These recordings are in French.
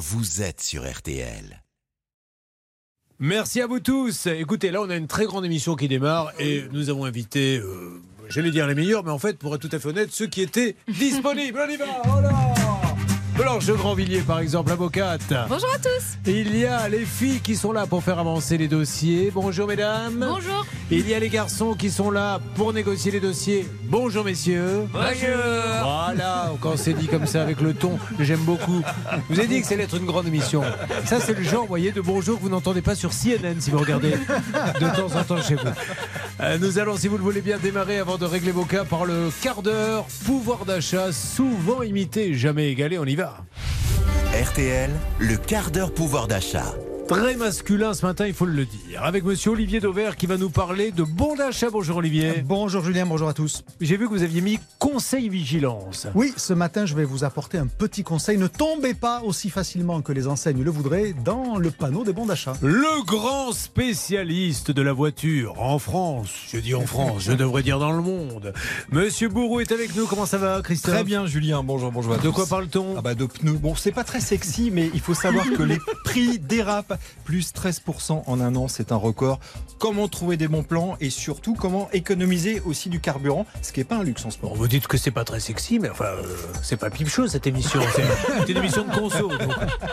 vous êtes sur RTL. Merci à vous tous. Écoutez, là, on a une très grande émission qui démarre et nous avons invité, euh, j'allais dire les meilleurs, mais en fait, pour être tout à fait honnête, ceux qui étaient disponibles. On y va oh Blanche Grandvilliers, par exemple, avocate. Bonjour à tous. Il y a les filles qui sont là pour faire avancer les dossiers. Bonjour, mesdames. Bonjour. Il y a les garçons qui sont là pour négocier les dossiers. Bonjour, messieurs. Bonjour. Voilà, quand c'est dit comme ça avec le ton, j'aime beaucoup. Je vous ai dit que c'est être une grande émission. Ça, c'est le genre, vous voyez, de bonjour que vous n'entendez pas sur CNN si vous regardez de temps en temps chez vous. Euh, nous allons, si vous le voulez bien, démarrer avant de régler vos cas par le quart d'heure. Pouvoir d'achat, souvent imité, jamais égalé. On y va. RTL, le quart d'heure pouvoir d'achat. Très masculin ce matin, il faut le dire. Avec monsieur Olivier Dauvert qui va nous parler de bon d'achat. Bonjour Olivier. Bonjour Julien, bonjour à tous. J'ai vu que vous aviez mis conseil vigilance. Oui, ce matin, je vais vous apporter un petit conseil. Ne tombez pas aussi facilement que les enseignes le voudraient dans le panneau des bons d'achat. Le grand spécialiste de la voiture en France. Je dis en France, je devrais dire dans le monde. Monsieur Bourreau est avec nous. Comment ça va, Christophe? Très bien, Julien. Bonjour, bonjour. À De tous. quoi parle-t-on? Ah bah de pneus. Bon, c'est pas très sexy, mais il faut savoir que les prix dérapent. Plus 13% en un an, c'est un record. Comment trouver des bons plans et surtout comment économiser aussi du carburant, ce qui n'est pas un luxe en ce moment. vous dites que c'est pas très sexy, mais enfin, euh, c'est pas pipe chose cette émission. C'est c'est une émission de conso. donc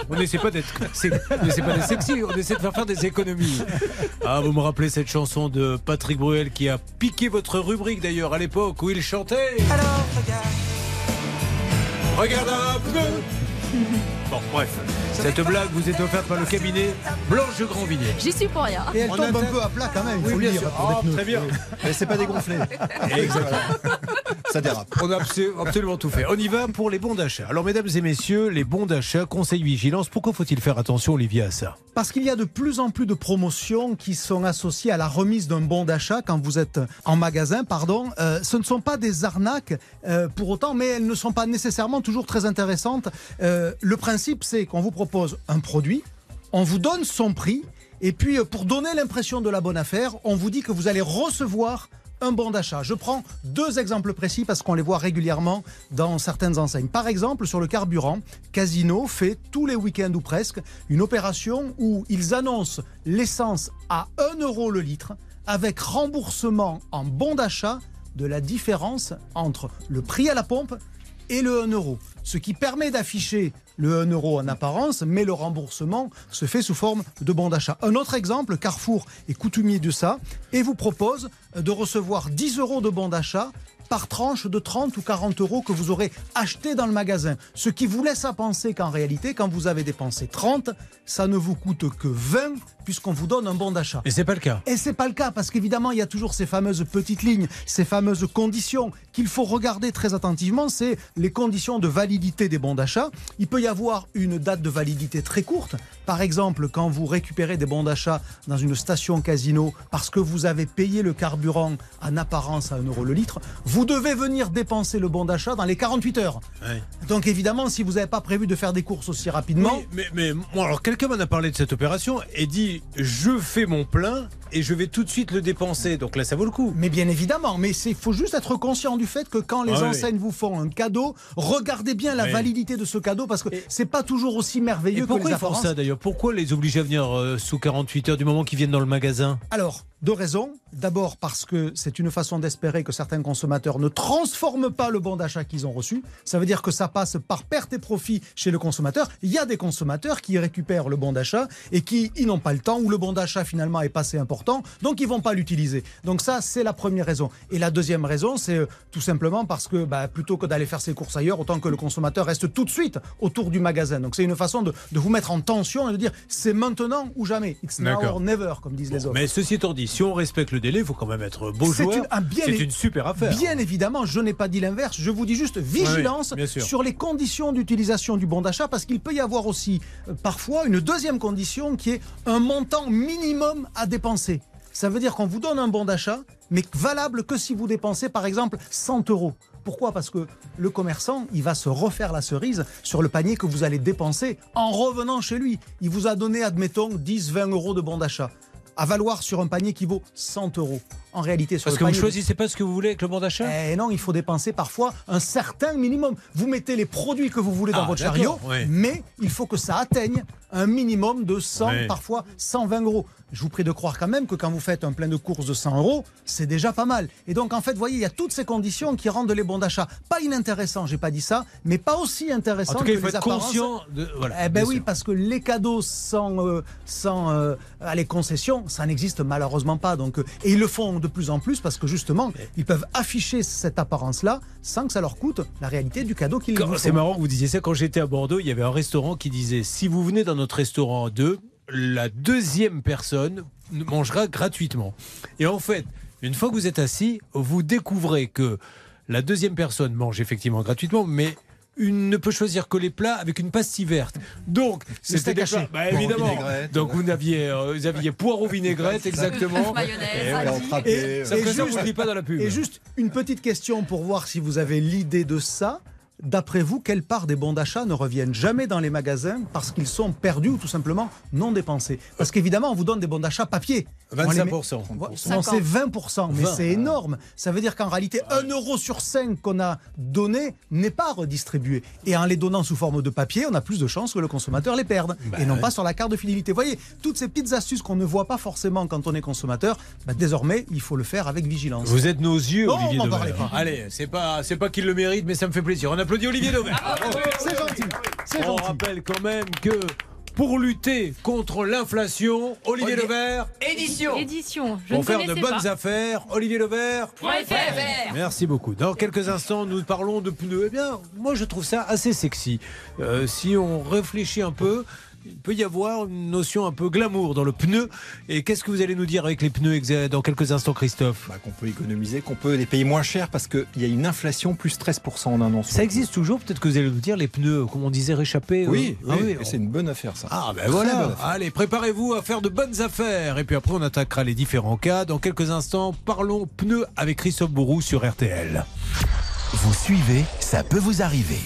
on n'essaie pas d'être, c'est- on n'essaie pas d'être sexy, on essaie de faire faire des économies. Ah, vous me rappelez cette chanson de Patrick Bruel qui a piqué votre rubrique d'ailleurs à l'époque où il chantait. Alors regarde, regarde un peu. Bon, bref, cette blague vous est offerte par le cabinet Blanche de Grandvilliers. J'y suis pour rien. Et elle On tombe un peu à plat quand même, il Oui, faut dire. sûr. pour des Ah, très bien. Mais c'est pas dégonflé. Exactement. Ça dérape. On a abso- absolument tout fait. On y va pour les bons d'achat. Alors, mesdames et messieurs, les bons d'achat, conseil vigilance, pourquoi faut-il faire attention, Olivier, à ça? Parce qu'il y a de plus en plus de promotions qui sont associées à la remise d'un bon d'achat quand vous êtes en magasin. Pardon, Euh, ce ne sont pas des arnaques euh, pour autant, mais elles ne sont pas nécessairement toujours très intéressantes. Euh, le principe, c'est qu'on vous propose un produit, on vous donne son prix, et puis euh, pour donner l'impression de la bonne affaire, on vous dit que vous allez recevoir un bon d'achat. Je prends deux exemples précis parce qu'on les voit régulièrement dans certaines enseignes. Par exemple, sur le carburant, Casino fait tous les week-ends ou presque une opération où ils annoncent l'essence à 1 euro le litre avec remboursement en bon d'achat de la différence entre le prix à la pompe et le 1 euro. Ce qui permet d'afficher le 1 euro en apparence, mais le remboursement se fait sous forme de bon d'achat. Un autre exemple, Carrefour est coutumier de ça et vous propose de recevoir 10 euros de bon d'achat par tranche de 30 ou 40 euros que vous aurez acheté dans le magasin. Ce qui vous laisse à penser qu'en réalité, quand vous avez dépensé 30, ça ne vous coûte que 20 puisqu'on vous donne un bon d'achat. Et c'est pas le cas. Et c'est pas le cas parce qu'évidemment il y a toujours ces fameuses petites lignes, ces fameuses conditions qu'il faut regarder très attentivement. C'est les conditions de validité des bons d'achat. Il peut y avoir une date de validité très courte. Par exemple, quand vous récupérez des bons d'achat dans une station casino parce que vous avez payé le carburant en apparence à 1 euro le litre, vous devez venir dépenser le bon d'achat dans les 48 heures. Donc évidemment, si vous n'avez pas prévu de faire des courses aussi rapidement, Oui, mais, mais alors quelqu'un m'en a parlé de cette opération et dit je fais mon plein et je vais tout de suite le dépenser. Donc là, ça vaut le coup. Mais bien évidemment, mais il faut juste être conscient du fait que quand les Ah oui. enseignes vous font un cadeau, regardez bien la Oui. validité de ce cadeau parce que c'est pas toujours aussi Et merveilleux que les ils font ça d'ailleurs? Pourquoi les obliger à venir euh, sous 48 heures du moment qu'ils viennent dans le magasin? Alors, deux raisons. D'abord parce que c'est une façon d'espérer que certains consommateurs ne transforment pas le bon d'achat qu'ils ont reçu. Ça veut dire que ça passe par perte et profit chez le consommateur. Il y a des consommateurs qui récupèrent le bon d'achat et qui ils n'ont pas le temps ou le bon d'achat finalement est pas assez important, donc ils vont pas l'utiliser. Donc ça, c'est la première raison. Et la deuxième raison, c'est euh, tout simplement parce que bah, plutôt que d'aller faire ses courses ailleurs, autant que le consommateur reste tout de suite autour du magasin. Donc c'est une façon de, de vous mettre en tension et de dire c'est maintenant ou jamais. It's now or never, comme disent les autres. Mais ceci étant dit, si on respecte le délai, il faut quand même être beau C'est joueur. une- bien C'est une super affaire. Bien évidemment, je n'ai pas dit l'inverse. Je vous dis juste vigilance Oui, sur les conditions d'utilisation du bon d'achat parce qu'il peut y avoir aussi euh, parfois une deuxième condition qui est un montant minimum à dépenser. Ça veut dire qu'on vous donne un bon d'achat, mais valable que si vous dépensez par exemple 100 euros. Pourquoi? Parce que le commerçant, il va se refaire la cerise sur le panier que vous allez dépenser en revenant chez lui. Il vous a donné, admettons, 10, 20 euros de bon d'achat à valoir sur un panier qui vaut 100 euros. En réalité sur Parce le que vous choisissez pas ce que vous voulez avec le bon d'achat? Eh non, il faut dépenser parfois un certain minimum. Vous mettez les produits que vous voulez dans Ah, votre chariot, oui. mais il faut que ça atteigne un minimum de 100, Oui. parfois 120 euros. Je vous prie de croire quand même que quand vous faites un plein de courses de 100 euros, c'est déjà pas mal. Et donc en fait, vous voyez, il y a toutes ces conditions qui rendent les bons d'achat pas inintéressants, j'ai pas dit ça, mais pas aussi intéressants En tout cas, que il faut les être apparences. conscient de. Voilà, Eh ben bien oui, sûr. parce que les cadeaux sans, euh, sans euh, les concessions, ça n'existe malheureusement pas. Donc, euh, et ils le font de plus en plus parce que justement, ils peuvent afficher cette apparence-là sans que ça leur coûte la réalité du cadeau qu'ils vous C'est marrant que vous disiez ça. Quand j'étais à Bordeaux, il y avait un restaurant qui disait si vous venez dans notre restaurant à deux, la deuxième personne mangera gratuitement. Et en fait, une fois que vous êtes assis, vous découvrez que la deuxième personne mange effectivement gratuitement, mais une ne peut choisir que les plats avec une pastille verte. Donc, c'était des plats- Bah, évidemment. Donc, vous aviez, euh, vous aviez poireau vinaigrette, exactement. Mayonnaise, Et Ça Et ça, on juste- ne dit pas dans la pub. Et juste une petite question pour voir si vous avez l'idée de ça. D'après vous, quelle part des bons d'achat ne reviennent jamais dans les magasins parce qu'ils sont perdus ou tout simplement non dépensés? Parce qu'évidemment, on vous donne des bons d'achat papier. On les met- 25%. Non, 50. c'est 20%, mais 20. c'est énorme. Ça veut dire qu'en réalité, 1 euro sur 5 qu'on a donné n'est pas redistribué. Et en les donnant sous forme de papier, on a plus de chances que le consommateur les perde. Et non ouais. pas sur la carte de fidélité. Vous voyez, toutes ces petites astuces qu'on ne voit pas forcément quand on est consommateur, bah, désormais, il faut le faire avec vigilance. Vous êtes nos yeux, Non, Olivier Dauvert. parlez pas. Allez, c'est pas, pas qu'il le mérite, mais ça me fait plaisir. On applaudit Olivier Dauvert. C'est gentil. C'est On gentil. rappelle quand même que pour lutter contre l'inflation, Olivier Levert, Édition Édition. Je pour ne faire de bonnes pas. affaires, Olivier Levert. Merci beaucoup. Dans quelques instants, nous parlons de pneus. Eh bien, moi, je trouve ça assez sexy. Euh, si on réfléchit un peu, il peut y avoir une notion un peu glamour dans le pneu. Et qu'est-ce que vous allez nous dire avec les pneus dans quelques instants, Christophe Bah, qu'on peut économiser, qu'on peut les payer moins cher parce qu'il y a une inflation plus 13% en un an. Ça existe toujours Peut-être que vous allez nous dire les pneus, comme on disait, réchappés. Oui, euh, ah oui, et c'est une bonne affaire ça. Ah ben voilà, allez, préparez-vous à faire de bonnes affaires. Et puis après, on attaquera les différents cas. Dans quelques instants, parlons pneus avec Christophe Bourou sur RTL. Vous suivez, ça peut vous arriver.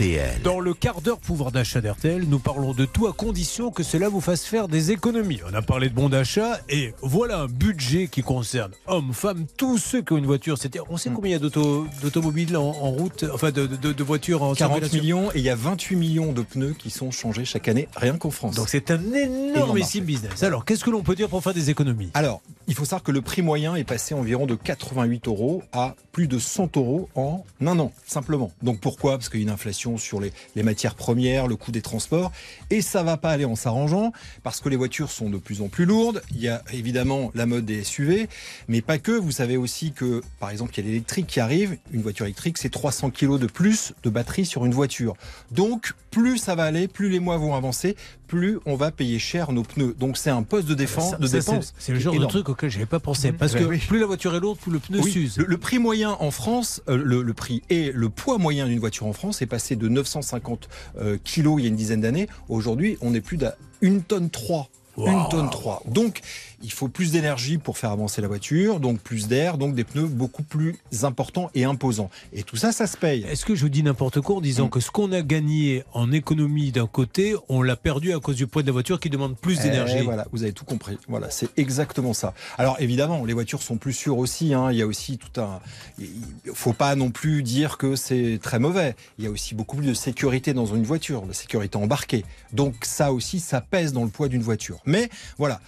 RTL. Dans le quart d'heure pouvoir d'achat d'RTL, nous parlons de tout à condition que cela vous fasse faire des économies. On a parlé de bon d'achat et voilà un budget qui concerne hommes, femmes, tous ceux qui ont une voiture. C'était, on sait combien il y a d'auto- d'automobiles en, en route, enfin de, de- de voitures en 40 circulation millions et il y a 28 millions de pneus qui sont changés chaque année, rien qu'en France. Donc c'est un énormissime business. Alors qu'est-ce que l'on peut dire pour faire des économies? Alors, il faut savoir que le prix moyen est passé environ de 88 euros à plus de 100 euros en un an, simplement. Donc pourquoi? Parce qu'il y a une inflation sur les, matières premières, le coût des transports, et ça va pas aller en s'arrangeant, parce que les voitures sont de plus en plus lourdes. Il y a évidemment la mode des SUV, mais pas que. Vous savez aussi que, par exemple, il y a l'électrique qui arrive. Une voiture électrique, c'est 300 kg de plus de batterie sur une voiture. Donc, plus ça va aller, plus les mois vont avancer, plus on va payer cher nos pneus. Donc, c'est un poste de défense, Ça, de dépense. c'est- le genre de truc auquel j'avais pas pensé. Parce Ouais, que oui. plus la voiture est lourde, plus le pneu Oui, s'use. le, le prix moyen en France, euh, le, le prix et le poids moyen d'une voiture en France est passé de 950 euh, kilos il y a une dizaine d'années. Aujourd'hui, on est plus d'à une tonne 3. Une tonne 3. Donc, il faut plus d'énergie pour faire avancer la voiture, donc plus d'air, donc des pneus beaucoup plus importants et imposants. Et tout ça, ça se paye. Est-ce que je vous dis n'importe quoi en disant Mm. que ce qu'on a gagné en économie d'un côté, on l'a perdu à cause du poids de la voiture qui demande plus d'énergie? Eh, voilà, vous avez tout compris. Voilà, c'est exactement ça. Alors évidemment, les voitures sont plus sûres aussi. hein. Il y a aussi tout un. Il faut pas non plus dire que c'est très mauvais. Il y a aussi beaucoup plus de sécurité dans une voiture, la sécurité embarquée. Donc ça aussi, ça pèse dans le poids d'une voiture. Mais voilà.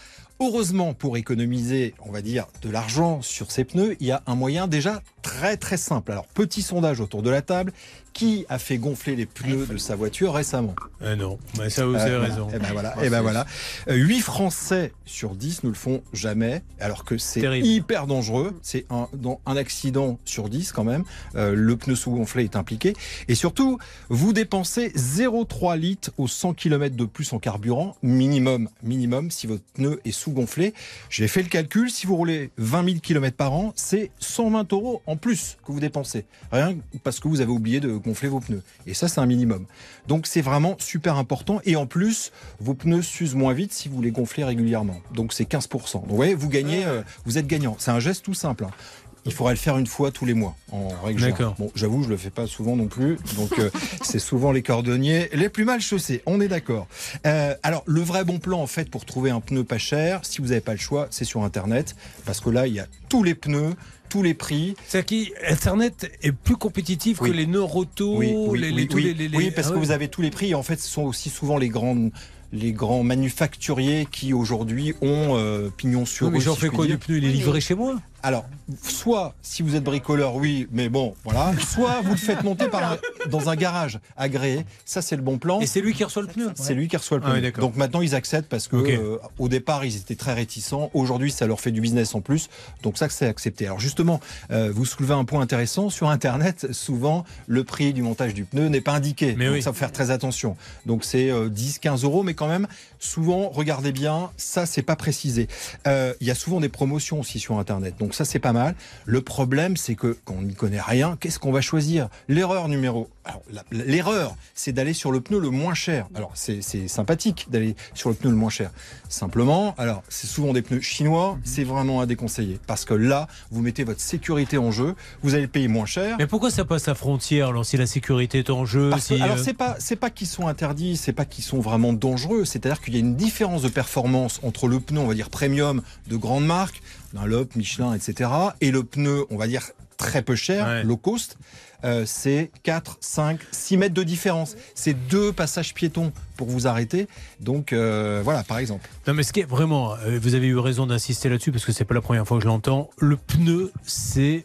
Heureusement, pour économiser, on va dire, de l'argent sur ces pneus, il y a un moyen déjà très très simple. Alors, petit sondage autour de la table. Qui a fait gonfler les pneus de sa voiture récemment? Ah non, mais ça vous avez euh, raison. Et ben voilà. Et ben c'est- voilà. 8 Français sur 10 ne le font jamais, alors que c'est hyper dangereux. C'est un, dans un accident sur 10 quand même. Euh, le pneu sous-gonflé est impliqué. Et surtout, vous dépensez 0,3 litres aux 100 km de plus en carburant, minimum, minimum, si votre pneu est sous-gonflé. J'ai fait le calcul, si vous roulez 20 000 km par an, c'est 120 euros en plus que vous dépensez. Rien parce que vous avez oublié de gonfler vos pneus. Et ça, c'est un minimum. Donc c'est vraiment super important. Et en plus, vos pneus s'usent moins vite si vous les gonflez régulièrement. Donc c'est 15%. Donc vous voyez, vous gagnez, euh, vous êtes gagnant. C'est un geste tout simple. hein. Il faudrait le faire une fois tous les mois, en règle générale. Bon, j'avoue, je le fais pas souvent non plus, donc euh, c'est souvent les cordonniers les plus mal chaussés. On est d'accord. Euh, alors, le vrai bon plan, en fait, pour trouver un pneu pas cher, si vous n'avez pas le choix, c'est sur Internet, parce que là, il y a tous les pneus, tous les prix. C'est qui Internet est plus compétitif Oui. que les neurotos, Oui, oui, les, les- oui. les- parce Ah que vous avez tous les prix. Et en fait, ce sont aussi souvent les grandes les grands manufacturiers qui aujourd'hui ont euh, pignon sur rue, j'en si fais quoi du pneu Il est livré chez moi Alors, soit si vous êtes bricoleur, oui, mais bon, voilà. Soit vous le faites monter par un- dans un garage agréé. Ça, c'est le bon plan. Et c'est lui qui reçoit le pneu C'est lui qui reçoit le Ah oui, pneu. Donc maintenant, ils acceptent parce que euh, au départ, ils étaient très réticents. Aujourd'hui, ça leur fait du business en plus. Donc ça, c'est accepté. Alors justement, euh, vous soulevez un point intéressant. Sur Internet, souvent, le prix du montage du pneu n'est pas indiqué. Mais Donc oui. ça faut faire très attention. Donc c'est euh, 10, 15 euros, mais quand même, souvent, regardez bien, ça, c'est pas précisé. Euh, Il y a souvent des promotions aussi sur Internet. Donc ça, c'est pas mal. Le problème, c'est que quand on n'y connaît rien, qu'est-ce qu'on va choisir? L'erreur numéro. L'erreur, c'est d'aller sur le pneu le moins cher. Alors, c'est sympathique d'aller sur le pneu le moins cher. Simplement, alors, c'est souvent des pneus chinois, c'est vraiment à déconseiller. Parce que là, vous mettez votre sécurité en jeu, vous allez le payer moins cher. Mais pourquoi ça passe la frontière alors si la sécurité est en jeu Parce que- si, alors euh, c'est pas c'est pas qu'ils sont interdits, c'est pas qu'ils sont vraiment dangereux. C'est-à-dire qu'il y a une différence de performance entre le pneu, on va dire premium de grande marque, Dunlop, Michelin, etc., et le pneu, on va dire très peu cher, Ouais. low cost. euh, c'est 4, 5, 6 mètres de différence. C'est deux passages piétons pour vous arrêter. Donc euh, voilà, par exemple. Non mais ce qui est vraiment, euh, vous avez eu raison d'insister là-dessus parce que c'est pas la première fois que je l'entends. Le pneu, c'est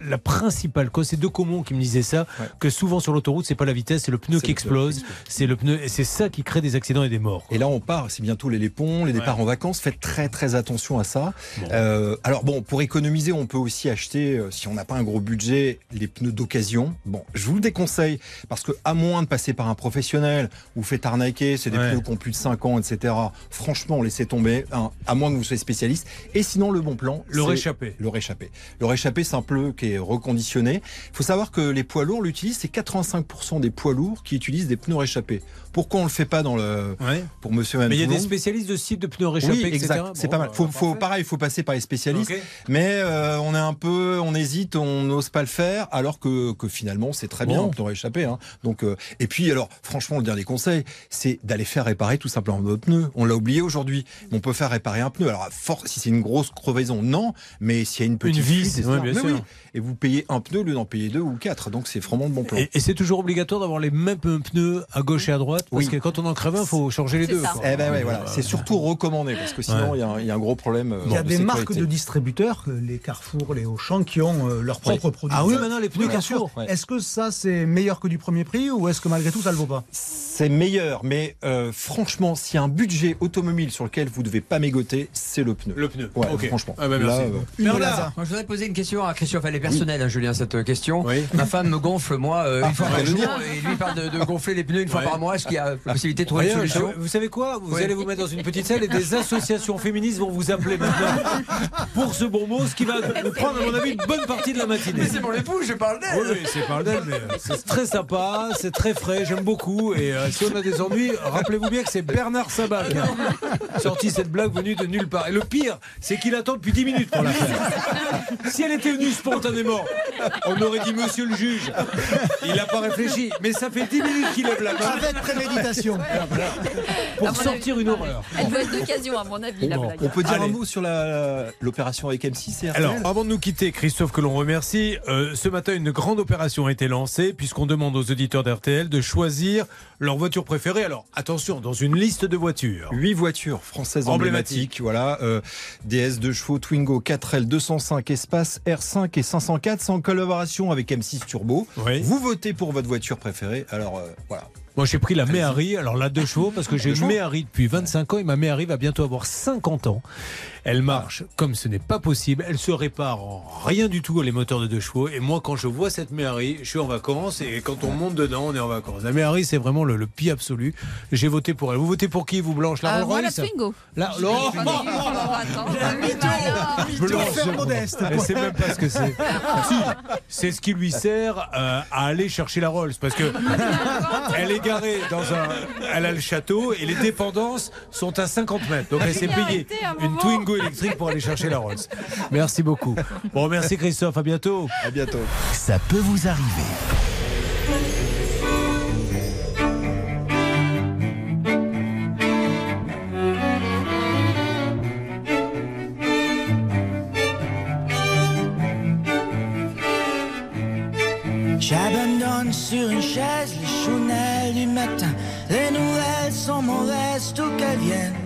la principale cause. C'est De Comont qui me disait ça, Ouais. que souvent sur l'autoroute, c'est pas la vitesse, c'est le pneu qui le explose, c'est le pneu, et c'est ça qui crée des accidents et des morts. Et là, on part, c'est bientôt les, ponts, les départs en vacances. Faites très très attention à ça. Bon. Euh, alors bon, pour économiser, on peut aussi acheter, euh, si on n'a pas un gros budget, les pneus d'occasion. Bon, je vous le déconseille parce que à moins de passer par un professionnel, vous faites arnaquer, c'est des Ouais. pneus qui ont plus de 5 ans, etc. Franchement, laissez tomber, hein, à moins que vous soyez spécialiste. Et sinon, le bon plan, Le réchappé. Le réchappé. Le réchappé, c'est un pneu qui reconditionné. Il faut savoir que les poids lourds l'utilisent, c'est 85% des poids lourds qui utilisent des pneus réchappés. Pourquoi on le fait pas dans le Ouais. pour Monsieur Mais il y a des spécialistes de sites de pneus réchappés, oui, exact. C'est Bon, pas mal. Faut, faut, parfait. pareil, il faut passer par les spécialistes. Mais euh, on est un peu, on hésite, on n'ose pas le faire, alors que, que finalement c'est très bien, Bon. on peut échapper. Hein. Donc, euh, et puis alors, franchement, le dernier conseil, c'est d'aller faire réparer tout simplement notre pneu. On l'a oublié aujourd'hui, on peut faire réparer un pneu. Alors, à force, si c'est une grosse crevaison, non, mais s'il y a une petite Une vis, ouais, bien mais sûr. oui. Et vous payez un pneu au lieu d'en payer deux ou quatre, donc c'est vraiment de bon plan. Et, et c'est toujours obligatoire d'avoir les mêmes pneus à gauche et à droite parce Oui. que quand on en crève un, il faut changer les C'est deux. Eh ben ouais, voilà, c'est surtout recommandé parce que sinon Ouais. il y a un- il y, a un gros problème. euh, Il y a de des marques de distributeurs, euh, les Carrefour, les Auchan, qui ont euh, leurs propres produits. Ah oui, maintenant les pneus Oui, bien sûr. Carrefour. Ouais. Est-ce que ça c'est meilleur que du premier prix ou est-ce que malgré tout ça le vaut pas? C'est meilleur, mais euh, franchement, s'il y a un budget automobile sur lequel vous ne devez pas mégoter, c'est le pneu. Le pneu. Ouais, franchement. Ah bah merci. Là, euh. Moi, je voudrais poser une question à Christophe. Elle est personnelle, hein, Julien, cette euh, question. Oui. Ma femme me gonfle, moi, euh, Ah, une fois faut par jour, et lui parle de, de gonfler les pneus une fois Ouais. par mois. Est-ce qu'il y a la possibilité de trouver une solution vous savez quoi? Vous allez vous mettre dans une petite salle et des associations féministes vont vous appeler maintenant pour ce bon mot, ce qui va nous prendre, à mon avis, une bonne partie de la matinée. Mais c'est pour l'époux, je parle d'elle. Oui, oui, c'est pas le d'elle, mais euh, c'est très sympa, c'est très frais, j'aime beaucoup. Et euh, si on a des ennuis, rappelez-vous bien que c'est Bernard Sabat qui a sorti cette blague venue de nulle part. Et le pire, c'est qu'il attend depuis 10 minutes pour la faire. Si elle était venue spontanément, on aurait dit monsieur le juge. Il n'a pas réfléchi, mais ça fait 10 minutes qu'il lève la main Avec préméditation. À pour mon sortir avis, une horreur. Elle doit être d'occasion, à mon avis, la blague. On peut dire Allez. un mot sur l'opération avec M6 et RTL Alors, avant de nous quitter, Christophe, que l'on remercie, euh, ce matin, une grande opération a été lancée, puisqu'on demande aux auditeurs d'RTL de choisir leur voiture préférée. Alors, attention, dans une liste de voitures. Huit voitures françaises Emblématiques. emblématiques, voilà, euh, DS 2 chevaux, Twingo 4L 205 Espace R5 et 504 sans collaboration avec M6 Turbo. Oui. Vous votez pour votre voiture préférée, alors euh, voilà. Moi, j'ai pris la Méhari, alors là, deux chevaux, parce que j'ai une Méhari depuis 25 ans et ma Méhari va bientôt avoir 50 ans. Elle marche comme ce n'est pas possible. Elle se répare en rien du tout, les moteurs de deux chevaux. Et moi, quand je vois cette Méhari, je suis en vacances et quand on monte dedans, on est en vacances. La Méhari, c'est vraiment le, le pied absolu. J'ai voté pour elle. Vous votez pour qui, vous, Blanche? La Euh, Rolls moi, la Royce? Twingo. La Oh, alors Blanche, faire modeste. Elle sait même pas ce que c'est. Si, c'est ce qui lui sert euh, à aller chercher la Rolls parce que elle est garée dans un, elle a le château et les dépendances sont à 50 mètres. Donc elle s'est payée une. Twingo électrique pour aller chercher la Rolls. Merci beaucoup. Bon, merci Christophe, à bientôt. À bientôt. Ça peut vous arriver. J'abandonne sur une chaise les chounelles du matin. Les nouvelles sont mauvaises, tout qu'elles viennent.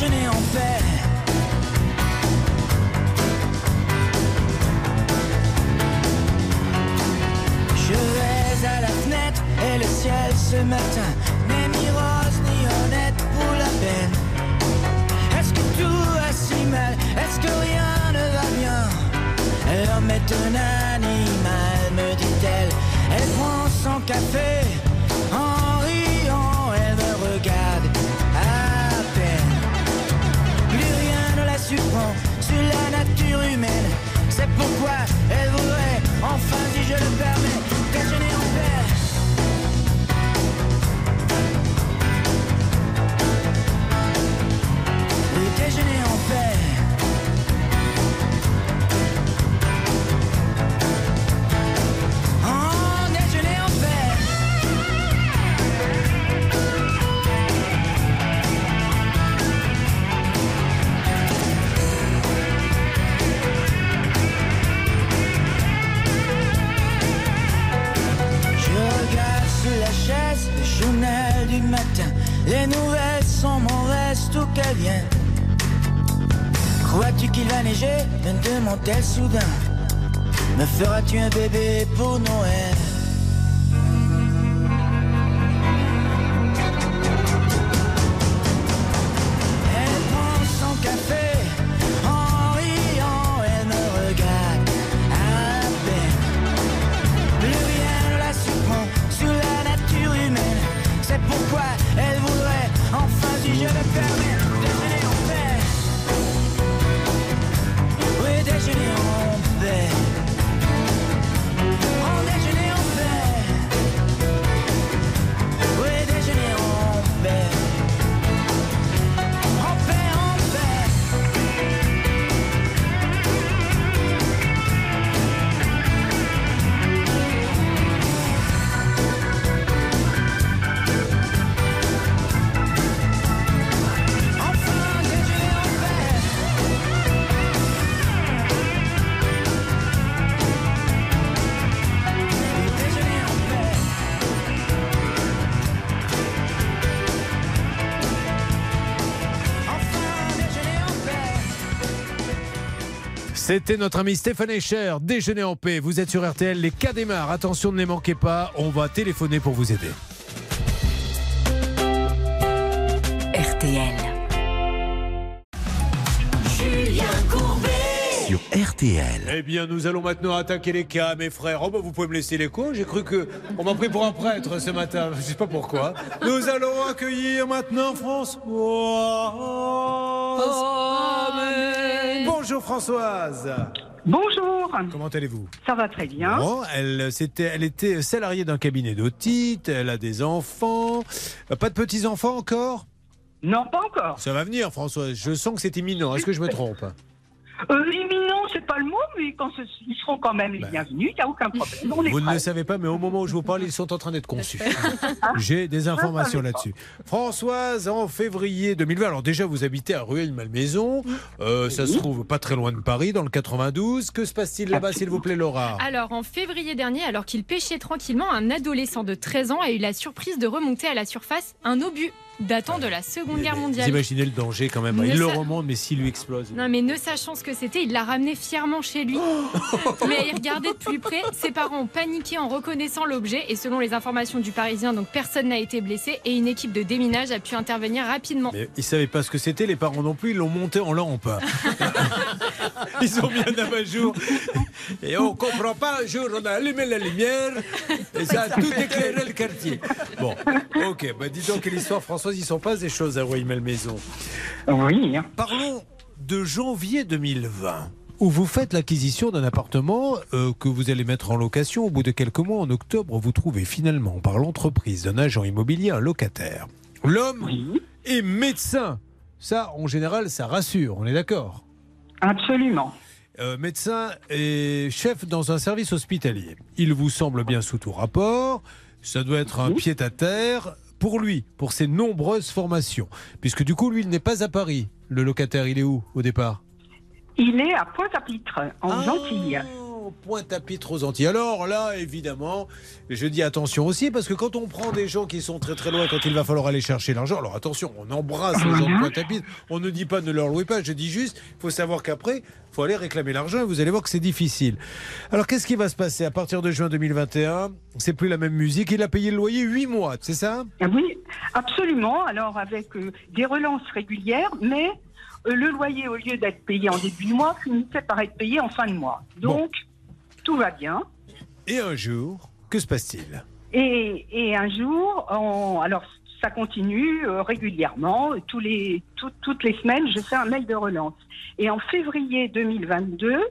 Déjeuner en paix. Je vais à la fenêtre et le ciel ce matin n'est ni rose ni honnête pour la peine. Est-ce que tout va si mal? Est-ce que rien ne va bien? L'homme est un animal, me dit-elle. Elle prend son café C'est pourquoi elle voudrait, enfin si Les nouvelles sont mauvaises, tout qu'elles viennent. Crois-tu qu'il va neiger? Me demande-t-elle soudain. Me feras-tu un bébé pour Noël? C'était notre ami Stéphane Echer, déjeuner en paix. Vous êtes sur RTL, les cas démarrent. Attention, ne les manquez pas, on va téléphoner pour vous aider. RTL. Julien Courbet. Sur RTL. Eh bien, nous allons maintenant attaquer les cas, mes frères. Oh, bah, vous pouvez me laisser l'écho. J'ai cru que on m'a pris pour un prêtre ce matin. Je sais pas pourquoi. Nous allons accueillir maintenant François. Bonjour Françoise. Bonjour, Comment allez-vous? Ça va très bien. Bon, elle, c'était, elle était salariée d'un cabinet d'autite, elle a des enfants. Pas de petits-enfants encore? Non, pas encore. Ça va venir, Françoise. Je sens que c'est imminent. Est-ce que je me trompe? Euh, imminent, c'est pas le mot, mais quand ce- ils seront quand même les bienvenus, il n'y a aucun problème. On Bah. Vous ne prêts. le savez pas, mais au moment où je vous parle, ils sont en train d'être conçus. J'ai des informations là-dessus. Françoise, en février 2020, alors déjà, vous habitez à Rueil-Malmaison. Euh, ça se trouve pas très loin de Paris, dans le 92. Que se passe-t-il là-bas, s'il vous plaît, Laura? Alors, en février dernier, alors qu'il pêchait tranquillement, un adolescent de 13 ans a eu la surprise de remonter à la surface un obus. Datant de la Seconde Guerre Vous mondiale. imaginez le danger quand même. Ne Il le remonte, mais s'il lui explose. Non, mais ne sachant ce que c'était, il l'a ramené fièrement chez lui. mais il regardait de plus près. Ses parents ont paniqué en reconnaissant l'objet. Et selon les informations du Parisien, donc personne n'a été blessé. Et une équipe de déminage a pu intervenir rapidement. Mais ils savaient pas ce que c'était, les parents non plus, ils l'ont monté en lampe. ils ont mis un abat-jour. Et on comprend pas, un jour on a allumé la lumière et ça a tout éclairé le quartier. Bon, ok, bah dis donc que l'histoire Françoise, il s'en passe des choses à Rueil-Malmaison. Oui. Parlons de janvier 2020 où vous faites l'acquisition d'un appartement euh, que vous allez mettre en location. Au bout de quelques mois, en octobre, vous trouvez finalement par l'entreprise d'un agent immobilier un locataire. L'homme est médecin. Ça, en général, ça rassure, on est d'accord Absolument. Euh, médecin et chef dans un service hospitalier. Il vous semble bien sous tout rapport. Ça doit être un pied à terre pour lui, pour ses nombreuses formations. Puisque du coup, lui, il n'est pas à Paris. Le locataire, il est où au départ? Il est à Pointe-à-Pitre, en Ah. Antilles. Pointe-à-Pitre aux Antilles. Alors là, évidemment, je dis attention aussi, parce que quand on prend des gens qui sont très très loin, quand il va falloir aller chercher l'argent, alors attention, on embrasse les gens de Pointe-à-Pitre, on ne dit pas ne leur louez pas, je dis juste, il faut savoir qu'après, il faut aller réclamer l'argent vous allez voir que c'est difficile. Alors qu'est-ce qui va se passer à partir de juin 2021 C'est plus la même musique, il a payé le loyer 8 mois, c'est ça? Ah Oui, absolument. Alors avec euh, des relances régulières, mais euh, le loyer, au lieu d'être payé en début de mois, finissait par être payé en fin de mois. Donc, tout va bien. Et un jour, que se passe-t-il? Et, et un jour, on- alors ça continue euh, régulièrement, tous les, tout- toutes les semaines, je fais un mail de relance. Et en février 2022,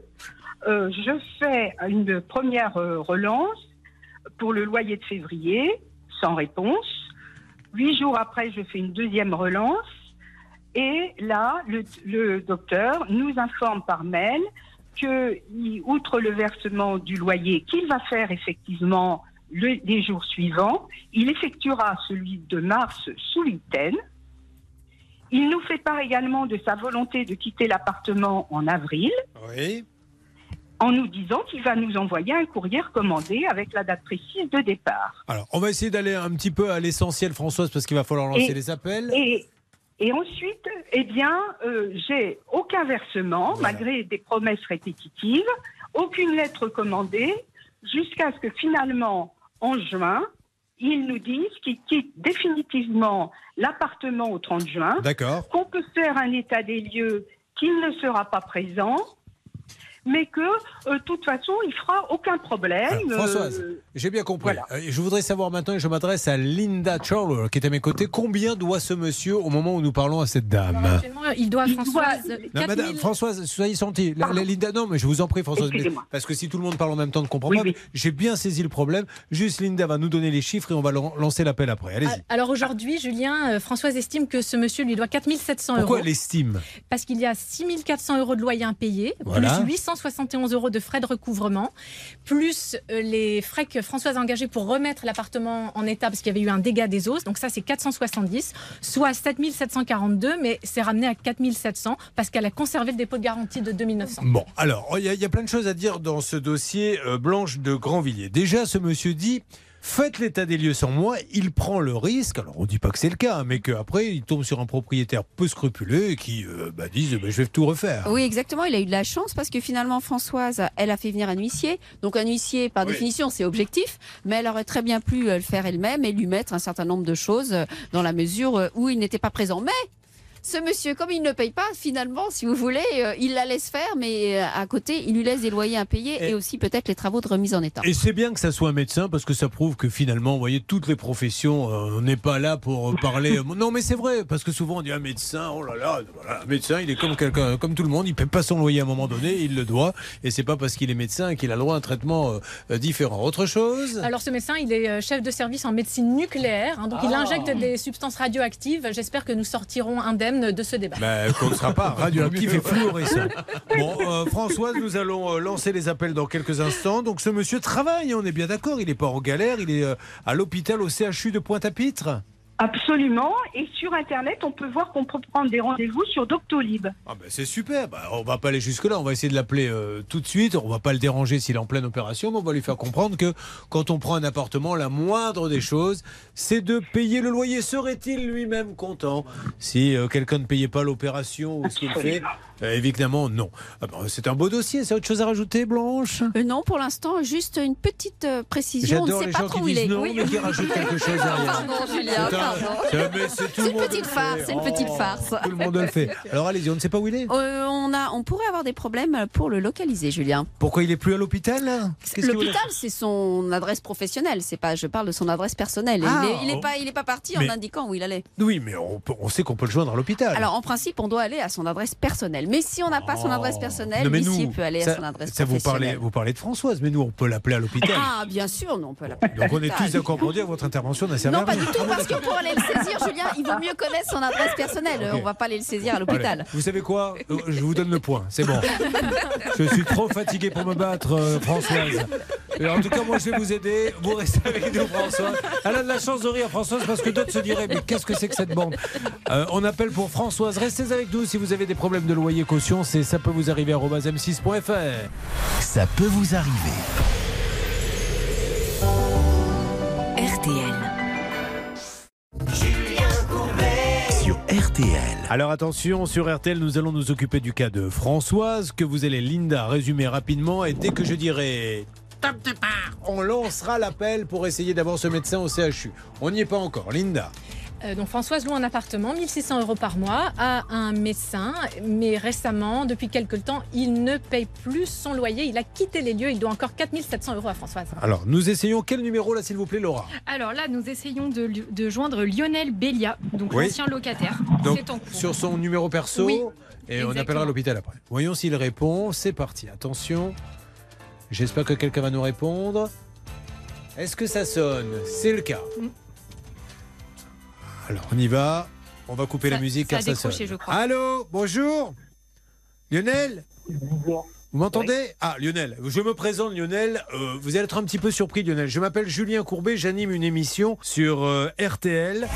euh, je fais une première euh, relance pour le loyer de février, sans réponse. Huit jours après, je fais une deuxième relance. Et là, le, le docteur nous informe par mail que, outre le versement du loyer qu'il va faire effectivement le- les jours suivants, il effectuera celui de mars sous l'ITEN. Il nous fait part également de sa volonté de quitter l'appartement en avril, Oui. en nous disant qu'il va nous envoyer un courrier recommandé avec la date précise de départ. Alors, on va essayer d'aller un petit peu à l'essentiel, Françoise, parce qu'il va falloir lancer Et- les appels. Et, et ensuite, eh bien, euh, j'ai aucun versement, malgré des promesses répétitives, aucune lettre commandée, jusqu'à ce que finalement, en juin, ils nous disent qu'ils quittent définitivement l'appartement au 30 juin, D'accord. qu'on peut faire un état des lieux, qu'il ne sera pas présent, mais que, euh, de toute façon, il fera aucun problème. Alors, Françoise, Euh, j'ai bien compris. Euh, Je voudrais savoir maintenant, et je m'adresse à Linda Charler, qui est à mes côtés, combien doit ce monsieur au moment où nous parlons à cette dame il doit à Françoise Non, 4 madame, 000 Françoise, soyez sentie. La, la Linda, non, mais je vous en prie, Françoise, mais- parce que si tout le monde parle en même temps, ne comprend pas. J'ai bien saisi le problème. Juste, Linda va nous donner les chiffres et on va lan- lancer l'appel après. Allez-y. Alors aujourd'hui, Julien, Françoise estime que ce monsieur lui doit 4700 euros. Pourquoi elle estime? Parce qu'il y a 6400 euros de loyer impayé, Voilà. plus 871 euros de frais de recouvrement, plus euh, les frais que Françoise a engagés pour remettre l'appartement en état parce qu'il y avait eu un dégât des eaux. Donc ça, c'est 470, soit 7742, mais c'est ramené à 4700 parce qu'elle a conservé le dépôt de garantie de 2900. Bon, alors, il y, a- il y a plein de choses à dire dans ce dossier euh, Blanche de Grandvilliers. Déjà, ce monsieur dit. Faites l'état des lieux sans moi, il prend le risque, alors on ne dit pas que c'est le cas, mais qu'après il tombe sur un propriétaire peu scrupuleux qui euh, bah, dise bah, je vais tout refaire. Oui, exactement. Il a eu de la chance parce que finalement, Françoise, elle a fait venir un huissier. Donc, un huissier, par Oui. définition, c'est objectif. Mais elle aurait très bien pu euh, le faire elle-même et lui mettre un certain nombre de choses euh, dans la mesure euh, où il n'était pas présent. Mais ce monsieur, comme il ne paye pas, finalement, si vous voulez, euh, il la laisse faire, mais euh, à côté, il lui laisse des loyers impayés et, aussi peut-être les travaux de remise en état. Et c'est bien que ça soit un médecin parce que ça prouve que finalement, vous voyez, toutes les professions, euh, on n'est pas là pour parler. non, mais c'est vrai parce que souvent on dit un médecin, oh là là, voilà, un médecin, il est comme quelqu'un, comme tout le monde, il paie pas son loyer à un moment donné, il le doit, et c'est pas parce qu'il est médecin qu'il a le droit à un traitement différent. Autre chose? Alors ce médecin, il est chef de service en médecine nucléaire, hein, donc il Ah. injecte des substances radioactives. J'espère que nous sortirons indemnes de ce débat. Qu'on ne sera pas radioactif et fluorescent. Bon, euh, Françoise, nous allons euh, lancer les appels dans quelques instants. Donc, ce monsieur travaille, on est bien d'accord. Il n'est pas en galère. Il est euh, à l'hôpital au CHU de Pointe-à-Pitre. Absolument. Et sur Internet, on peut voir qu'on peut prendre des rendez-vous sur Doctolib. Ah ben c'est super, bah, on va pas aller jusque-là, on va essayer de l'appeler euh, tout de suite, on va pas le déranger s'il est en pleine opération, mais on va lui faire comprendre que quand on prend un appartement, la moindre des choses, c'est de payer le loyer. Serait-il lui-même content si euh, quelqu'un ne payait pas l'opération ou ce qu'il fait Évidemment, non. Ah ben, c'est un beau dossier, c'est autre chose à rajouter, Blanche Euh, non, pour l'instant, juste une petite euh, précision. On ne J'adore sait les pas gens trop qui où il disent est. non, Oui. mais qui rajoutent quelque chose derrière. Pardon, Julien, C'est un- une petite farce, c'est une petite Oh, farce. Tout le monde le fait. Alors allez-y, on ne sait pas où il est Euh, on, a, on pourrait avoir des problèmes pour le localiser, Julien. Pourquoi il est plus à l'hôpital L'hôpital, c'est son adresse professionnelle. C'est pas, je parle de son adresse personnelle. Ah, il, est, il est oh. pas, il est pas parti Mais- en indiquant où il allait. Oui, mais on sait qu'on peut le joindre à l'hôpital. Alors, en principe, on doit aller à son adresse personnelle. Mais si on n'a pas son adresse personnelle, Non, l'huissier nous, peut aller ça, à son adresse ça vous parlez, vous parlez de Françoise, mais nous on peut l'appeler à l'hôpital. Ah, bien sûr, non, on peut l'appeler. Donc on est tous d'accord pour dire votre intervention n'a servi Non, à pas rien. du tout, parce que pour aller le saisir, Julien, il vaut mieux connaître son adresse personnelle. On va pas aller le saisir à l'hôpital. Allez, vous savez quoi? Euh, Je vous donne le point, c'est bon. Je suis trop fatigué pour me battre, euh, Françoise. Et en tout cas, moi je vais vous aider. Vous restez avec nous, Françoise. Elle a de la chance de rire, Françoise, parce que d'autres se diraient Mais qu'est-ce que c'est que cette bande? Euh, On appelle pour Françoise. Restez avec nous si vous avez des problèmes de loyer caution. C'est ça peut vous arriver à m6.fr. Ça peut vous arriver. RTL. Sur RTL. Alors attention, sur RTL, nous allons nous occuper du cas de Françoise, que vous allez, Linda, résumer rapidement. Et dès que je dirai top départ, on lancera l'appel pour essayer d'avoir ce médecin au CHU. On n'y est pas encore. Linda. Euh, donc Françoise loue un appartement, 1600 euros par mois, à un médecin. Mais récemment, depuis quelque temps, il ne paye plus son loyer. Il a quitté les lieux. Il doit encore 4700 euros à Françoise. Alors, nous essayons quel numéro là, s'il vous plaît, Laura? Alors là, nous essayons de, joindre Lionel Bélia, donc Oui. l'ancien locataire. Donc, C'est en cours. sur son numéro perso, Oui, et on appellera l'hôpital après. Voyons s'il répond. C'est parti. Attention. J'espère que quelqu'un va nous répondre. Est-ce que ça sonne? C'est le cas. Mm. Alors, on y va. On va couper Ça- la musique ça a car ça sonne. je crois. Allô Bonjour Lionel Bonjour. Vous m'entendez Ah, Lionel, je me présente, Lionel. Euh, vous allez être un petit peu surpris, Lionel. Je m'appelle Julien Courbet, j'anime une émission sur euh, RTL.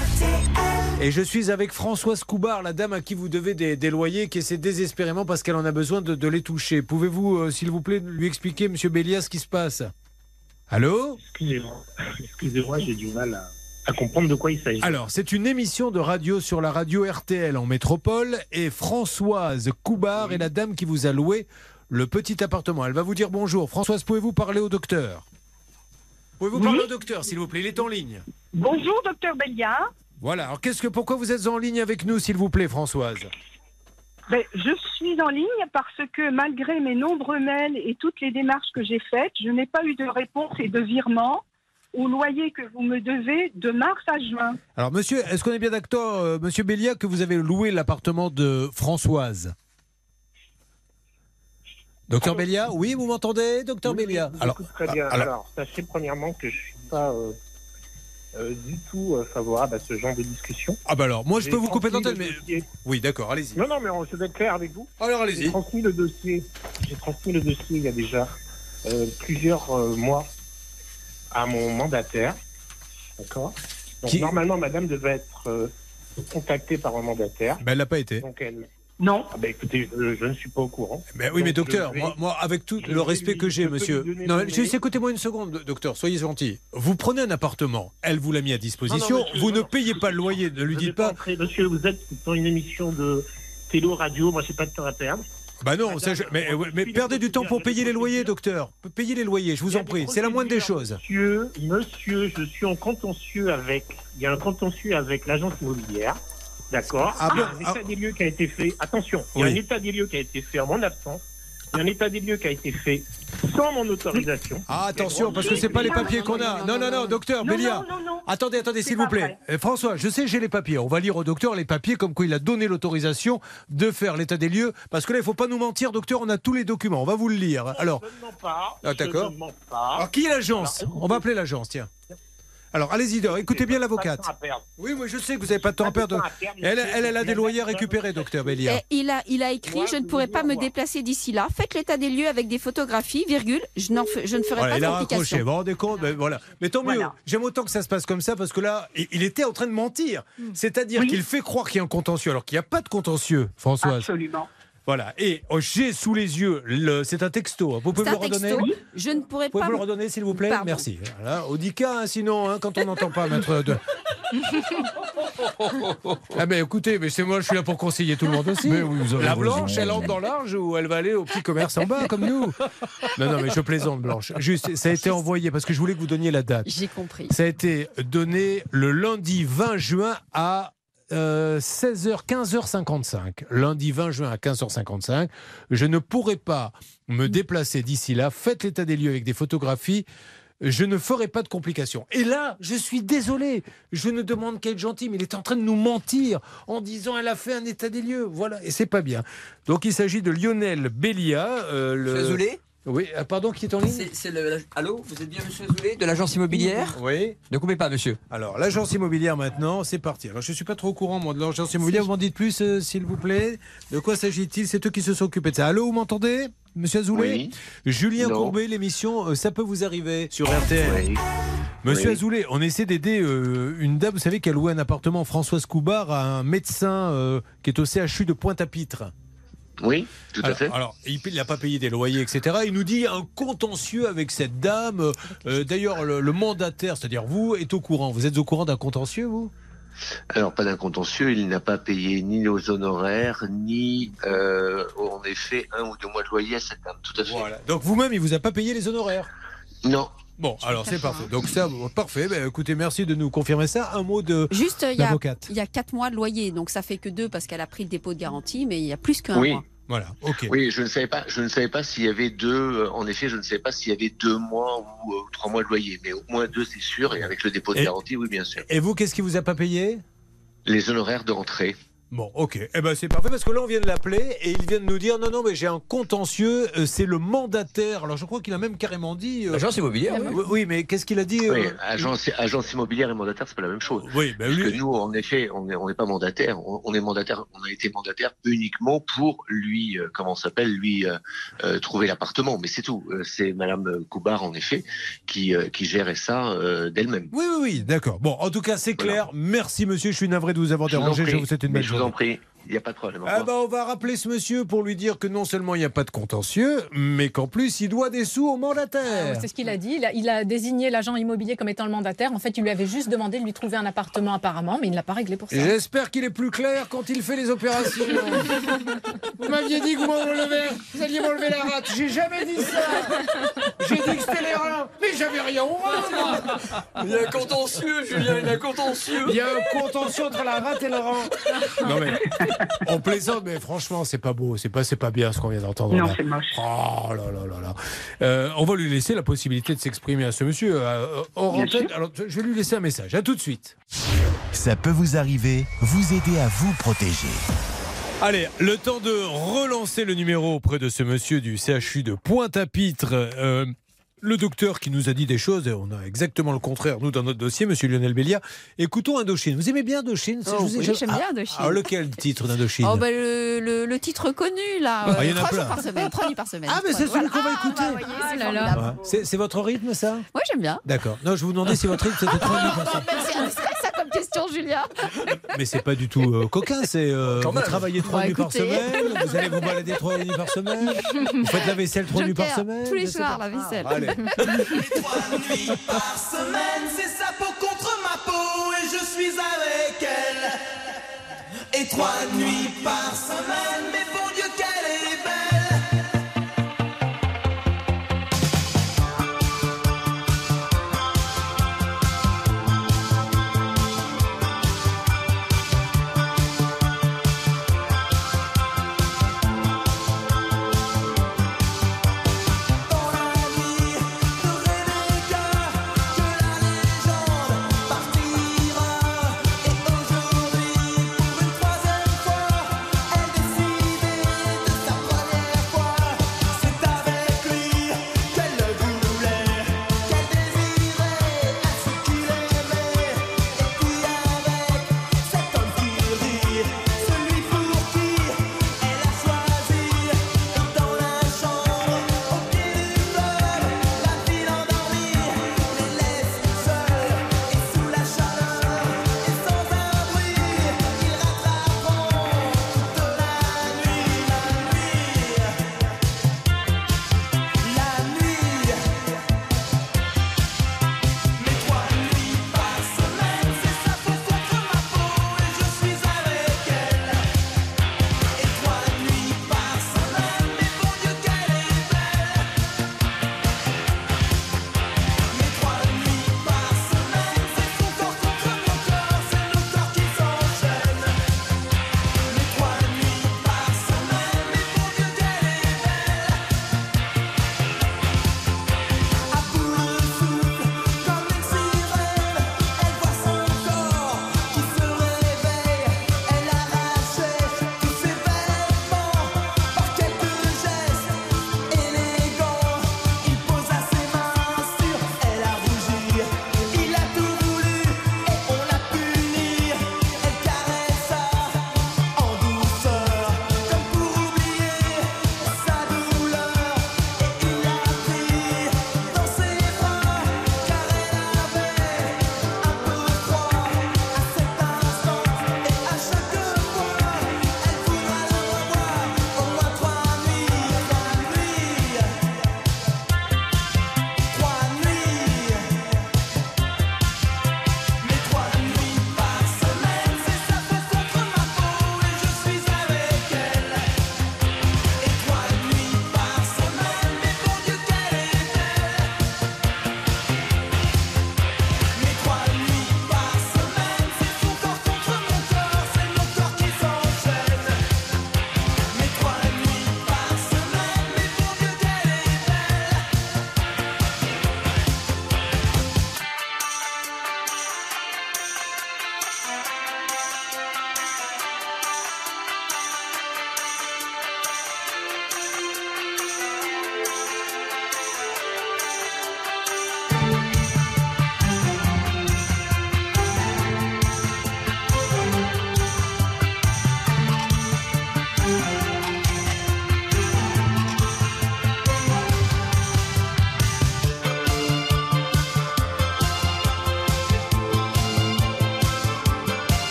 Et je suis avec Françoise Coubard, la dame à qui vous devez des, des loyers, qui essaie désespérément parce qu'elle en a besoin de, de les toucher. Pouvez-vous, euh, s'il vous plaît, lui expliquer, monsieur Bélia, ce qui se passe? Allô? Excusez-moi, excusez-moi, j'ai du mal à, à comprendre de quoi il s'agit. Alors, c'est une émission de radio sur la radio RTL en métropole et Françoise Coubard est la dame qui vous a loué le petit appartement. Elle va vous dire bonjour. Françoise, pouvez-vous parler au docteur? Pouvez-vous Oui. parler au docteur, s'il vous plaît? Il est en ligne. Bonjour, docteur Bélia. Voilà. Alors, qu'est-ce que, pourquoi vous êtes en ligne avec nous, s'il vous plaît, Françoise? Ben, je suis en ligne parce que malgré mes nombreux mails et toutes les démarches que j'ai faites, je n'ai pas eu de réponse et de virement au loyer que vous me devez de mars à juin. Alors, monsieur, est-ce qu'on est bien d'accord, euh, monsieur Bélia, que vous avez loué l'appartement de Françoise? Docteur Bélia Oui, vous m'entendez, docteur Oui, Bélia Alors, très bien. alors- Alors, sachez premièrement que je suis pas euh, euh, du tout euh, favorable à ce genre de discussion. Ah bah alors, moi je J'ai peux vous couper l'antenne, mais... dossier. Oui, d'accord, allez-y. Non, non, mais on- je vais être clair avec vous. Alors J'ai allez-y. transmis le dossier. J'ai transmis le dossier il y a déjà euh, plusieurs euh, mois à mon mandataire. D'accord. Donc Qui- normalement, Madame devait être euh, contactée par un mandataire. Ben, elle l'a pas été. Donc elle. Non. Ah, bah, écoutez, je, je ne suis pas au courant. Mais oui, mais docteur, je vais- moi, moi, avec tout je le vais respect lui- que j'ai, je peux monsieur. donner Non, mon juste mail. écoutez-moi une seconde, docteur, soyez gentil. Vous prenez un appartement, elle vous l'a mis à disposition, Non, non, monsieur, vous non, ne non. payez pas le loyer, ne lui Je dites pas. entrer. Monsieur, vous êtes dans une émission de télo-radio. Moi, j'ai pas de temps à perdre. Bah non, Madame, ça, je- mais, perdez du temps pour payer les loyers, docteur. Payez les loyers, je vous en prie, c'est la moindre des choses. Monsieur, monsieur, je suis en contentieux avec. Il y a un contentieux avec l'agence immobilière. D'accord? Ah Il y a un état Ah. des lieux qui a été fait. Attention, il y a Oui. un état des lieux qui a été fait en mon absence. Il y a un état des lieux qui a été fait sans mon autorisation. Ah, attention, parce que c'est pas les papiers qu'on a. Non, non, non, docteur, Bélia. Attendez, attendez, s'il vous plaît. vrai. Euh, François, je sais, j'ai les papiers. On va lire au docteur les papiers comme quoi il a donné l'autorisation de faire l'état des lieux. Parce que là, il faut pas nous mentir, docteur, on a tous les documents. On va vous le lire. Alors, Je ne mens pas. Ah, d'accord. Je ne mens pas. alors qui est l'agence? On va appeler l'agence, tiens. Alors, allez-y, écoutez bien l'avocate. Oui, moi je sais que vous n'avez pas de temps à perdre. Elle, elle, elle a des loyers récupérer, docteur Bélia. Et il, a, il a écrit Moi, Je ne pourrai pas me déplacer d'ici là. Faites l'état des lieux avec des photographies, virgule. Je, n'en fe- je ne ferai Voilà, pas il de a raccroché. complications. Vous vous rendez compte? Ben, voilà. Mais tant mieux. Voilà. J'aime autant que ça se passe comme ça parce que là, il il était en train de mentir. C'est-à-dire Oui. qu'il fait croire qu'il y a un contentieux alors qu'il n'y a pas de contentieux, Françoise. Absolument. Voilà. Et oh, j'ai sous les yeux, le- c'est un texto. hein. Vous pouvez me le redonner texto. Je ne pourrai Vous pouvez pas. me le redonner, s'il vous plaît? Pardon. Merci. Voilà. Audica, hein, sinon, hein, quand on n'entend pas, maître de. ah, mais écoutez, mais c'est moi, je suis là pour conseiller tout le monde aussi. Mais oui, vous avez La raison. blanche, elle entre dans l'arge ou elle va aller au petit commerce en bas, comme nous Non, non, mais je plaisante, Blanche. Juste, ça a été envoyé parce que je voulais que vous donniez la date. J'ai compris. Ça a été donné le lundi 20 juin à euh, 16h, 15h55. Lundi 20 juin à 15h55. Je ne pourrai pas me déplacer d'ici là. Faites l'état des lieux avec des photographies. Je ne ferai pas de complications. Et là, je suis désolé. Je ne demande qu'à être gentil, mais il est en train de nous mentir en disant elle a fait un état des lieux. Voilà, et c'est pas bien. Donc il s'agit de Lionel Bélia. euh. Monsieur Azoulay Oui, ah, pardon, qui est en ligne C'est c'est le. Allô Vous êtes bien Monsieur Azoulay de l'agence immobilière Oui. Ne coupez pas, monsieur. Alors, l'agence immobilière maintenant, c'est parti. Alors, je ne suis pas trop au courant, moi, de l'agence immobilière. Vous m'en dites plus, euh, s'il vous plaît. De quoi s'agit-il? C'est eux qui se sont occupés de ça. Allô, vous m'entendez Monsieur Azoulay Oui. Julien Non. Courbet, l'émission euh, Ça peut vous arriver sur RTL. Oui. Monsieur Oui. Azoulay, on essaie d'aider euh, une dame, vous savez, qui a loué un appartement, Françoise Coubard, à un médecin euh, qui est au CHU de Pointe-à-Pitre. Oui, tout à alors, fait. Alors, il n'a pas payé des loyers, etc. Il nous dit un contentieux avec cette dame. Euh, D'ailleurs, le, le mandataire, c'est-à-dire vous, est au courant. Vous êtes au courant d'un contentieux, vous? Alors, pas d'un contentieux, il n'a pas payé ni nos honoraires, ni euh, en effet un ou deux mois de loyer à cette dame. Tout à fait. Donc vous-même, il vous a pas payé les honoraires? Non. Bon, alors c'est parfait. Donc ça, bon, parfait. Ben, écoutez, merci de nous confirmer ça. Un mot de Juste, il y, a, il y a 4 mois de loyer, donc ça fait que deux parce qu'elle a pris le dépôt de garantie, mais il y a plus qu'un Oui. mois. Voilà, ok. Oui, je ne savais pas. Je ne savais pas s'il y avait deux. euh, En effet, je ne savais pas s'il y avait deux mois ou euh, trois mois de loyer, mais au moins deux, c'est sûr. Et avec le dépôt de Et- garantie, oui, bien sûr. Et vous, qu'est-ce qui vous a pas payé? Les honoraires de rentrée. Bon, ok. Eh ben c'est parfait parce que là on vient de l'appeler et il vient de nous dire non non mais j'ai un contentieux, euh, c'est le mandataire. Alors je crois qu'il a même carrément dit. euh, L'agence immobilière, oui. Oui, oui, mais qu'est-ce qu'il a dit Oui, euh, agence, agence immobilière et mandataire, c'est pas la même chose. Oui, ben Parce lui- que nous, en effet, on n'est on pas mandataire. On, on est mandataire. On a été mandataire uniquement pour lui, euh, comment s'appelle, lui euh, euh, trouver l'appartement. Mais c'est tout. C'est Madame Coubard, en effet, qui euh, qui gérait ça euh, d'elle-même. Oui, oui, oui, d'accord. Bon, en tout cas, c'est clair. Merci, monsieur. Je suis navré de vous avoir dérangé. Je vous souhaite une belle je vous en. Il n'y a pas de problème. Ah bah, on va rappeler ce monsieur pour lui dire que non seulement il n'y a pas de contentieux, mais qu'en plus il doit des sous au mandataire. C'est ce qu'il a dit. Il a, il a désigné l'agent immobilier comme étant le mandataire. En fait, il lui avait juste demandé de lui trouver un appartement apparemment, mais il ne l'a pas réglé pour ça. J'espère qu'il est plus clair quand il fait les opérations. vous m'aviez dit que vous vous alliez m'enlever la rate. J'ai jamais dit ça. J'ai dit que c'était les reins, mais j'avais rien au moi. Il y a un contentieux, Julien, il y a un contentieux. Il y a un contentieux entre la rate et le rein. Non mais on plaisante, mais franchement c'est pas beau, c'est pas c'est pas bien ce qu'on vient d'entendre. Non, là. c'est moche. Oh là là là là. Euh, on va lui laisser la possibilité de s'exprimer à ce monsieur. Euh, antenne. sûr. Alors je vais lui laisser un message. À tout de suite. Ça peut vous arriver, vous aider à vous protéger. Allez, le temps de relancer le numéro auprès de ce monsieur du CHU de Pointe-à-Pitre. Euh, le docteur qui nous a dit des choses, et on a exactement le contraire, nous, dans notre dossier, monsieur Lionel Bélia. Écoutons Indochine. Vous aimez bien Indochine Oh, oui, j'aime bien Indochine. Alors, lequel titre d'Indochine Oh, bah, le, le- le titre connu, là. Ah, il y en a trois plein. jours par semaine. Trois nuits par semaine. Ah, mais c'est Voilà. celui qu'on va Ah, écouter. bah, c'est votre rythme, ça? Moi, j'aime bien. D'accord. Non, je vous demandais si votre rythme c'était trois nuits par semaine. Merci, indiscret, ça comme question, Julien. Mais c'est pas du tout euh, coquin, c'est euh, vous travaillez trois Bah, nuits par semaine, vous allez vous balader trois nuits par semaine, vous faites la vaisselle trois nuits par semaine. tous les soirs, la vaisselle. Allez. Trois nuits par semaine, c'est sa peau contre ma peau et je suis avec elle. Et trois nuits par semaine,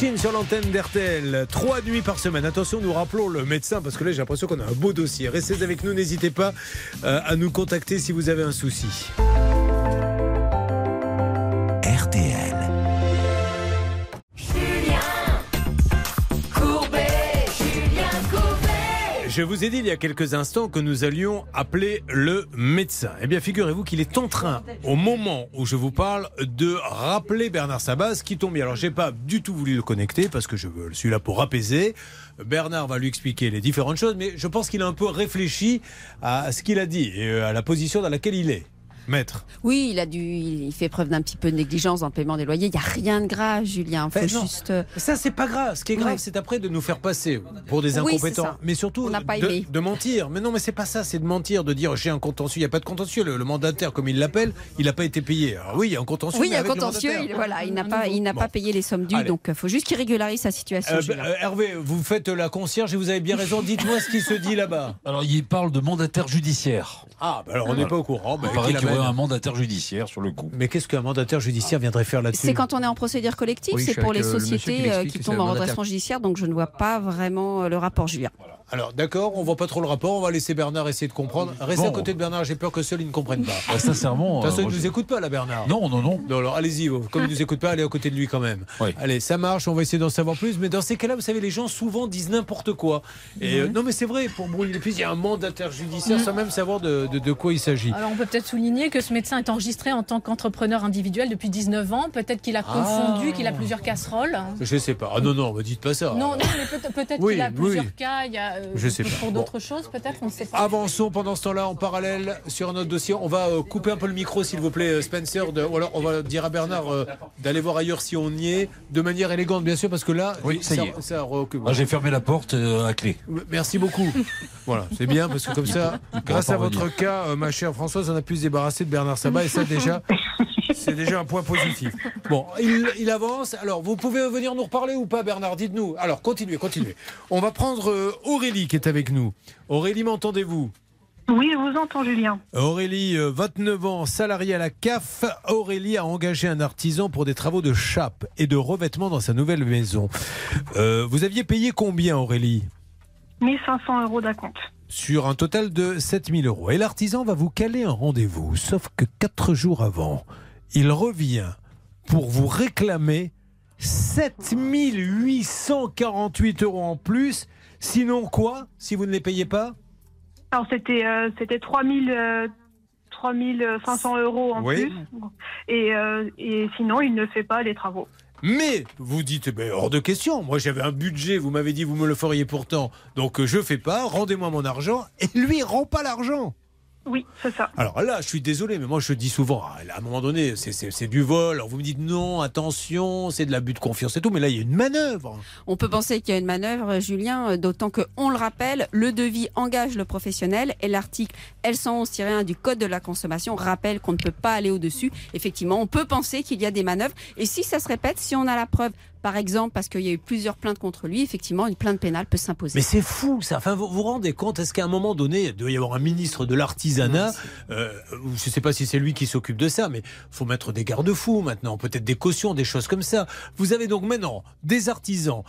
Sur l'antenne d'RTL. Trois nuits par semaine. Attention, nous rappelons le médecin parce que là, j'ai l'impression qu'on a un beau dossier. Restez avec nous, n'hésitez pas euh, à nous contacter si vous avez un souci. Je vous ai dit il y a quelques instants que nous allions appeler le médecin. Eh bien, figurez-vous qu'il est en train, au moment où je vous parle, de rappeler Bernard Sabas, qui tombe bien. Alors, j'ai pas du tout voulu le connecter parce que je suis là pour apaiser. Bernard va lui expliquer les différentes choses, mais je pense qu'il a un peu réfléchi à ce qu'il a dit et euh, à la position dans laquelle il est. Maître. Oui, il a dû, il fait preuve d'un petit peu de négligence dans le paiement des loyers. Il n'y a rien de grave, Julien. Faut Ben juste. euh, Ça, c'est pas grave. Ce qui est grave, Ouais. c'est après de nous faire passer pour des incompétents. mais surtout On n'a pas de, aimé. de mentir. Mais non, mais c'est pas ça. C'est de mentir, de dire j'ai un contentieux. Il n'y a pas de contentieux. Le, le mandataire, comme il l'appelle, il n'a pas été payé. Alors oui, il y a un contentieux. Oui, il y a un contentieux. Il, voilà, il n'a pas, il n'a Bon. pas payé les sommes dues, Allez. donc il faut juste qu'il régularise sa situation. Euh, Julien. euh, Hervé, vous faites la concierge et vous avez bien raison. Dites-moi ce qui se dit là-bas. Alors, il parle de mandataire judiciaire. Ah, bah alors on n'est pas au courant. Bah, Un mandataire judiciaire sur le coup. Mais qu'est-ce qu'un mandataire judiciaire viendrait faire là-dessus C'est quand on est en procédure collective, Oui, c'est pour les euh, le monsieur qui sociétés euh, qui tombent en redressement judiciaire, donc je ne vois pas vraiment euh, le rapport, Julien. Alors d'accord, on voit pas trop le rapport. On va laisser Bernard essayer de comprendre. Restez à Bon. côté de Bernard. J'ai peur que seul il ne comprenne pas. Bah, sincèrement, De toute façon, euh, il moi, nous je- écoute pas là, Bernard. Non, non, non. Non, alors allez-y. vous. Comme il nous écoute pas, allez à côté de lui quand même. Oui. Allez, ça marche. On va essayer d'en savoir plus. Mais dans ces cas-là, vous savez, les gens souvent disent n'importe quoi. Et euh, non, mais c'est vrai. Pour brouiller les pistes, il y a un mandataire judiciaire sans même savoir de, de- de quoi il s'agit. Alors on peut peut-être souligner que ce médecin est enregistré en tant qu'entrepreneur individuel depuis 19 ans. Peut-être qu'il a Ah. confondu, qu'il a plusieurs casseroles. Je sais pas. Ah non, non, me dites pas ça. Non, non, mais peut- peut-être Oui, qu'il a oui. plusieurs cas. Il y a, euh, Je sais pour pas. Bon. d'autres choses, peut-être, on ne sait pas. Avançons pendant ce temps-là en parallèle sur un autre dossier. On va euh, couper un peu le micro, s'il vous plaît, euh, Spencer. de- ou alors on va dire à Bernard euh, d'aller voir ailleurs si on y est, de manière élégante, bien sûr, parce que là, Oui, ça y est. ça recule. Ah, J'ai fermé la porte euh, à clé. Merci beaucoup. voilà, c'est bien parce que comme ça, grâce à votre cas, euh, ma chère Françoise, on a pu se débarrasser de Bernard Sabat et ça déjà, c'est déjà un point positif. Bon, il, il avance. Alors, vous pouvez venir nous reparler ou pas, Bernard? Dites-nous. Alors, continuez, continuez. On va prendre euh, Aurélie qui est avec nous. Aurélie, m'entendez-vous? Oui, je vous entends, Julien. Aurélie, euh, 29 ans, salariée à la CAF. Aurélie a engagé un artisan pour des travaux de chape et de revêtement dans sa nouvelle maison. Euh, vous aviez payé combien, Aurélie? 1500 euros d'acompte. sur un total de 7000 euros. Et l'artisan va vous caler un rendez-vous, sauf que quatre jours avant, il revient pour vous réclamer 7848 euros en plus. Sinon quoi Si vous ne les payez pas? Alors, c'était euh, c'était 3000, euh, 3500 euros en Oui. plus. Et, euh, et sinon, il ne fait pas les travaux. Mais vous dites, eh ben, hors de question. Moi, j'avais un budget. Vous m'avez dit, vous me le feriez pourtant. Donc, euh, je fais pas. Rendez-moi mon argent. Et lui, il rend pas l'argent. Oui, c'est ça. Alors là, je suis désolé, mais moi je dis souvent, ah, à un moment donné, c'est- du vol. Alors vous me dites non, attention, c'est de l'abus de confiance et tout, mais là il y a une manœuvre. On peut penser qu'il y a une manœuvre, Julien, euh, d'autant que, on le rappelle, le devis engage le professionnel et l'article L111-1 du Code de la consommation rappelle qu'on ne peut pas aller au-dessus. Effectivement, on peut penser qu'il y a des manœuvres. Et si ça se répète, si on a la preuve, par exemple, parce qu'il y a eu plusieurs plaintes contre lui, effectivement, une plainte pénale peut s'imposer. Mais c'est fou ça. Enfin, vous vous rendez compte Est-ce qu'à un moment donné, il doit y avoir un ministre de l'artisanat euh, ou Je ne sais pas si c'est lui qui s'occupe de ça, mais faut mettre des garde-fous maintenant, peut-être des cautions, des choses comme ça. Vous avez donc maintenant des artisans,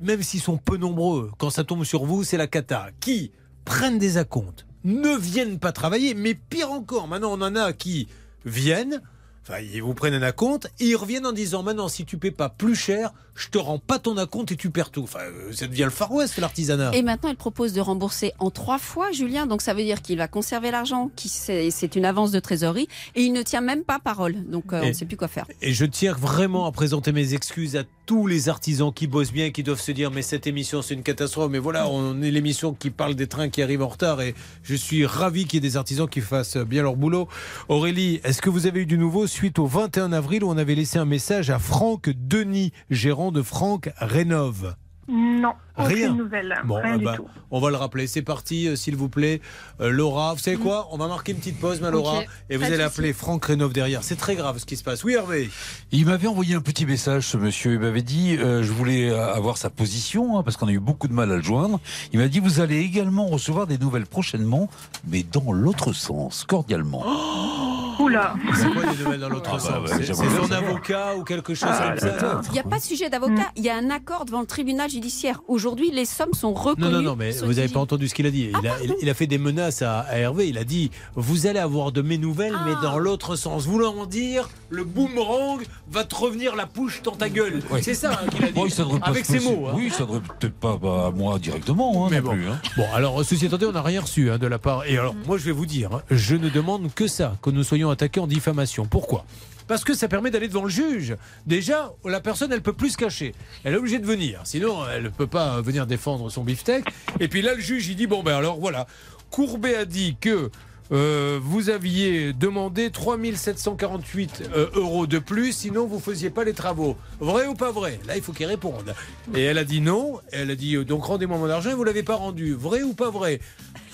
même s'ils sont peu nombreux, quand ça tombe sur vous, c'est la cata, qui prennent des acomptes, ne viennent pas travailler, mais pire encore, maintenant on en a qui viennent. Enfin, ils vous prennent un acompte et ils reviennent en disant maintenant si tu paies pas plus cher, je te rends pas ton acompte et tu perds tout. Enfin, euh, ça devient le Far West l'artisanat. Et maintenant, il propose de rembourser en trois fois, Julien. Donc, ça veut dire qu'il va conserver l'argent, qui c'est une avance de trésorerie, et il ne tient même pas parole. Donc, euh, on ne sait plus quoi faire. Et je tiens vraiment à présenter mes excuses à tous les artisans qui bossent bien, qui doivent se dire mais cette émission c'est une catastrophe. Mais voilà, on est l'émission qui parle des trains qui arrivent en retard et je suis ravi qu'il y ait des artisans qui fassent bien leur boulot. Aurélie, est-ce que vous avez eu du nouveau suite au 21 avril où on avait laissé un message à Franck Denis, gérant de Franck Rénove Non, aucune Rien. nouvelle. Bon, Rien eh du ben, tout. on va le rappeler. C'est parti, euh, s'il vous plaît. Euh, Laura, vous savez quoi? On va marquer une petite pause, ma Laura, et vous pas allez appeler Franck Rénove derrière. C'est très grave ce qui se passe. Oui, Hervé? Il m'avait envoyé un petit message, ce monsieur. Il m'avait dit, euh, je voulais avoir sa position, hein, parce qu'on a eu beaucoup de mal à le joindre. Il m'a dit, vous allez également recevoir des nouvelles prochainement, mais dans l'autre sens, cordialement. Ouh Oula. C'est quoi des nouvelles dans l'autre Ah bah sens ouais, C'est savoir. avocat ou quelque chose Ah, comme ça Il n'y a pas de sujet d'avocat, il y a un accord devant le tribunal judiciaire. Aujourd'hui, les sommes sont reconnues. Non, non, non, mais vous n'avez pas entendu ce qu'il a dit. Il a, il- il a fait des menaces à, à Hervé. Il a dit Vous allez avoir de mes nouvelles, mais Ah. dans l'autre sens. Voulant en dire Le boomerang va te revenir la pouche dans ta gueule. Ouais. C'est ça hein, qu'il a dit. Bon, Avec ses mots. hein. Oui, il s'adresse peut-être pas bah, à moi directement, hein, Mais non bon. plus. hein. Bon, alors, ceci étant dit, on n'a rien reçu hein, de la part. Et alors, moi, je vais vous dire hein, je ne demande que ça, que nous soyons attaqués en diffamation. Pourquoi? Parce que ça permet d'aller devant le juge. Déjà, la personne, elle peut plus se cacher. Elle est obligée de venir. Sinon, elle ne peut pas venir défendre son beefsteak. Et puis là, le juge, il dit bon, ben alors voilà. Courbet a dit que euh, vous aviez demandé 3748 euh, euros de plus, sinon vous faisiez pas les travaux. Vrai ou pas vrai? Là, il faut qu'il réponde. Et elle a dit non. Elle a dit euh, donc rendez-moi mon argent vous l'avez pas rendu. Vrai ou pas vrai?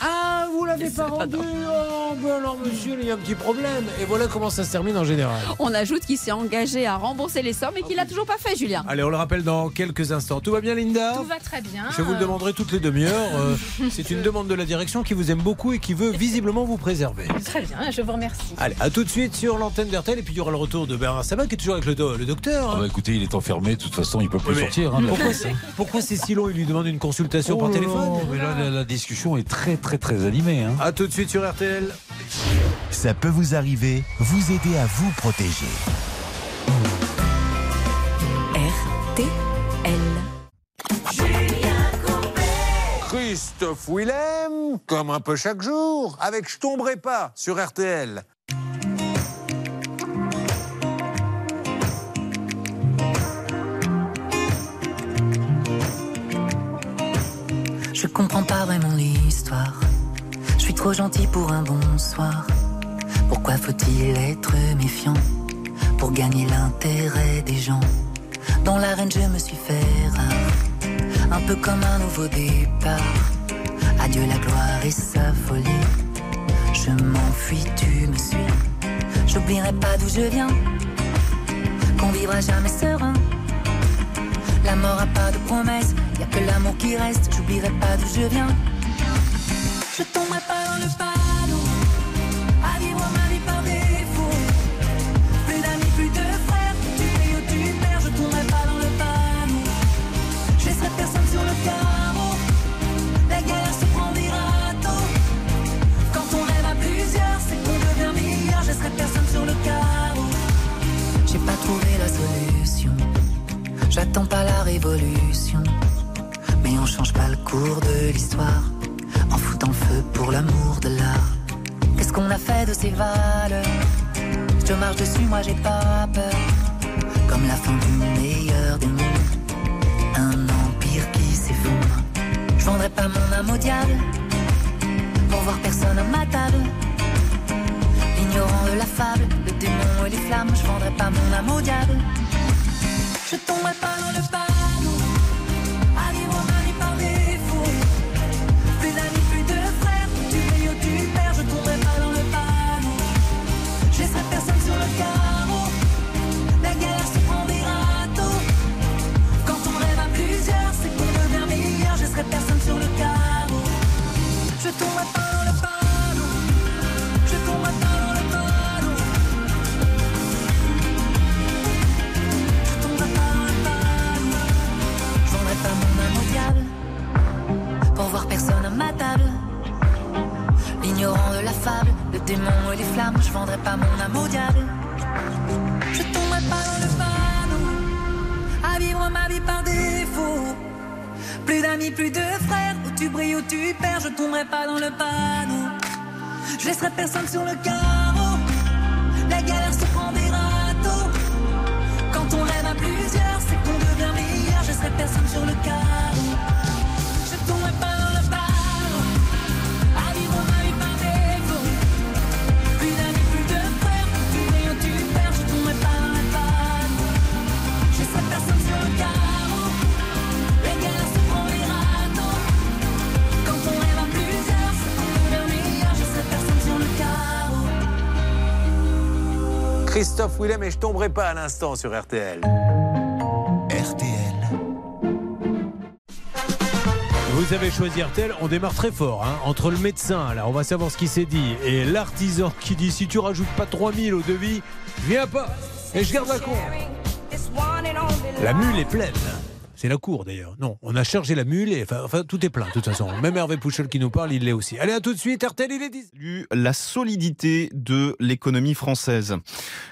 Ah, vous l'avez pas rendu Oh, ben alors monsieur, il y a un petit problème. Et voilà comment ça se termine en général. On ajoute qu'il s'est engagé à rembourser les sommes et qu'il l'a toujours pas fait, Julien. Allez, on le rappelle dans quelques instants. Tout va bien, Linda? Tout va très bien. Je vous le demanderai toutes les demi-heures. Euh, C'est une demande de la direction qui vous aime beaucoup et qui veut visiblement vous préserver. Très bien, je vous remercie. Allez, à tout de suite sur l'antenne d'RTL et puis il y aura le retour de Bernard Sabat qui est toujours avec le, do- le docteur. Ah bah, écoutez, il est enfermé, de toute façon, il peut plus mais sortir. hein, pourquoi hein. pourquoi c'est si long? Il lui demande une consultation par Oh téléphone mais là, la, la discussion est très, très, très animée. Hein. À tout de suite sur RTL. Ça peut vous arriver, vous aider à vous protéger. RTL. Christophe Willem, comme un peu chaque jour, avec Je tomberai pas sur RTL. Je comprends pas vraiment l'histoire. Je suis trop gentil pour un bonsoir. Pourquoi faut-il être méfiant pour gagner l'intérêt des gens? Dans l'arène, je me suis fait rare, un peu comme un nouveau départ. Adieu la gloire et sa folie. Je m'enfuis, tu me suis. J'oublierai pas d'où je viens, qu'on vivra jamais serein. La mort a pas de promesse, y a que l'amour qui reste. J'oublierai pas d'où je viens. Je tomberai pas dans le panneau, vivre ma vie par défaut. Plus d'amis, plus de frères, tu payes ou tu perds. Je tomberai pas dans le panneau, je laisserai personne sur le carreau. La galère se prend des. Quand on rêve à plusieurs, c'est qu'on devient meilleur. Je laisserai personne sur le carreau. J'ai pas trouvé la solution. J'attends pas la révolution, mais on change pas le cours de l'histoire en feu pour l'amour de l'art. Qu'est-ce qu'on a fait de ces valeurs Je marche dessus, moi j'ai pas peur. Comme la fin du meilleur des mondes, un empire qui s'effondre. Je vendrai pas mon âme au diable pour voir personne à ma table. Ignorant de la fable, le démon et les flammes, je vendrai pas mon âme au diable. Je tomberai pas dans le panneau vivre ma vie par défaut Plus d'amis, plus de frères Où tu brilles, où tu perds Je tomberai pas dans le panneau Je laisserai personne sur le carreau La galère se prend des râteaux quand on rêve à plusieurs, c'est qu'on devient meilleur. Je serai personne sur le carreau. Christophe Willem et je tomberai pas à l'instant sur RTL. RTL. Vous Vous avez choisi RTL, on démarre très fort. hein. Entre le médecin, là, on va savoir ce qui s'est dit, et l'artisan qui dit si tu rajoutes pas 3000 au devis, viens pas. Et je garde la cour. La mule est pleine. C'est la cour d'ailleurs. Non, on a chargé la mule et enfin, tout est plein de toute façon. Même Hervé Pouchel qui nous parle, il l'est aussi. Allez, à tout de suite, RTL, il est 10. La solidité de l'économie française.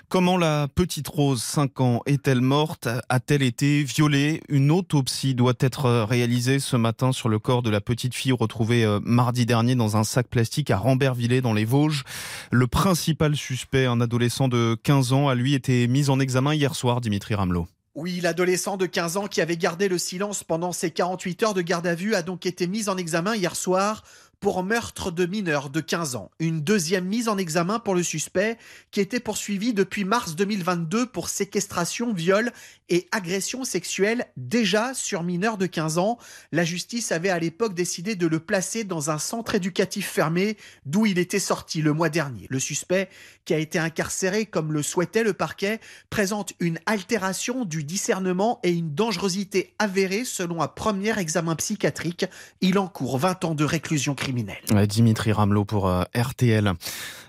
Comment la petite Rose, 5 ans, est-elle morte? A-t-elle été violée? Une autopsie doit être réalisée ce matin sur le corps de la petite fille retrouvée euh, mardi dernier dans un sac plastique à Rambervillers dans les Vosges. Le principal suspect, un adolescent de 15 ans, a lui été mis en examen hier soir, Dimitri Ramelot. Oui, l'adolescent de 15 ans qui avait gardé le silence pendant ses 48 heures de garde à vue a donc été mis en examen hier soir pour meurtre de mineur de 15 ans. Une deuxième mise en examen pour le suspect qui était poursuivi depuis mars 2022 pour séquestration, viol et agression sexuelle déjà sur mineur de 15 ans. La justice avait à l'époque décidé de le placer dans un centre éducatif fermé d'où il était sorti le mois dernier. Le suspect qui a été incarcéré comme le souhaitait le parquet présente une altération du discernement et une dangerosité avérée selon un premier examen psychiatrique. Il encourt 20 ans de réclusion criminelle. Dimitri Ramelot pour euh, RTL.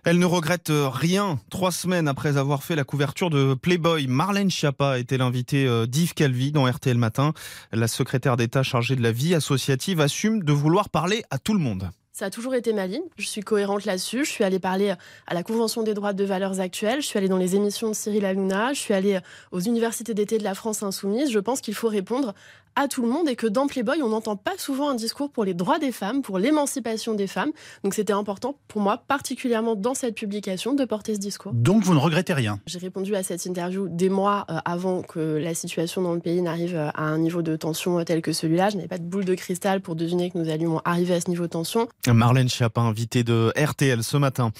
Elle ne regrette euh, rien. Trois semaines après avoir fait la couverture de Playboy, Marlène Schiappa était l'invitée euh, d'Yves Calvi dans RTL Matin. La secrétaire d'État chargée de la vie associative assume de vouloir parler à tout le monde. Ça a toujours été ma ligne. Je suis cohérente là-dessus. Je suis allée parler à la Convention des droits de valeurs actuelles. Je suis allée dans les émissions de Cyril Hanouna. Je suis allée aux universités d'été de la France insoumise. Je pense qu'il faut répondre à tout le monde et que dans Playboy, on n'entend pas souvent un discours pour les droits des femmes, pour l'émancipation des femmes. Donc c'était important pour moi, particulièrement dans cette publication, de porter ce discours. Donc vous ne regrettez rien J'ai répondu à cette interview des mois euh, avant que la situation dans le pays n'arrive euh, à un niveau de tension euh, tel que celui-là. Je n'avais pas de boule de cristal pour deviner que nous allions arriver à ce niveau de tension. Marlène Schiappa, invitée de RTL ce matin.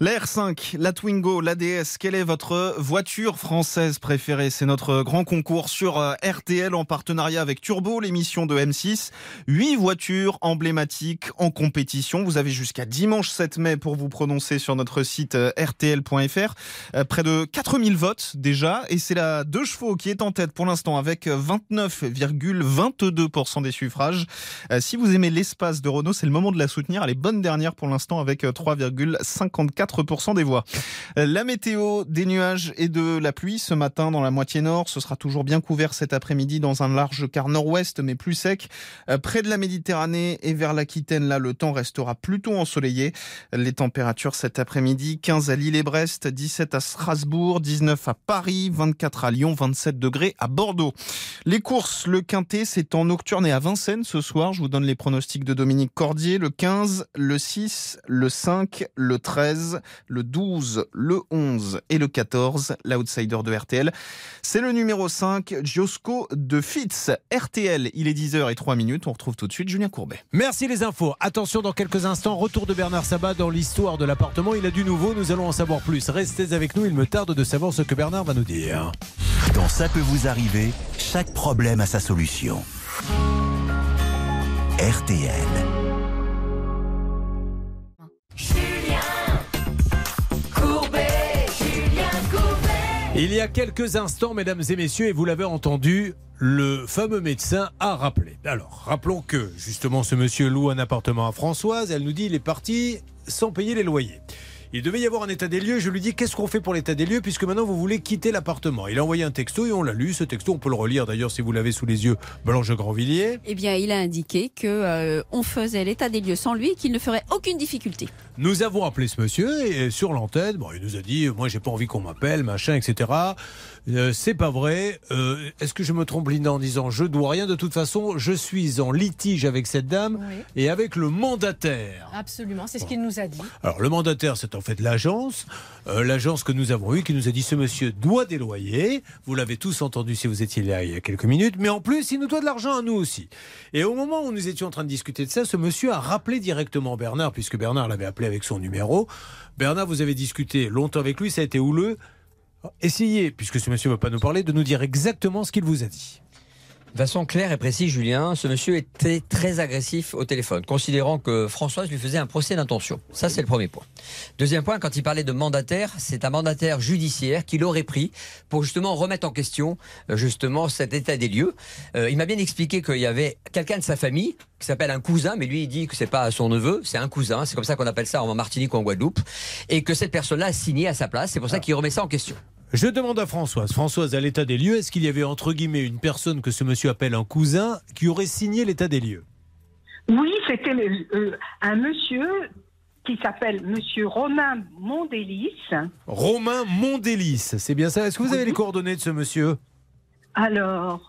La R5, la Twingo, la DS, quelle est votre voiture française préférée? C'est notre grand concours sur RTL en partenariat avec Turbo, l'émission de M6. Huit voitures emblématiques en compétition. Vous avez jusqu'à dimanche 7 mai pour vous prononcer sur notre site euh, rtl.fr. Euh, Près de 4000 votes déjà et c'est la deux chevaux qui est en tête pour l'instant avec 29,22% des suffrages. Euh, Si vous aimez l'espace de Renault, c'est le moment de la soutenir. Elle est bonne dernière pour l'instant avec euh, 3,54% des voix. Euh, La météo, des nuages et de la pluie ce matin dans la moitié nord. Ce sera toujours bien couvert cet après-midi dans un large quart nord-ouest, mais plus sec. Euh, Près de la Méditerranée et vers l'Aquitaine, là, le temps restera plutôt ensoleillé. Les températures cet après-midi, 15 à Lille et Brest, 17 à Strasbourg, 19 à Paris, 24 à Lyon, 27 degrés à Bordeaux. Les courses, le quintet, c'est en nocturne et à Vincennes ce soir. Je vous donne les pronostics de Dominique Cordier. Le 15, le 6, le 5, le 13, le 12, le 11 et le 14. L'outsider de RTL, c'est le numéro 5, Giosco de Fitz. RTL, il est 10h et 3 minutes. On retrouve tout de suite Julien Courbet. Merci les infos. Attention, dans quelques instants, retour de Bernard Sabat dans l'histoire de l'appartement. Il a du nouveau, nous allons en savoir plus. Restez avec nous, il me tarde de savoir ce que Bernard va nous dire. Dans Ça peut vous arriver, chaque problème a sa solution. RTL. Il y a quelques instants, mesdames et messieurs, et vous l'avez entendu, le fameux médecin a rappelé. Alors, rappelons que, justement, ce monsieur loue un appartement à Françoise. Elle nous dit il est parti sans payer les loyers. Il devait y avoir un état des lieux. Je lui dis qu'est-ce qu'on fait pour l'état des lieux puisque maintenant vous voulez quitter l'appartement? Il a envoyé un texto et on l'a lu. Ce texto, on peut le relire d'ailleurs si vous l'avez sous les yeux. Blanche Grandvilliers. Eh bien, il a indiqué que euh, on faisait l'état des lieux sans lui et qu'il ne ferait aucune difficulté. Nous avons appelé ce monsieur et sur l'antenne, bon, il nous a dit moi j'ai pas envie qu'on m'appelle, machin, etc. Euh, c'est pas vrai. Euh, Est-ce que je me trompe, Linda, en disant je dois rien? De toute façon Je suis en litige avec cette dame Oui. et avec le mandataire. Absolument, c'est ce qu'il nous a dit. Alors le mandataire, c'est en fait l'agence, euh, l'agence que nous avons eue qui nous a dit ce monsieur doit des loyers. Vous l'avez tous entendu si vous étiez là il y a quelques minutes, mais en plus il nous doit de l'argent à nous aussi. Et au moment où nous étions en train de discuter de ça, ce monsieur a rappelé directement Bernard, puisque Bernard l'avait appelé avec son numéro. Bernard, vous avez discuté longtemps avec lui, ça a été houleux. Essayez, puisque ce monsieur ne va pas nous parler, de nous dire exactement ce qu'il vous a dit. De façon claire et précise, Julien, ce monsieur était très agressif au téléphone, considérant que Françoise lui faisait un procès d'intention. Ça, c'est le premier point. Deuxième point, quand il parlait de mandataire, c'est un mandataire judiciaire qu'il aurait pris pour justement remettre en question euh, justement cet état des lieux. Euh, il m'a bien expliqué qu'il y avait quelqu'un de sa famille qui s'appelle un cousin, mais lui il dit que c'est pas son neveu, c'est un cousin, c'est comme ça qu'on appelle ça en Martinique ou en Guadeloupe, et que cette personne-là a signé à sa place. C'est pour ça qu'il remet ça en question. Je demande à Françoise. Françoise, à l'état des lieux, est-ce qu'il y avait entre guillemets une personne que ce monsieur appelle un cousin qui aurait signé l'état des lieux? Oui, c'était le- euh, un monsieur qui s'appelle Monsieur Romain Mondélis. Romain Mondélis, c'est bien ça? Est-ce que vous avez les coordonnées de ce monsieur? Alors,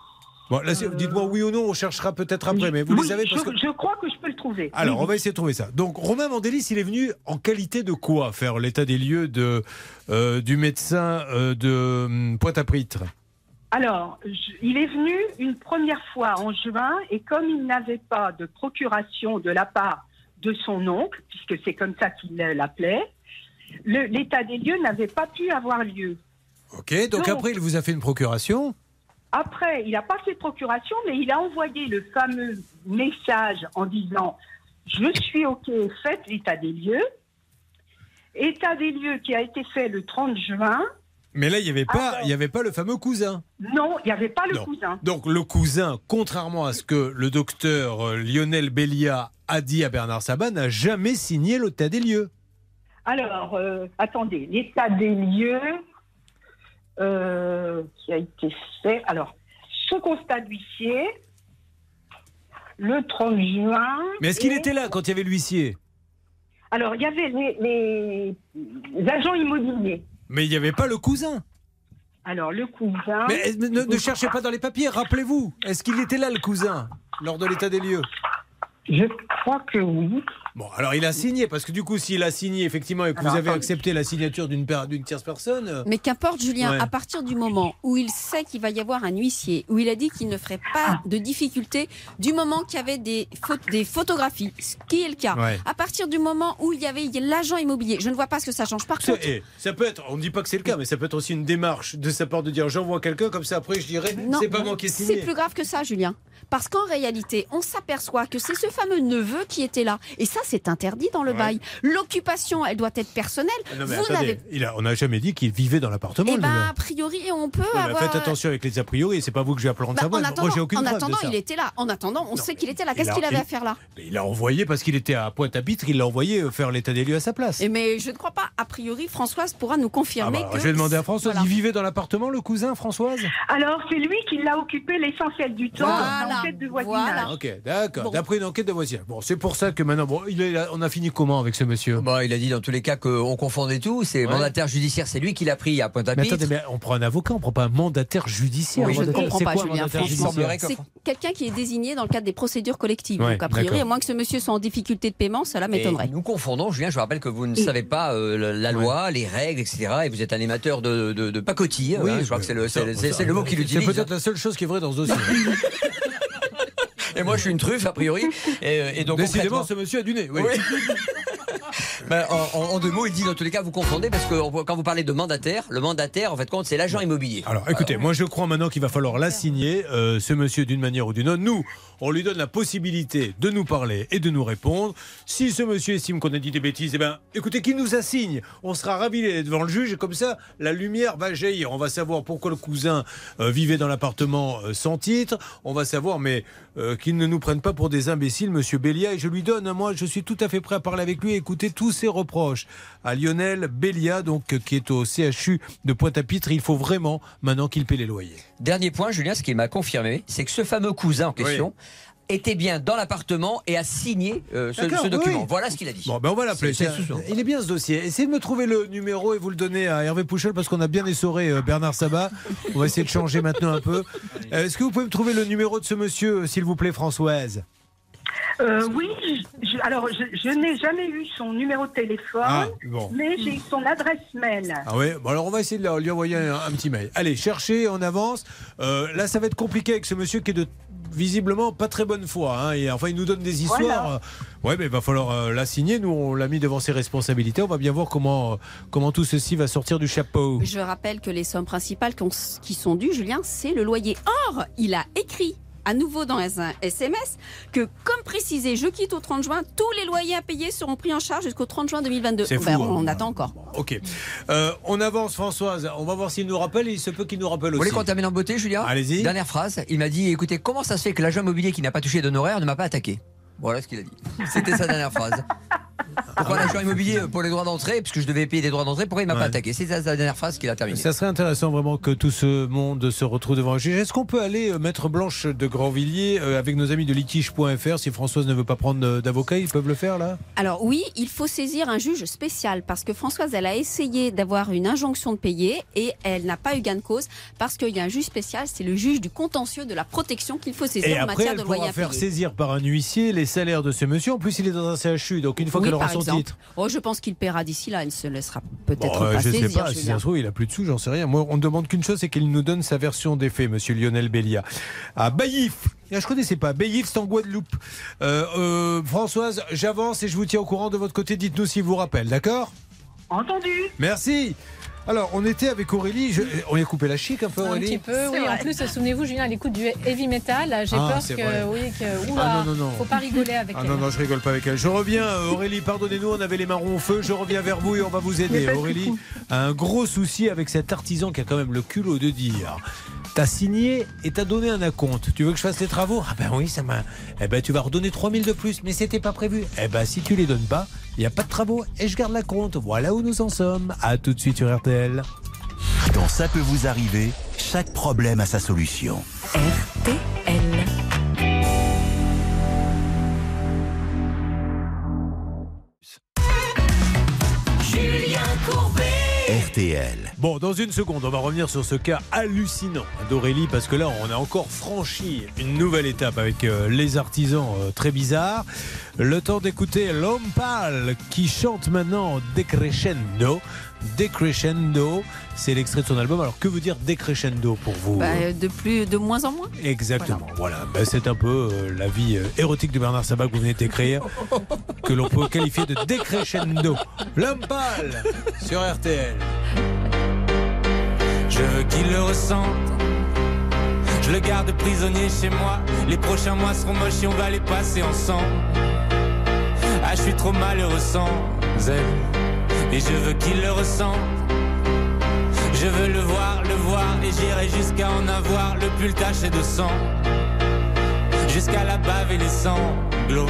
Bon, dites-moi oui ou non, on cherchera peut-être après, mais vous oui, les avez je, parce que... je crois que je peux le trouver. Alors, on va essayer de trouver ça. Donc, Romain Mandélis, il est venu en qualité de quoi faire l'état des lieux de, euh, du médecin euh, de hum, Pointe-à-Pitre? Alors, je- il est venu une première fois en juin et comme il n'avait pas de procuration de la part de son oncle, puisque c'est comme ça qu'il l'appelait, l'état des lieux n'avait pas pu avoir lieu. Ok, donc Donc- après, il vous a fait une procuration. Après, il n'a pas fait de procuration, mais il a envoyé le fameux message en disant Je suis OK, faites l'état des lieux. État des lieux qui a été fait le 30 juin. Mais là, il n'y avait, pas- Alors- il y avait pas le fameux cousin. Non, il n'y avait pas le Non. cousin. Donc le cousin, contrairement à ce que le docteur euh, Lionel Bellia a dit à Bernard Sabat, n'a jamais signé l'état des lieux. Alors, euh, attendez, l'état des lieux euh, qui a été fait. Alors, ce constat d'huissier, le 30 juin. Mais est-ce qu'il était là quand il y avait l'huissier? Alors, il y avait les, agents immobiliers. Mais il n'y avait pas le cousin. Alors, le cousin. Mais ne, ne cherchez pas dans les papiers, rappelez-vous. Est-ce qu'il était là le cousin lors de l'état des lieux? Je crois que oui. Bon, alors il a signé, parce que du coup, s'il a signé effectivement et que Alors, vous avez attendez. accepté la signature d'une tierce personne. euh, Mais qu'importe, Julien, Ouais. à partir du moment où il sait qu'il va y avoir un huissier, où il a dit qu'il ne ferait pas Ah. de difficulté, du moment qu'il y avait des, pho- des photographies, ce qui est le cas, Ouais. à partir du moment où il y avait l'agent immobilier, je ne vois pas ce que ça change. Par contre, eh, ça peut être, on ne dit pas que c'est le cas, mais ça peut être aussi une démarche de sa part de dire j'envoie quelqu'un, comme ça après je dirais non, c'est pas moi qui ai c'est signé. plus grave que ça, Julien. Parce qu'en réalité, on s'aperçoit que c'est ce fameux neveu qui était là. Et ça, c'est interdit dans le Ouais. bail. L'occupation, elle doit être personnelle. Non, mais Vous attendez, n'avez il a- on n'a jamais dit qu'il vivait dans l'appartement. Eh le ben, neveu. a priori, on peut Oui, mais avoir. Faites attention avec les a priori, c'est pas vous que je vais apprendre Bah, en Moi, attendant, aucune en attendant de ça. il était là. En attendant, on sait qu'il était là. Qu'est-ce qu'il avait il- à faire là Mais Il l'a envoyé parce qu'il était à Pointe-à-Pitre, il l'a envoyé euh, faire l'état des lieux à sa place. Et mais je ne crois pas. A priori, Françoise pourra nous Ah confirmer bah, que. je vais demander à Françoise, Voilà. il vivait dans l'appartement, le cousin, Françoise? Alors, c'est lui qui l'a occupé l'essentiel du temps Voilà, de voisinage. Ah, Ok, d'accord. Bon. D'après une enquête de voisinage. Bon, c'est pour ça que maintenant, bon, il est là- on a fini comment avec ce monsieur? Bah, il a dit dans tous les cas qu'on confondait tout. C'est Ouais. mandataire judiciaire, c'est lui qui l'a pris à Mais Pointe-à-Pitre. attendez, mais on prend un avocat, on prend pas un mandataire judiciaire. Oui, je ne comprends c'est pas, quoi, Julien, C'est quelqu'un qui est désigné dans le cadre des procédures collectives. Ouais, Donc, a priori, à moins que ce monsieur soit en difficulté de paiement, cela m'étonnerait. nous confondons, Julien, je vous rappelle que vous ne savez pas euh, la, loi, les règles, etc. Et vous êtes un animateur de, de, de pacotille. Oui, hein, je crois que c'est le, c'est- c'est- c'est le mot qu'il C'est utilise. peut-être la seule chose qui est vraie dans ce dossier. Et moi, je suis une truffe, a priori. Et, euh, et donc, Décidément, ce monsieur a du nez. Oui. Oui. Ben, en, deux mots, il dit dans tous les cas, vous confondez parce que quand vous parlez de mandataire, le mandataire, en fait, compte, c'est l'agent immobilier. Alors écoutez, moi je crois maintenant qu'il va falloir l'assigner, euh, ce monsieur d'une manière ou d'une autre. Nous, on lui donne la possibilité de nous parler et de nous répondre. Si ce monsieur estime qu'on a dit des bêtises, eh ben, écoutez, qu'il nous assigne. On sera ravis d'aller devant le juge et comme ça, la lumière va jaillir. On va savoir pourquoi le cousin euh, vivait dans l'appartement euh, sans titre. On va savoir, mais euh, qu'il ne nous prenne pas pour des imbéciles, monsieur Bélia. Et je lui donne, moi, je suis tout à fait prêt à parler avec lui et écouter tous ses reproches. À Lionel Bélia, donc, qui est au CHU de Pointe-à-Pitre, il faut vraiment maintenant qu'il paie les loyers. Dernier point, Julien, ce qu'il m'a confirmé, c'est que ce fameux cousin en question était bien dans l'appartement et a signé euh, ce, document. oui. Voilà ce qu'il a dit. Bon, ben on va l'appeler. C'est- C'est- c'est- c'est- Il est bien ce dossier. Essayez de me trouver le numéro et vous le donnez à Hervé Pouchel parce qu'on a bien essoré euh, Bernard Sabat. On va essayer de changer maintenant un peu. Euh, Est-ce que vous pouvez me trouver le numéro de ce monsieur, s'il vous plaît, Françoise? Euh, oui, je- alors je, je n'ai jamais eu son numéro de téléphone, Ah, bon. mais j'ai eu son adresse mail. Ah oui, bon alors on va essayer de lui envoyer un, un petit mail. Allez, cherchez, on avance. Euh, là, ça va être compliqué avec ce monsieur qui est de visiblement pas très bonne foi. hein, et enfin, il nous donne des histoires. Voilà. Euh, Ouais, mais il va falloir euh, la signer. Nous, on l'a mis devant ses responsabilités. On va bien voir comment, euh, comment tout ceci va sortir du chapeau. Je rappelle que les sommes principales qui sont dues, Julien, c'est le loyer. Or, il a écrit à nouveau dans un SMS que, comme précisé, je quitte au 30 juin, tous les loyers à payer seront pris en charge jusqu'au 30 juin 2022. C'est fou, Ben, hein. on attend encore. Ok. Euh, on avance, Françoise. On va voir s'il nous rappelle. Il se peut qu'il nous rappelle Vous aussi. voulez qu'on termine en beauté, Julien Allez-y. Dernière phrase. Il m'a dit écoutez, comment ça se fait que l'agent immobilier qui n'a pas touché d'honoraires ne m'a pas attaqué? Voilà ce qu'il a dit. C'était sa dernière phrase. Pourquoi l'agent immobilier pour les droits d'entrée, puisque je devais payer des droits d'entrée, pourquoi il m'a pas attaqué? C'est sa dernière phrase qu'il a terminée. Ça serait intéressant vraiment que tout ce monde se retrouve devant un juge. Est-ce qu'on peut aller, euh, Maître Blanche de Grandvilliers, euh, avec nos amis de litige.fr, si Françoise ne veut pas prendre euh, d'avocat, ils peuvent le faire là? Alors oui, il faut saisir un juge spécial parce que Françoise, elle a essayé d'avoir une injonction de payer et elle n'a pas eu gain de cause parce qu'il y a un juge spécial, c'est le juge du contentieux de la protection qu'il faut saisir Et en après, matière elle de loyer faire payer. saisir par un huissier les salaires de ce monsieur. En plus, il est dans un CHU, donc une fois Oui, qu'elle aura par son exemple. titre. Oh, je pense qu'il paiera d'ici là, il se laissera peut-être Bon, euh, pas je sais pas, si ça se trouve, il a plus de sous, j'en sais rien. Moi, on ne demande qu'une chose, c'est qu'il nous donne sa version des faits, monsieur Lionel Bélia. À Baïf, Ah, je connaissais pas, Baïf, c'est en Guadeloupe. Euh, euh, Françoise, j'avance et je vous tiens au courant de votre côté. Dites-nous s'il vous rappelle, d'accord? Entendu. Merci. Alors, on était avec Aurélie. je- On lui a coupé la chic un peu, Un Aurélie petit peu, oui. En plus, souvenez-vous, Julien, elle écoute du heavy metal. J'ai Ah, peur que, vrai. oui, que, oula, Ah, non, non, non. faut pas rigoler avec Ah elle. non, non, je rigole pas avec elle. Je reviens, euh, Aurélie, pardonnez-nous, on avait les marrons au feu. Je reviens vers vous et on va vous aider. Aurélie a un gros souci avec cet artisan qui a quand même le culot de dire T'as signé et t'as donné un acompte. Tu veux que je fasse les travaux? Ah ben oui, ça m'a. Eh ben tu vas redonner 3000 de plus, mais c'était pas prévu. Eh ben si tu les donnes pas, il n'y a pas de travaux et je garde la compte. Voilà où nous en sommes. À tout de suite sur RTL. Dans Ça peut vous arriver, chaque problème a sa solution. Julien Bon, dans une seconde, on va revenir sur ce cas hallucinant d'Aurélie, parce que là, on a encore franchi une nouvelle étape avec euh, les artisans euh, très bizarres. Le temps d'écouter L'Homme Pâle, qui chante maintenant Decrescendo. Decrescendo, c'est l'extrait de son album. Alors, que veut dire Decrescendo pour vous Bah, de, plus, de moins en moins Exactement, voilà. Ben, c'est un peu euh, la vie euh, érotique de Bernard Sabat que vous venez d'écrire, que l'on peut qualifier de décrescendo. L'homme pâle sur RTL. Je veux qu'il le ressente. Je le garde prisonnier chez moi. Les prochains mois seront moches et on va les passer ensemble. Ah, je suis trop malheureux sans elle. Et je veux qu'il le ressente. Je veux le voir, le voir. Et j'irai jusqu'à en avoir le pull taché de sang. Jusqu'à la bave et les sanglots.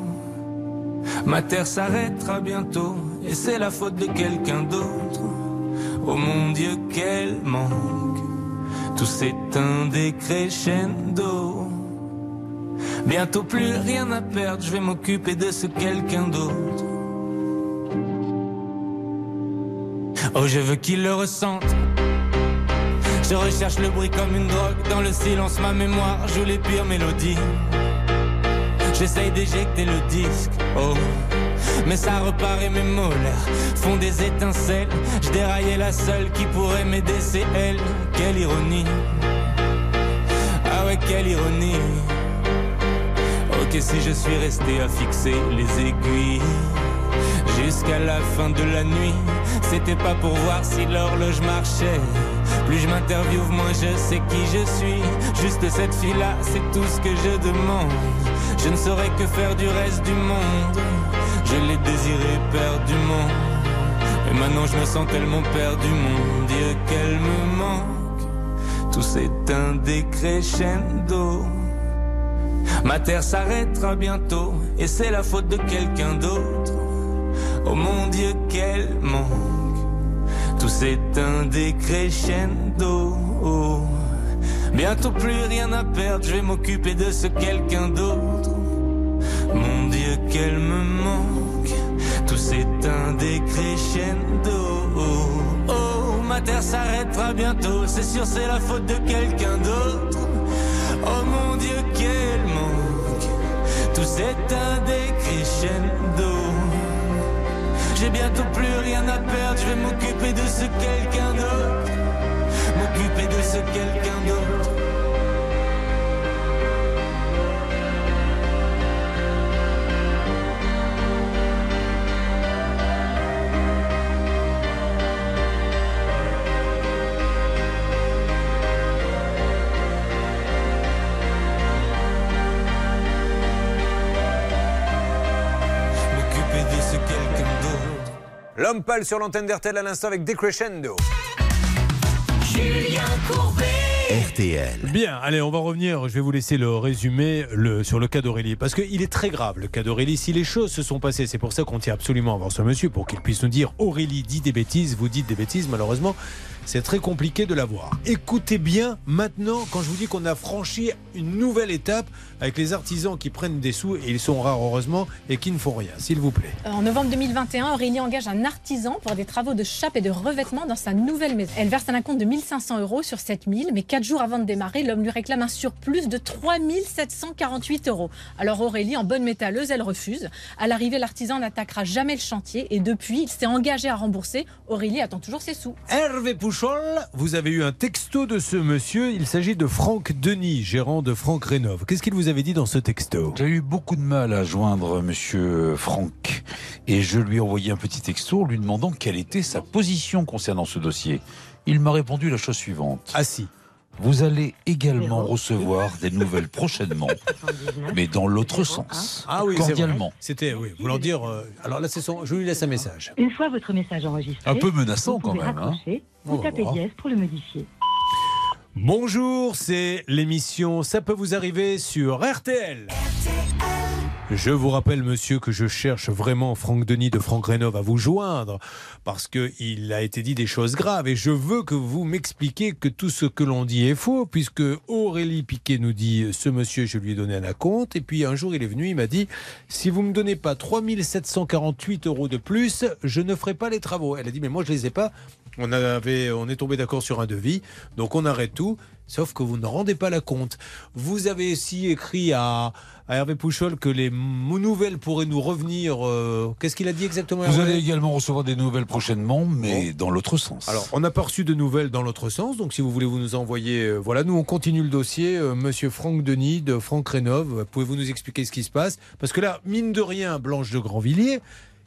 Ma terre s'arrêtera bientôt et c'est la faute de quelqu'un d'autre. Oh mon Dieu, quel manque. Tout s'éteint des crescendo. Bientôt plus rien à perdre, je vais m'occuper de ce quelqu'un d'autre. Oh, je veux qu'il le ressente. Je recherche le bruit comme une drogue. Dans le silence, ma mémoire joue les pires mélodies. J'essaye d'éjecter le disque, oh. Mais ça repart et mes molaires font des étincelles. Je déraillais la seule qui pourrait m'aider, c'est elle. Quelle ironie. Ah ouais, quelle ironie. Ok, si je suis resté à fixer les aiguilles. Jusqu'à la fin de la nuit, c'était pas pour voir si l'horloge marchait. Plus je m'interviewe, moins je sais qui je suis. Juste cette fille-là, c'est tout ce que je demande. Je ne saurais que faire du reste du monde. Je l'ai désiré perdument. Et maintenant je me sens tellement perdu, mon Dieu, qu'elle me manque. Tout s'éteint décrescendo. Ma terre s'arrêtera bientôt, et c'est la faute de quelqu'un d'autre. Oh mon Dieu, quel manque. Tout s'éteint décrescendo. Bientôt plus rien à perdre, je vais m'occuper de ce quelqu'un d'autre. Mon Dieu, qu'elle me manque. Tout s'éteint décrescendo. Oh, oh, ma terre s'arrêtera bientôt, c'est sûr, c'est la faute de quelqu'un d'autre. Oh mon Dieu, qu'elle manque. tout s'éteint des crescendo. J'ai bientôt plus rien à perdre, je vais m'occuper de ce quelqu'un d'autre. M'occuper de ce quelqu'un d'autre. L'homme pâle sur l'antenne d'RTL à l'instant avec Decrescendo. Julien Courbet. RTL. Bien, allez, on va revenir. Je vais vous laisser le résumé le, sur le cas d'Aurélie. Parce qu'il est très grave, le cas d'Aurélie. Si les choses se sont passées, c'est pour ça qu'on tient absolument à voir ce monsieur, pour qu'il puisse nous dire Aurélie dit des bêtises, vous dites des bêtises. Malheureusement, c'est très compliqué de l'avoir. Écoutez bien maintenant, quand je vous dis qu'on a franchi une nouvelle étape avec les artisans qui prennent des sous, et ils sont rares heureusement, et qui ne font rien, s'il vous plaît. En novembre 2021, Aurélie engage un artisan pour des travaux de chape et de revêtement dans sa nouvelle maison. Elle verse un acompte de 1500 euros sur 7000, mais quatre jours avant de démarrer, l'homme lui réclame un surplus de 3748 euros. Alors Aurélie, en bonne métalleuse, elle refuse. À l'arrivée, l'artisan n'attaquera jamais le chantier et depuis, il s'est engagé à rembourser. Aurélie attend toujours ses sous. Hervé Pouchol, vous avez eu un texto de ce monsieur. Il s'agit de Franck Denis, gérant de Franck Rénov. Qu'est-ce qu'il vous avait dit dans ce texto? J'ai eu beaucoup de mal à joindre monsieur Franck et je lui ai envoyé un petit texto lui demandant quelle était sa position concernant ce dossier. Il m'a répondu la chose suivante. Ah si. Vous allez également recevoir des nouvelles prochainement, mais dans l'autre sens. Ah oui, cordialement. C'était, oui, vouloir dire. euh, alors là, c'est son. Je lui laisse un message. Une fois votre message enregistré, Un peu menaçant, vous quand même, hein. taper voir. dièse pour le modifier. Bonjour, c'est l'émission Ça peut vous arriver sur RTL. Je vous rappelle, monsieur, que je cherche vraiment Franck Denis de Franck Rénov à vous joindre parce qu'il a été dit des choses graves et je veux que vous m'expliquiez que tout ce que l'on dit est faux puisque Aurélie Piquet nous dit ce monsieur, je lui ai donné un acompte et puis un jour il est venu, il m'a dit si vous me donnez pas 3748 euros de plus, je ne ferai pas les travaux. Elle a dit mais moi je les ai pas. On, on est tombé d'accord sur un devis, donc on arrête tout, sauf que vous ne rendez pas la compte. Vous avez aussi écrit à, à Hervé Pouchol que les nouvelles pourraient nous revenir. euh, Qu'est-ce qu'il a dit exactement Vous allez également recevoir des nouvelles prochainement, mais dans l'autre sens. alors, on n'a pas reçu de nouvelles dans l'autre sens, donc si vous voulez vous nous envoyer, euh, voilà, nous on continue le dossier. Euh, Monsieur Franck Denis de Franck Rénov, pouvez-vous nous expliquer ce qui se passe? Parce que là, mine de rien, Blanche de Grandvilliers,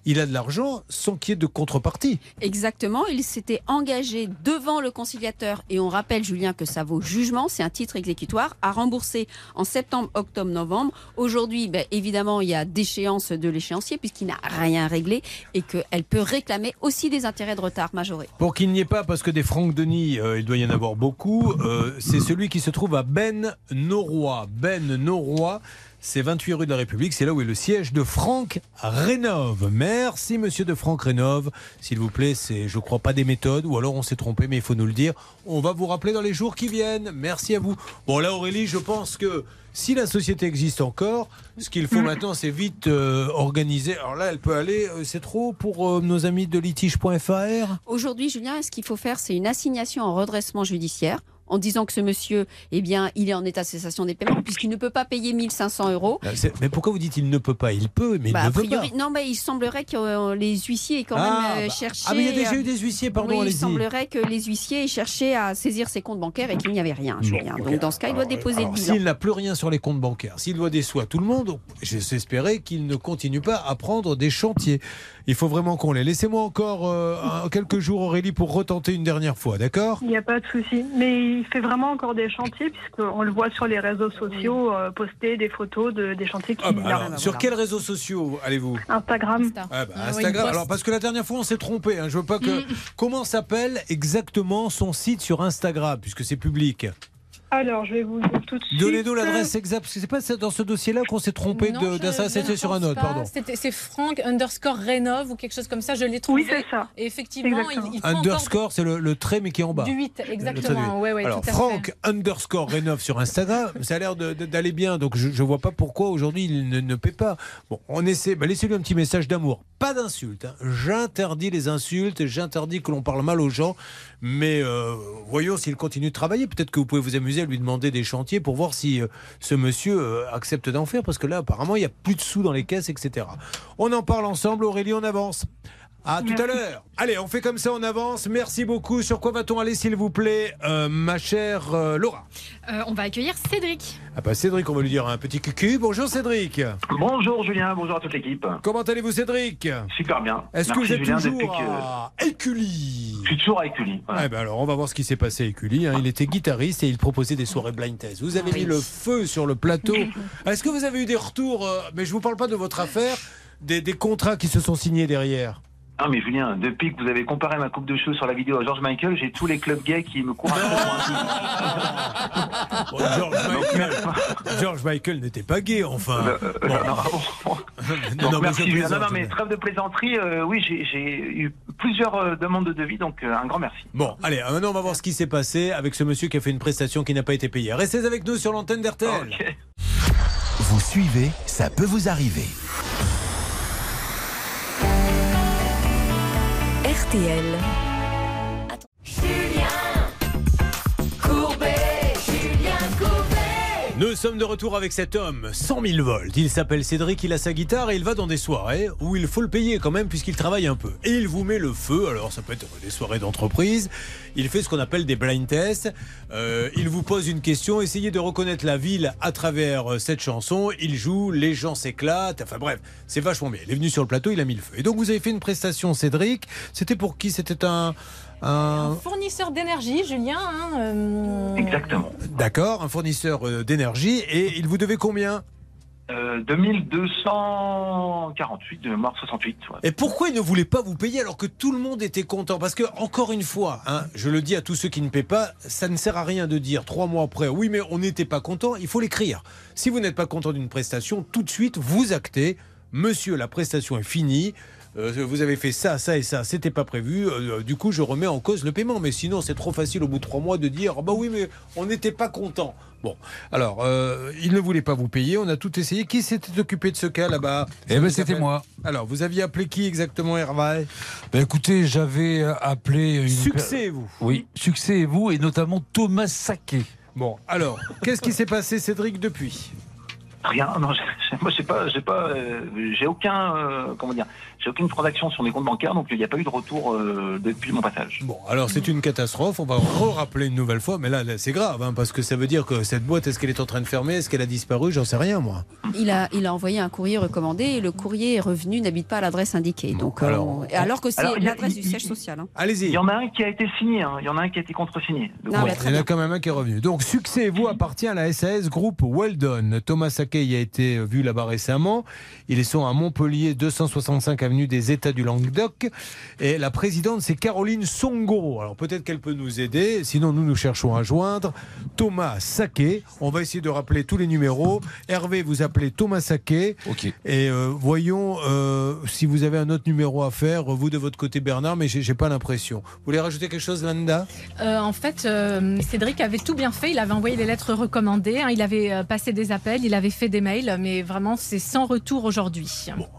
il a de l'argent sans qu'il y ait de contrepartie. Exactement, il s'était engagé devant le conciliateur, et on rappelle Julien que ça vaut jugement, c'est un titre exécutoire, à rembourser en septembre, octobre, novembre. Aujourd'hui, ben, évidemment, il y a déchéance de l'échéancier puisqu'il n'a rien réglé et qu'elle peut réclamer aussi des intérêts de retard majorés. Pour qu'il n'y ait pas, parce que des Franck Denis, euh, il doit y en avoir beaucoup, euh, c'est celui qui se trouve à Ben Noroy. Ben Noroy, c'est 28 rue de la République, c'est là où est le siège de Franck Rénov. Merci monsieur de Franck Rénov. S'il vous plaît, c'est je crois pas des méthodes, ou alors on s'est trompé, mais il faut nous le dire. On va vous rappeler dans les jours qui viennent. Merci à vous. Bon là Aurélie, je pense que si la société existe encore, ce qu'il faut maintenant, c'est vite euh, organiser. Alors là, elle peut aller, euh, c'est trop pour euh, nos amis de litige.fr Aujourd'hui, Julien, ce qu'il faut faire, c'est une assignation en redressement judiciaire en disant que ce monsieur, eh bien, il est en état de cessation des paiements puisqu'il ne peut pas payer 1500 euros. Euh, Mais pourquoi vous dites il ne peut pas? Il peut, mais Bah, il a ne veut priori, pas. non, mais il semblerait que euh, les huissiers aient quand Ah, même euh, bah, cherché. ah, mais il y a déjà eu des huissiers, pardon, oui, il semblerait que les huissiers aient cherché à saisir ses comptes bancaires et qu'il n'y avait rien. Donc, dans ce cas, il doit déposer Alors, le bilan. S'il n'a plus rien sur les comptes bancaires, s'il doit des sous à tout le monde, j'espérais qu'il ne continue pas à prendre des chantiers. Il faut vraiment qu'on l'ait. Laissez-moi encore euh, quelques jours, Aurélie, pour retenter une dernière fois, d'accord? Il n'y a pas de souci. Mais il fait vraiment encore des chantiers, puisqu'on le voit sur les réseaux sociaux euh, poster des photos de, des chantiers qui Ah bah alors, Sur quels réseaux sociaux allez-vous? Instagram. Ah bah, Ah Instagram. Alors parce que la dernière fois on s'est trompé. hein. Je veux pas que. Mm. Comment s'appelle exactement son site sur Instagram puisque c'est public? Alors, je vais vous le dire tout de suite. Donnez-nous l'adresse exacte. parce que C'est pas dans ce dossier-là qu'on s'est trompé ne sur un autre, pas. pardon. C'était- C'est Franck underscore Rénov ou quelque chose comme ça, je l'ai trouvé. Oui, c'est ça. Et effectivement, il, il faut Underscore, c'est le, le trait mais qui est en bas. Du huit, Le trait exactement. du huit. Ouais, ouais, Alors tout à Franck underscore Rénov sur Instagram, ça a l'air d'aller bien, donc je, je vois pas pourquoi aujourd'hui il ne, ne paie pas. Bon, on essaie. bah, Laissez-lui un petit message d'amour, pas d'insultes. hein. J'interdis les insultes, j'interdis que l'on parle mal aux gens, mais euh, voyons s'il continue de travailler. Peut-être que vous pouvez vous amuser à lui demander des chantiers pour voir si euh, ce monsieur euh, accepte d'en faire, parce que là, apparemment, il n'y a plus de sous dans les caisses, etc. On en parle ensemble, Aurélie, on avance. À tout à l'heure. Allez, on fait comme ça, on avance. Merci beaucoup. Sur quoi va-t-on aller, s'il vous plaît, euh, ma chère euh, Laura Euh, on va accueillir Cédric. Ah bah Cédric, on va lui dire un petit cucu. Bonjour Cédric. Bonjour Julien, bonjour à toute l'équipe. Comment allez-vous Cédric? Super bien. Est-ce que vous êtes Julien, toujours que- à Écully? Je suis toujours à Écully. Eh ben alors, on va voir ce qui s'est passé à Écully. hein. Il était guitariste et il proposait des soirées blind test. Vous avez mis le feu sur le plateau. Est-ce que vous avez eu des retours Mais je vous parle pas de votre affaire, des, des contrats qui se sont signés derrière? Ah mais Julien, depuis que vous avez comparé ma coupe de cheveux sur la vidéo à George Michael, j'ai tous les clubs gays qui me courent Bon, George Michael, George Michael n'était pas gay, enfin. Bon. Donc, non, mais merci. Non, non, plaisante. mais trêve de plaisanterie, euh, oui, j'ai eu plusieurs euh, demandes de devis, donc euh, un grand merci. Bon, allez, euh, maintenant on va voir ce qui s'est passé avec ce monsieur qui a fait une prestation qui n'a pas été payée. Restez avec nous sur l'antenne d'RTL. Vous suivez, ça peut vous arriver. RTL. Nous sommes de retour avec cet homme, 100 000 volts. Il s'appelle Cédric, il a sa guitare et il va dans des soirées où il faut le payer quand même puisqu'il travaille un peu. Et il vous met le feu, alors ça peut être des soirées d'entreprise. Il fait ce qu'on appelle des blind tests. Euh, il vous pose une question, essayez de reconnaître la ville à travers euh, cette chanson. Il joue, les gens s'éclatent. Enfin bref, c'est vachement bien. Il est venu sur le plateau, il a mis le feu. Et donc vous avez fait une prestation, Cédric. C'était pour qui? C'était un... un... Fournisseur d'énergie, Julien. hein, euh, Exactement. D'accord, un fournisseur euh, d'énergie. Et il vous devait combien? Euh, 2248 de mémoire 68. ouais. Et pourquoi il ne voulait pas vous payer alors que tout le monde était content? Parce que, encore une fois, hein, je le dis à tous ceux qui ne paient pas, ça ne sert à rien de dire trois mois après, oui, mais on n'était pas content, il faut l'écrire. Si vous n'êtes pas content d'une prestation, tout de suite, vous actez, monsieur, la prestation est finie. Euh, vous avez fait ça, ça et ça, c'était pas prévu. euh, du coup, je remets en cause le paiement. Mais sinon, c'est trop facile au bout de trois mois de dire, Ah bah oui, mais on n'était pas content. Bon, alors, euh, il ne voulait pas vous payer. On a tout essayé. Qui s'était occupé de ce cas là-bas? Eh ben, vous c'était moi. Alors, vous aviez appelé qui exactement, Hervé Ben écoutez, j'avais euh, appelé une Succès, vous Oui, succès et vous, et notamment Thomas Saquet. Bon, alors, qu'est-ce qui s'est passé, Cédric, depuis? Rien, non, moi j'ai pas, j'ai pas, euh, j'ai aucun, euh, comment dire, j'ai aucune transaction sur mes comptes bancaires, donc il n'y a pas eu de retour euh, depuis mon passage. Bon, alors c'est une catastrophe. On va re-rappeler une nouvelle fois, mais là, là, c'est grave, hein, parce que ça veut dire que cette boîte, est-ce qu'elle est en train de fermer? Est-ce qu'elle a disparu? J'en sais rien, moi. Il a, il a envoyé un courrier recommandé et le courrier est revenu n'habite pas à l'adresse indiquée. Donc, alors- on- alors que c'est Alors, il y a- l'adresse du siège social. hein. Allez-y. Il y en a un qui a été signé, hein, il y en a un qui a été contresigné. Il y en a quand même un qui est revenu. Donc, Succès et vous appartient à la SAS Group Weldon. Thomas Saquet y a été vu là-bas récemment. Ils sont à Montpellier, 265 avenue des États du Languedoc. Et la présidente, c'est Caroline Songoro. Alors, peut-être qu'elle peut nous aider. Sinon, nous, nous cherchons à joindre Thomas Saquet. On va essayer de rappeler tous les numéros. Hervé, vous appelez Thomas Saquet. Ok. Et euh, voyons euh, si vous avez un autre numéro à faire, vous de votre côté Bernard, mais j'ai pas l'impression. Vous voulez rajouter quelque chose, Landa? Euh, en fait, euh, Cédric avait tout bien fait. Il avait envoyé les lettres recommandées, hein, il avait passé des appels, il avait fait des mails, mais vraiment, c'est sans retour aujourd'hui.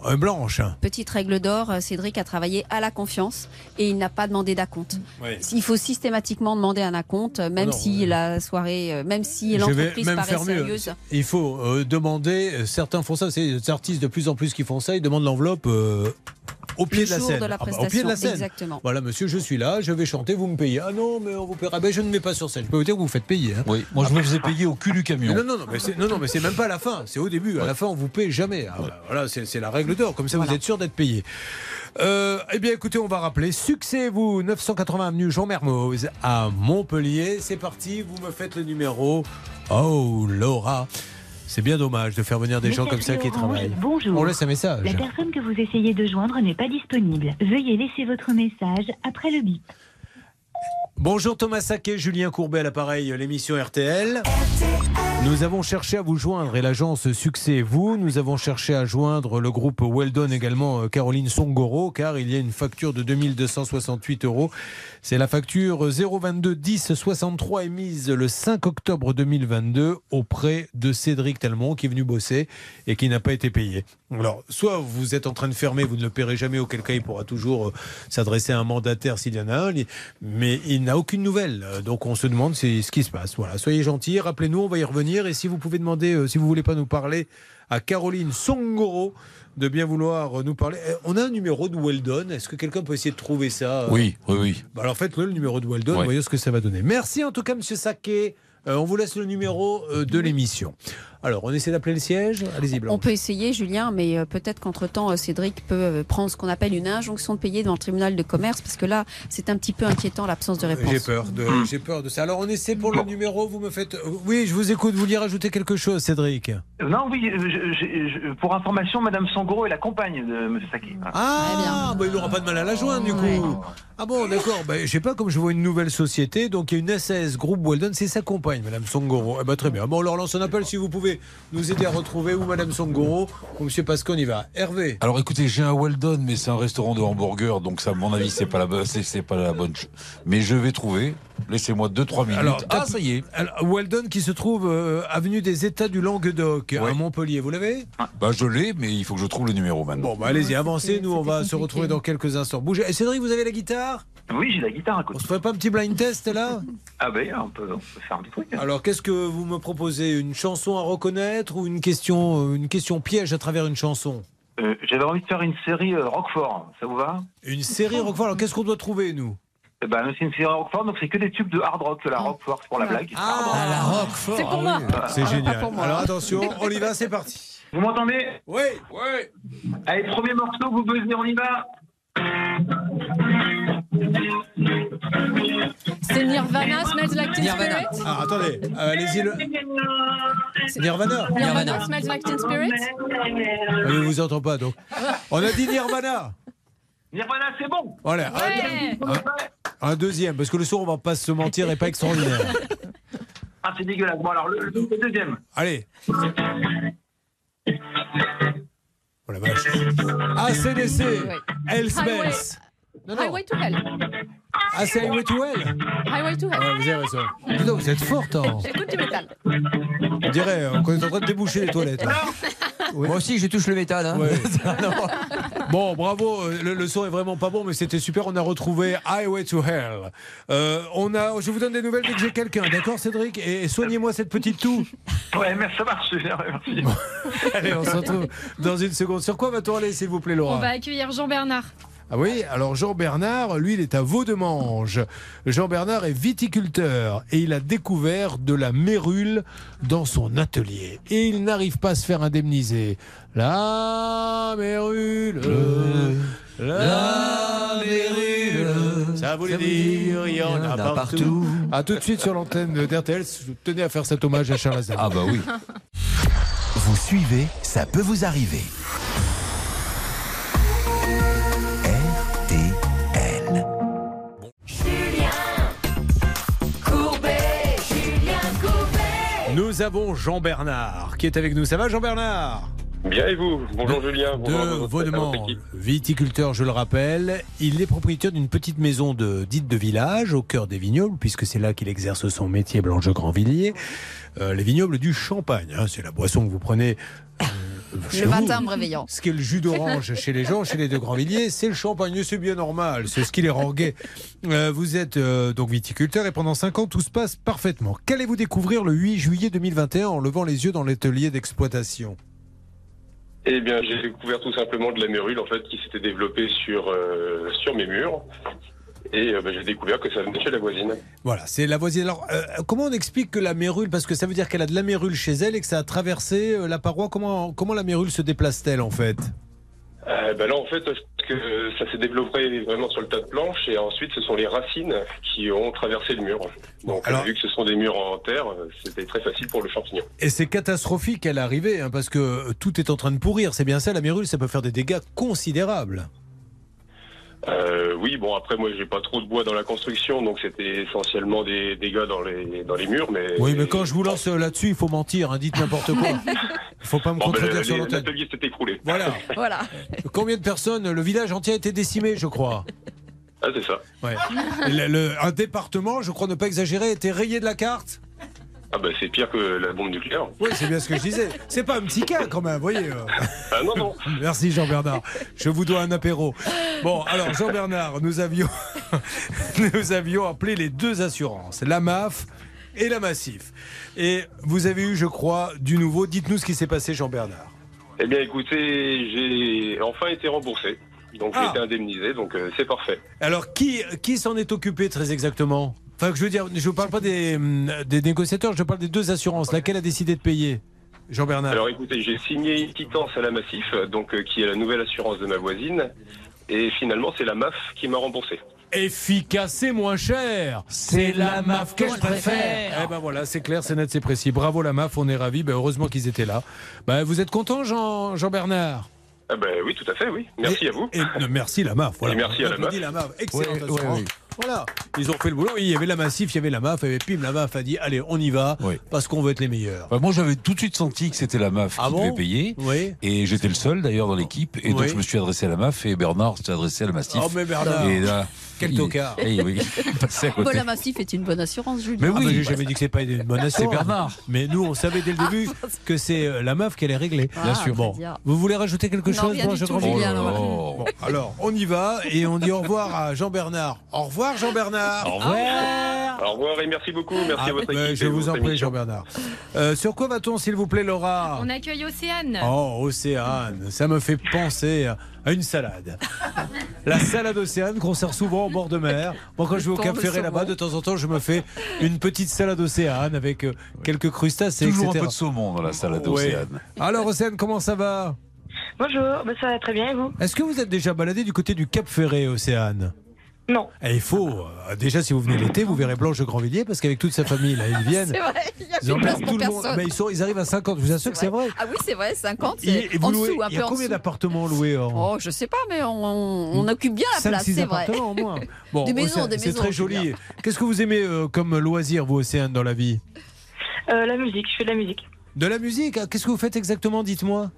Euh, Blanche. Petite règle d'or, euh, Cédric a travaillé à la confiance et il n'a pas demandé d'acompte. Ouais. Il faut systématiquement demander un acompte, euh, même Oh non, si la soirée, euh, même si l'entreprise même paraît faire mieux. sérieuse. Il faut euh, demander, euh, certains font ça, c'est des artistes de plus en plus qui font ça, ils demandent l'enveloppe euh, au pied Le de la jour scène. de la Ah bah, au pied de la scène. exactement. Voilà, monsieur, je suis là, je vais chanter, vous me payez. Ah non, mais on vous paiera. Ben, je ne mets pas sur scène. Je peux vous dire que vous vous faites payer. hein. Oui, moi je me faisais payer au cul du camion. Mais Non, non, non, mais c'est, non, non, mais c'est même pas à la fin, c'est au début. À la fin, on vous paye jamais. Ah, bah, voilà, c'est, c'est la règle d'or. Comme ça, vous êtes sûr d'être payé. Euh, eh bien, écoutez, on va rappeler. Succès, vous, 980 avenue Jean Mermoz à Montpellier. C'est parti, vous me faites le numéro. Oh, Laura. C'est bien dommage de faire venir des gens comme ça qui travaillent. Bonjour. On laisse un message. La personne que vous essayez de joindre n'est pas disponible. Veuillez laisser votre message après le bip. Bonjour Thomas Saquet, Julien Courbet à l'appareil, l'émission RTL. Nous avons cherché à vous joindre et l'agence Succès vous. Nous avons cherché à joindre le groupe Weldon également euh, Caroline Songoro car il y a une facture de 2268 euros. C'est la facture 022 10 63 émise le 5 octobre 2022 auprès de Cédric Talmont qui est venu bosser et qui n'a pas été payé. Alors, soit vous êtes en train de fermer, vous ne le paierez jamais, auquel cas il pourra toujours euh, s'adresser à un mandataire s'il y en a un, mais il n'a aucune nouvelle. Euh, Donc on se demande ce qui se passe. Voilà, soyez gentils, rappelez-nous, on va y revenir. Et si vous pouvez demander, euh, si vous voulez pas nous parler, à Caroline Songoro de bien vouloir euh, nous parler. On a un numéro de Weldon. Est-ce que quelqu'un peut essayer de trouver ça Oui, oui, oui. Bah alors faites-le, le numéro de Weldon, Ouais. voyez ce que ça va donner. Merci en tout cas, Monsieur. Euh, on vous laisse le numéro euh, de l'émission. Alors, on essaie d'appeler le siège. Allez-y. On peut essayer, Julien, mais euh, peut-être qu'entre-temps, euh, Cédric peut euh, prendre ce qu'on appelle une injonction de payer devant le tribunal de commerce, parce que là, c'est un petit peu inquiétant l'absence de réponse. J'ai peur de, j'ai peur de ça. Alors, on essaie pour le numéro. Vous me faites. Oui, je vous écoute. Vous vouliez rajouter quelque chose, Cédric? Non, oui, je- je- je- pour information, Madame Sangoro est la compagne de M. Saki. Ah, bah, il n'aura pas de mal à la joindre, du coup. Ah bon, d'accord. Bah, je sais pas, comme je vois une nouvelle société, donc il y a une SAS Groupe Weldon, c'est sa compagne, Madame Songoro. Eh ben, très bien. Bon, on leur lance un appel si vous pouvez nous aider à retrouver ou Madame Songoro ou Monsieur Pascon y va. Hervé. Alors écoutez, j'ai un Weldon, mais c'est un restaurant de hamburger, donc ça, à mon avis, c'est pas la bonne, c'est, pas la bonne. Mais je vais trouver. Laissez-moi 2-3 minutes. Alors, ah, ça y est. Alors, Weldon qui se trouve euh, avenue des États du Languedoc à Montpellier. Vous l'avez? Bah, je l'ai, mais il faut que je trouve le numéro maintenant. Bon, bah, allez-y, avancez. Nous, on va se retrouver dans quelques instants. Bougez. Et Cédric, vous avez la guitare? Oui, j'ai la guitare à côté. On se ferait pas un petit blind test là? Ah ben, on peut, on peut faire un petit truc. hein. Alors, qu'est-ce que vous me proposez? Une chanson à reconnaître ou une question, euh, une question piège à travers une chanson? Euh, J'avais envie de faire une série euh, Roquefort, ça vous va? Une série Roquefort. Alors, qu'est-ce qu'on doit trouver, nous? Eh ben, c'est une série Roquefort, donc c'est que des tubes de hard rock, la Roquefort pour la blague. Ah, la Roquefort. C'est pour moi. C'est génial. Pour moi. Alors, attention, on y va, c'est parti. Vous m'entendez? Oui. Oui. Allez, premier morceau, vous buzzez, on y va. Nirvana, Smells Like Teen Nirvana. Spirit Ah, attendez, euh, allez-y. Le... Nirvana. Nirvana, Smells Like Teen Spirit Ah, mais vous entend pas, donc. On a dit Nirvana. Nirvana, c'est bon. Voilà. Ouais. Un, un deuxième, parce que le son, on va pas se mentir, est pas extraordinaire. Ah, c'est dégueulasse. Bon, alors, le, le- le deuxième. Allez. Oh la vache. ACDC. Elle Highway. smells. Highway to Hell. Ah, c'est Highway to Hell Highway to Hell. Ah, Vous avez raison. Dis donc, vous êtes forte, hein. J'écoute du métal. On dirait euh, qu'on est en train de déboucher les toilettes. là. Moi aussi, je touche le métal. hein. Ouais. Bon, bravo. euh, Le, le son est vraiment pas bon, mais c'était super. On a retrouvé Highway to Hell. Euh, on a, je vous donne des nouvelles dès que j'ai quelqu'un, d'accord, Cédric? Et, soignez-moi cette petite toux. Ouais, mais ça marche. Merci. Allez, on se retrouve dans une seconde. Sur quoi va-t-on aller, s'il vous plaît, Laura? On va accueillir Jean-Bernard. Ah oui, alors Jean-Bernard, lui, il est à Vaudemange. Jean-Bernard est viticulteur et il a découvert de la mérule dans son atelier. Et il n'arrive pas à se faire indemniser. La mérule, la mérule, ça voulait dire, il y en a partout. À tout de suite sur l'antenne d'RTL. Je tenais à faire cet hommage à Charles Aznavour. Ah bah oui. Vous suivez, ça peut vous arriver. Nous avons Jean-Bernard qui est avec nous. Ça va, Jean-Bernard Bien et vous? Bonjour Julien. Bonjour à de à votre viticulteur, je le rappelle. Il est propriétaire d'une petite maison de, dite de village au cœur des vignobles, puisque c'est là qu'il exerce son métier, Blanche Grandvilliers. Euh, les vignobles du Champagne, hein, c'est la boisson que vous prenez. Le matin me réveillant. Ce qui est le jus d'orange chez les gens, chez les de Grandvilliers, c'est le champagne, c'est bien normal, c'est ce qui les rend gais. Euh, vous êtes euh, donc viticulteur et pendant 5 ans, tout se passe parfaitement. Qu'allez-vous découvrir le 8 juillet 2021 en levant les yeux dans l'atelier d'exploitation? Eh bien, j'ai découvert tout simplement de la mérule en fait qui s'était développée sur euh, sur mes murs et euh, bah, j'ai découvert que ça venait chez la voisine. Voilà, c'est la voisine. Alors, euh, comment on explique que la mérule, parce que ça veut dire qu'elle a de la mérule chez elle et que ça a traversé euh, la paroi, comment, comment la mérule se déplace-t-elle en fait? Bah là en fait que ça s'est développé vraiment sur le tas de planches et ensuite ce sont les racines qui ont traversé le mur. Donc vu que ce sont des murs en terre, c'était très facile pour le champignon. Et c'est catastrophique à l'arrivée, hein, parce que tout est en train de pourrir. C'est bien ça, la mérule, ça peut faire des dégâts considérables. Euh, oui, bon après moi j'ai pas trop de bois dans la construction, donc c'était essentiellement des dégâts dans les dans les murs, mais Oui, mais quand je vous lance euh, là-dessus, il faut mentir, hein, dites n'importe quoi. Il faut pas me Bon, ben, contredire sur l'antenne. l'atelier s'est écroulé. Voilà. Voilà. Combien de personnes Le village entier a été décimé, je crois. Ah c'est ça. Ouais. Le- le- un département, je crois ne pas exagérer, a été rayé de la carte. Ah bah c'est pire que la bombe nucléaire. Oui, c'est bien ce que je disais. C'est pas un petit cas quand même, voyez. euh. Ah non non. Merci Jean-Bernard. Je vous dois un apéro. Bon, alors Jean-Bernard, nous avions, nous avions appelé les deux assurances, la MAF et la Massif. Et vous avez eu, je crois, du nouveau. Dites-nous ce qui s'est passé, Jean-Bernard. Eh bien écoutez, j'ai enfin été remboursé, donc j'ai Ah. été indemnisé, donc euh, c'est parfait. Alors, qui, qui s'en est occupé très exactement? Enfin, je veux dire, je ne parle pas des, hum, des négociateurs, je parle des deux assurances. Laquelle a décidé de payer Jean-Bernard? Alors écoutez, j'ai signé une quittance à la Massif, donc euh, qui est la nouvelle assurance de ma voisine, et finalement c'est la MAF qui m'a remboursé. Efficace et moins cher. C'est la MAF que je préfère. Eh ben voilà, c'est clair, c'est net, c'est précis. Bravo la MAF, on est ravis. Ben, heureusement qu'ils étaient là. Ben, vous êtes content, Jean, Jean-Bernard? Ah ben oui, tout à fait, oui. Merci à vous. Et, non, merci la MAF. Voilà. Et merci à la MAF. Ouais, ouais, assurance. Voilà, ils ont fait le boulot. Il y avait la Massif, il y avait la MAF, et puis la MAF a dit allez, on y va, parce qu'on veut être les meilleurs. Enfin, moi, j'avais tout de suite senti que c'était la MAF Ah qui bon devait payer. Oui. Et j'étais le seul d'ailleurs dans l'équipe. Et donc, je me suis adressé à la MAF et Bernard s'est adressé à la Mastiff. Oh, mais Bernard. Et là, Quel tocard. Eh oui, il est passé à côté. Bola Massif est une bonne assurance, Julien. Mais oui, j'ai jamais dit que c'est pas une bonne assurance. C'est Bernard. Mais nous, on savait dès le début que c'est euh, la meuf qui allait régler. Ah, Bien sûr. Bon, vous voulez rajouter quelque Non, chose bon, du je tout, Julien, Oh. Bon, alors, on y va et on dit au revoir à Jean-Bernard. Au revoir, Jean-Bernard. Au revoir. Au revoir et merci beaucoup, merci Ah, à votre équipe. je vous en prie. Jean-Bernard. Euh, sur quoi va-t-on, s'il vous plaît, Laura? On accueille Océane. Oh, Océane, ça me fait penser à- une salade. La salade Océane qu'on sert souvent au bord de mer. Moi, quand je vais au Cap Ferré là-bas, de temps en temps, je me fais une petite salade Océane avec euh, quelques crustacés, Toujours etc. un peu de saumon dans la salade Ouais. Océane. Alors, Océane, comment ça va? Bonjour, bah, ça va très bien et vous? Est-ce que vous êtes déjà baladé du côté du Cap Ferré, Océane? Non. Et il faut, euh, déjà si vous venez l'été, vous verrez Blanche de Grandvilliers parce qu'avec toute sa famille, là, ils viennent. C'est vrai, il y a Ils plus de place emmènent pour tout le monde. personne. Mais ils, sont, ils arrivent à 50, je vous assure que c'est vrai. Ah oui, c'est vrai, 50, Et- c'est et vous en louez- dessous, un il y a peu en combien d'appartements loués en... Oh, je sais pas, mais on, on occupe bien la 5, place, 6 c'est vrai. appartements au moins. Bon, Des maisons, Océane, des C'est maisons, très je veux joli. Qu'est-ce que vous aimez euh, comme loisir, vous, Océane, dans la vie? Euh, La musique, je fais de la musique. De la musique? Ah, Qu'est-ce que vous faites exactement Dites-moi?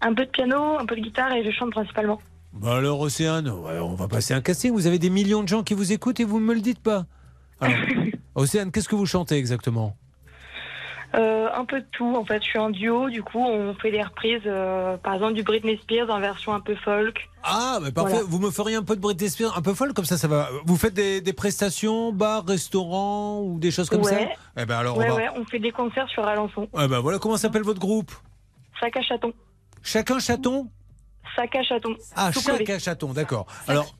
Un peu de piano, un peu de guitare et je chante principalement. Bah alors, Océane, ouais, on va passer un casting. Vous avez des millions de gens qui vous écoutent et vous ne me le dites pas. Alors, Océane, qu'est-ce que vous chantez exactement? Euh, un peu de tout, en fait. Je suis en duo, du coup, on fait des reprises, euh, par exemple, du Britney Spears en version un peu folk. Ah, mais parfait. Voilà. Vous me feriez un peu de Britney Spears, un peu folle, comme ça, ça va. Vous faites des, des prestations, bars, restaurants ou des choses comme ça? Ouais. Eh ben alors, ouais, on va. ouais, on fait des concerts sur Alençon. Eh ben voilà, comment s'appelle votre groupe? À chaton. Chacun chaton? Sac à chaton. Ah, Tout collé. chacun chaton, d'accord. Alors,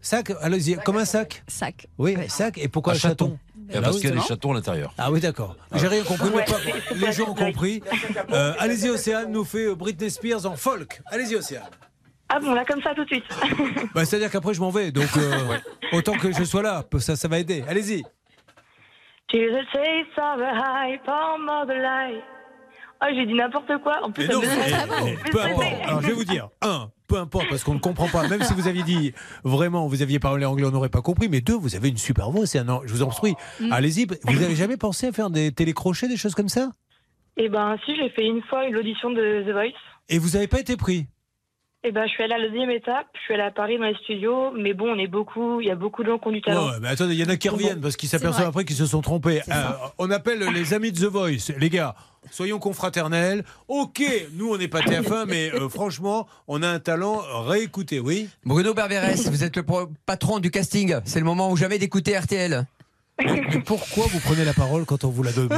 sac, allez-y, comme un sac Sac. Oui, sac. Et pourquoi Un chaton, chaton. Ben parce qu'il y a des chatons à l'intérieur. Ah oui, d'accord. J'ai rien compris, mais pas- les gens ont compris. Euh, allez-y, Océane nous fait euh, Britney Spears en folk. Allez-y, Océane. Ah bon, là, comme ça, tout de suite. Bah, C'est-à-dire qu'après, je m'en vais. Donc, euh, autant que je sois là, ça, ça va aider. Allez-y. To the taste of a high palm of the light. Oh, j'ai dit n'importe quoi. En plus, Mais non, mais- peu importe. Alors je vais vous dire, un, peu importe parce qu'on ne comprend pas. Même si vous aviez dit vraiment, vous aviez parlé anglais, on n'aurait pas compris. Mais deux, vous avez une super voix. C'est un, an- je vous en prie. Mm. Allez-y. Vous n'avez jamais pensé à faire des télécrochets, des choses comme ça? Eh ben, si, j'ai fait une fois une audition de The Voice. Et vous n'avez pas été pris? Eh ben, je suis allée à la deuxième étape. Je suis allée à Paris dans les studios. Mais bon, on est beaucoup. Il y a beaucoup de gens qui ont du talent. Ouais, mais attendez, il y en a qui reviennent parce qu'ils s'aperçoivent après qu'ils se sont trompés. Euh, on appelle les amis de The Voice. Les gars, soyons confraternels. Ok, nous on n'est pas TF1, mais euh, franchement, on a un talent. Réécoutez, oui Bruno Berberès, vous êtes le patron du casting. C'est le moment ou jamais d'écouter RTL. Mais pourquoi vous prenez la parole quand on vous la donne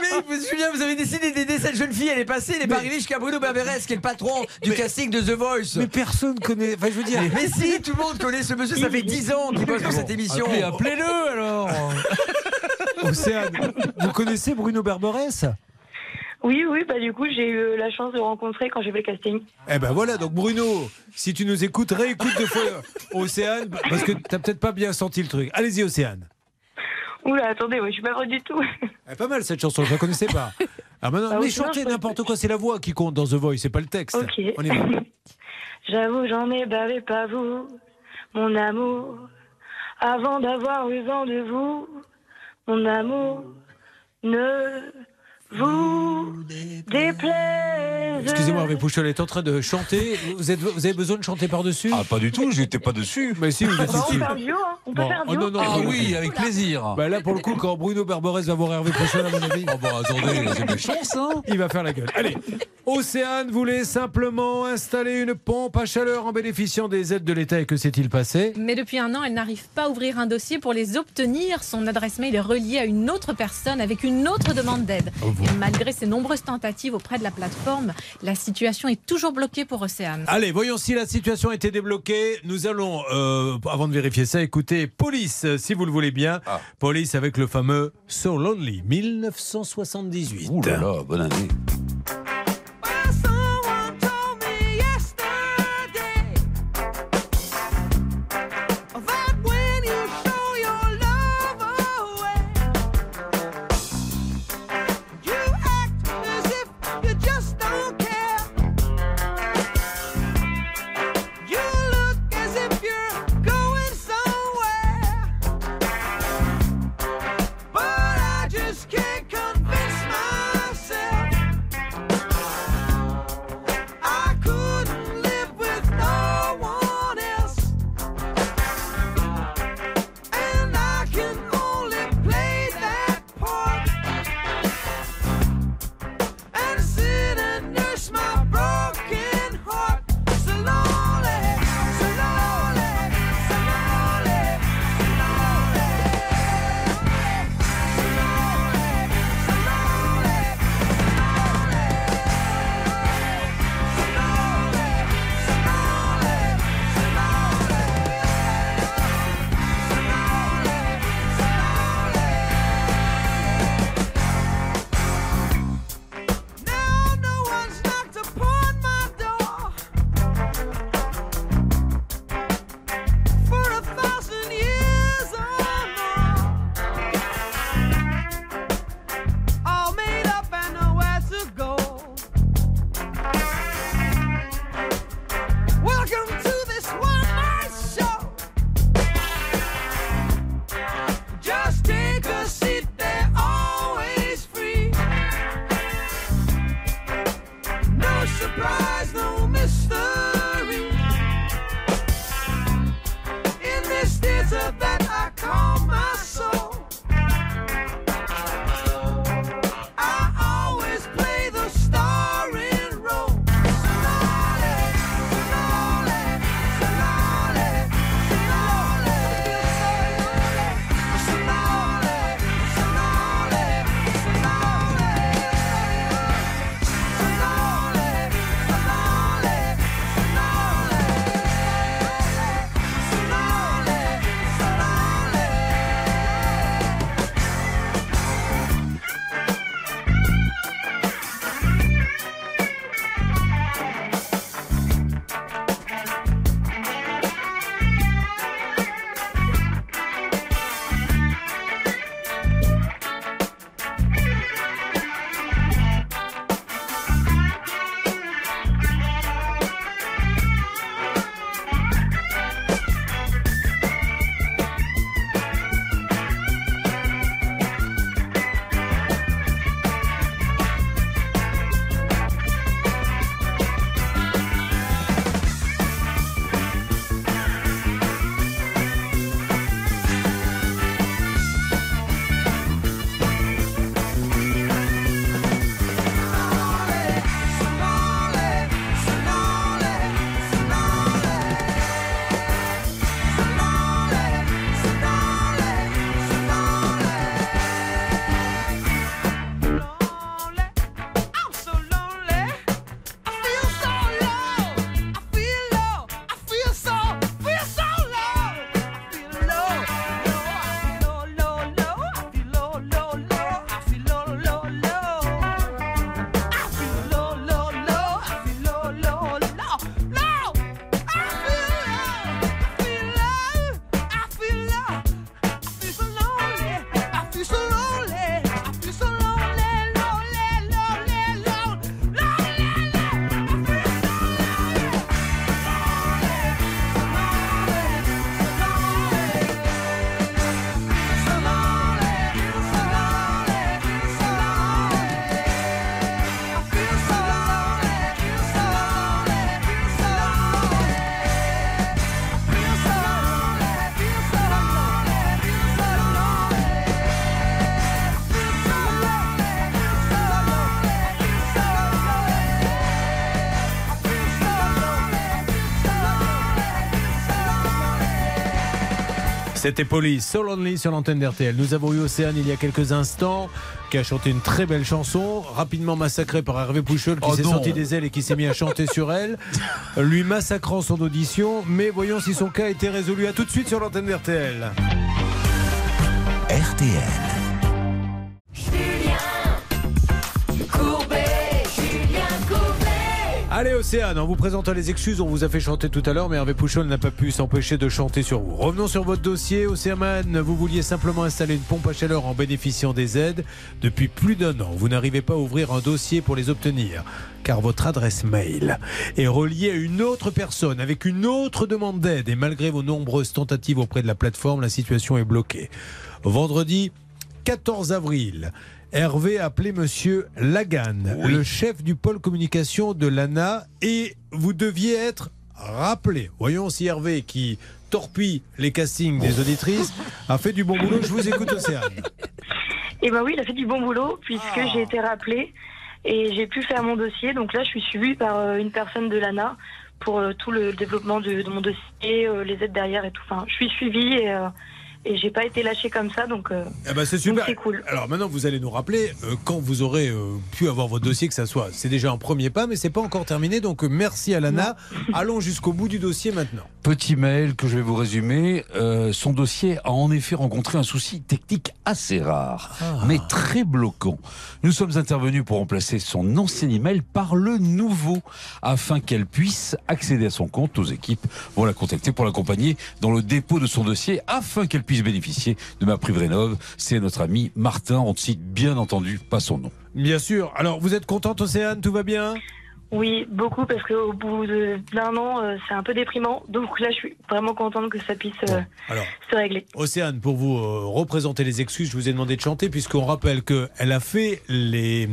Mais Julien, vous avez décidé d'aider cette jeune fille. Elle est passée, elle n'est pas arrivée jusqu'à Bruno Berberès, qui est le patron du casting de The Voice. Mais personne connaît. Enfin, je veux dire. Mais, mais si, tout le monde connaît ce monsieur. Ça fait 10 ans qu'il bosse pour cette émission. Appelez- appelez-le alors Océane, vous connaissez Bruno Berberès? Oui, oui, bah du coup, j'ai eu la chance de le rencontrer quand j'ai fait le casting. Eh ben voilà, donc Bruno, si tu nous écoutes, réécoute deux fois Océane, parce que t'as peut-être pas bien senti le truc. Allez-y Océane. Oula, attendez, ouais, je suis pas vraie du tout. Eh, pas mal cette chanson, je la connaissais pas. Ah maintenant, Ah oui, mais chantez n'importe quoi, c'est la voix qui compte dans The Voice, c'est pas le texte. Ok. On. J'avoue, j'en ai bavé pas vous, mon amour. Avant d'avoir eu vent de vous, mon amour, ne vous déplaise. Excusez-moi, Hervé Pouchol est en train de chanter. Vous, êtes, vous avez besoin de chanter par-dessus? Ah, pas du tout, j'étais pas dessus. Mais si, vous êtes Bah, on ici. peut faire duo, hein. On peut Bon. faire Oh, duo. non, non, Ah non, oui, avec plaisir. Bah là, pour le coup, quand Bruno Berborès va voir Hervé Pouchol, à mon avis. Oh bah attendez, c'est méchant ça. Il va faire la gueule. Allez, Océane voulait simplement installer une pompe à chaleur en bénéficiant des aides de l'État. Et que s'est-il passé? Mais depuis un an, elle n'arrive pas à ouvrir un dossier pour les obtenir. Son adresse mail est reliée à une autre personne avec une autre demande d'aide. Et malgré ses nombreuses tentatives auprès de la plateforme, la situation est toujours bloquée pour Océane. Allez, voyons si la situation a été débloquée. Nous allons, euh, avant de vérifier ça, écouter Police, si vous le voulez bien. Police avec le fameux So Lonely 1978. Ouh là là, bonne année. C'était Police, So Lonely sur l'antenne d'RTL. Nous avons eu Océane il y a quelques instants, qui a chanté une très belle chanson, rapidement massacrée par Hervé Pouchol, qui Oh s'est sorti des ailes et qui s'est mis à chanter sur elle, lui massacrant son audition. Mais voyons si son cas a été résolu. À tout de suite sur l'antenne d'RTL. RTL. Allez Océane, en vous présentant les excuses, on vous a fait chanter tout à l'heure, mais Hervé Pouchol n'a pas pu s'empêcher de chanter sur vous. Revenons sur votre dossier. Océane, vous vouliez simplement installer une pompe à chaleur en bénéficiant des aides. Depuis plus d'un an, vous n'arrivez pas à ouvrir un dossier pour les obtenir, car votre adresse mail est reliée à une autre personne avec une autre demande d'aide. Et malgré vos nombreuses tentatives auprès de la plateforme, la situation est bloquée. Vendredi 14 avril, Hervé a appelé Monsieur Lagan, le chef du pôle communication de l'ANA, et vous deviez être rappelé. Voyons si Hervé, qui torpille les castings des auditrices, a fait du bon boulot. Je vous écoute, Océane. Et ben oui, il a fait du bon boulot puisque j'ai été rappelée et j'ai pu faire mon dossier. Donc là, je suis suivie par euh, une personne de l'ANA pour euh, tout le développement de, de mon dossier, euh, les aides derrière et tout. Enfin, je suis suivie et, euh, et j'ai pas été lâchée comme ça. Donc, euh, Eh ben, c'est super. cool. Alors maintenant, vous allez nous rappeler euh, quand vous aurez euh, pu avoir votre dossier, que ça soit. C'est déjà un premier pas, mais c'est pas encore terminé. Donc merci à l'ANA. Allons jusqu'au bout du dossier maintenant. Petit mail que je vais vous résumer. Euh, son dossier a en effet rencontré un souci technique assez rare, mais très bloquant. Nous sommes intervenus pour remplacer son ancien email par le nouveau, afin qu'elle puisse accéder à son compte. Nos équipes vont la contacter pour l'accompagner dans le dépôt de son dossier, afin qu'elle puisse bénéficier de ma prime rénov. C'est notre ami Martin. On ne cite bien entendu pas son nom. Bien sûr. Alors, vous êtes contente, Océane Tout va bien? Oui, beaucoup parce qu'au bout de- d'un an, euh, c'est un peu déprimant. Donc là, je suis vraiment contente que ça puisse euh, Alors, se régler. Océane, pour vous euh, représenter les excuses, je vous ai demandé de chanter, puisqu'on rappelle qu'elle a fait les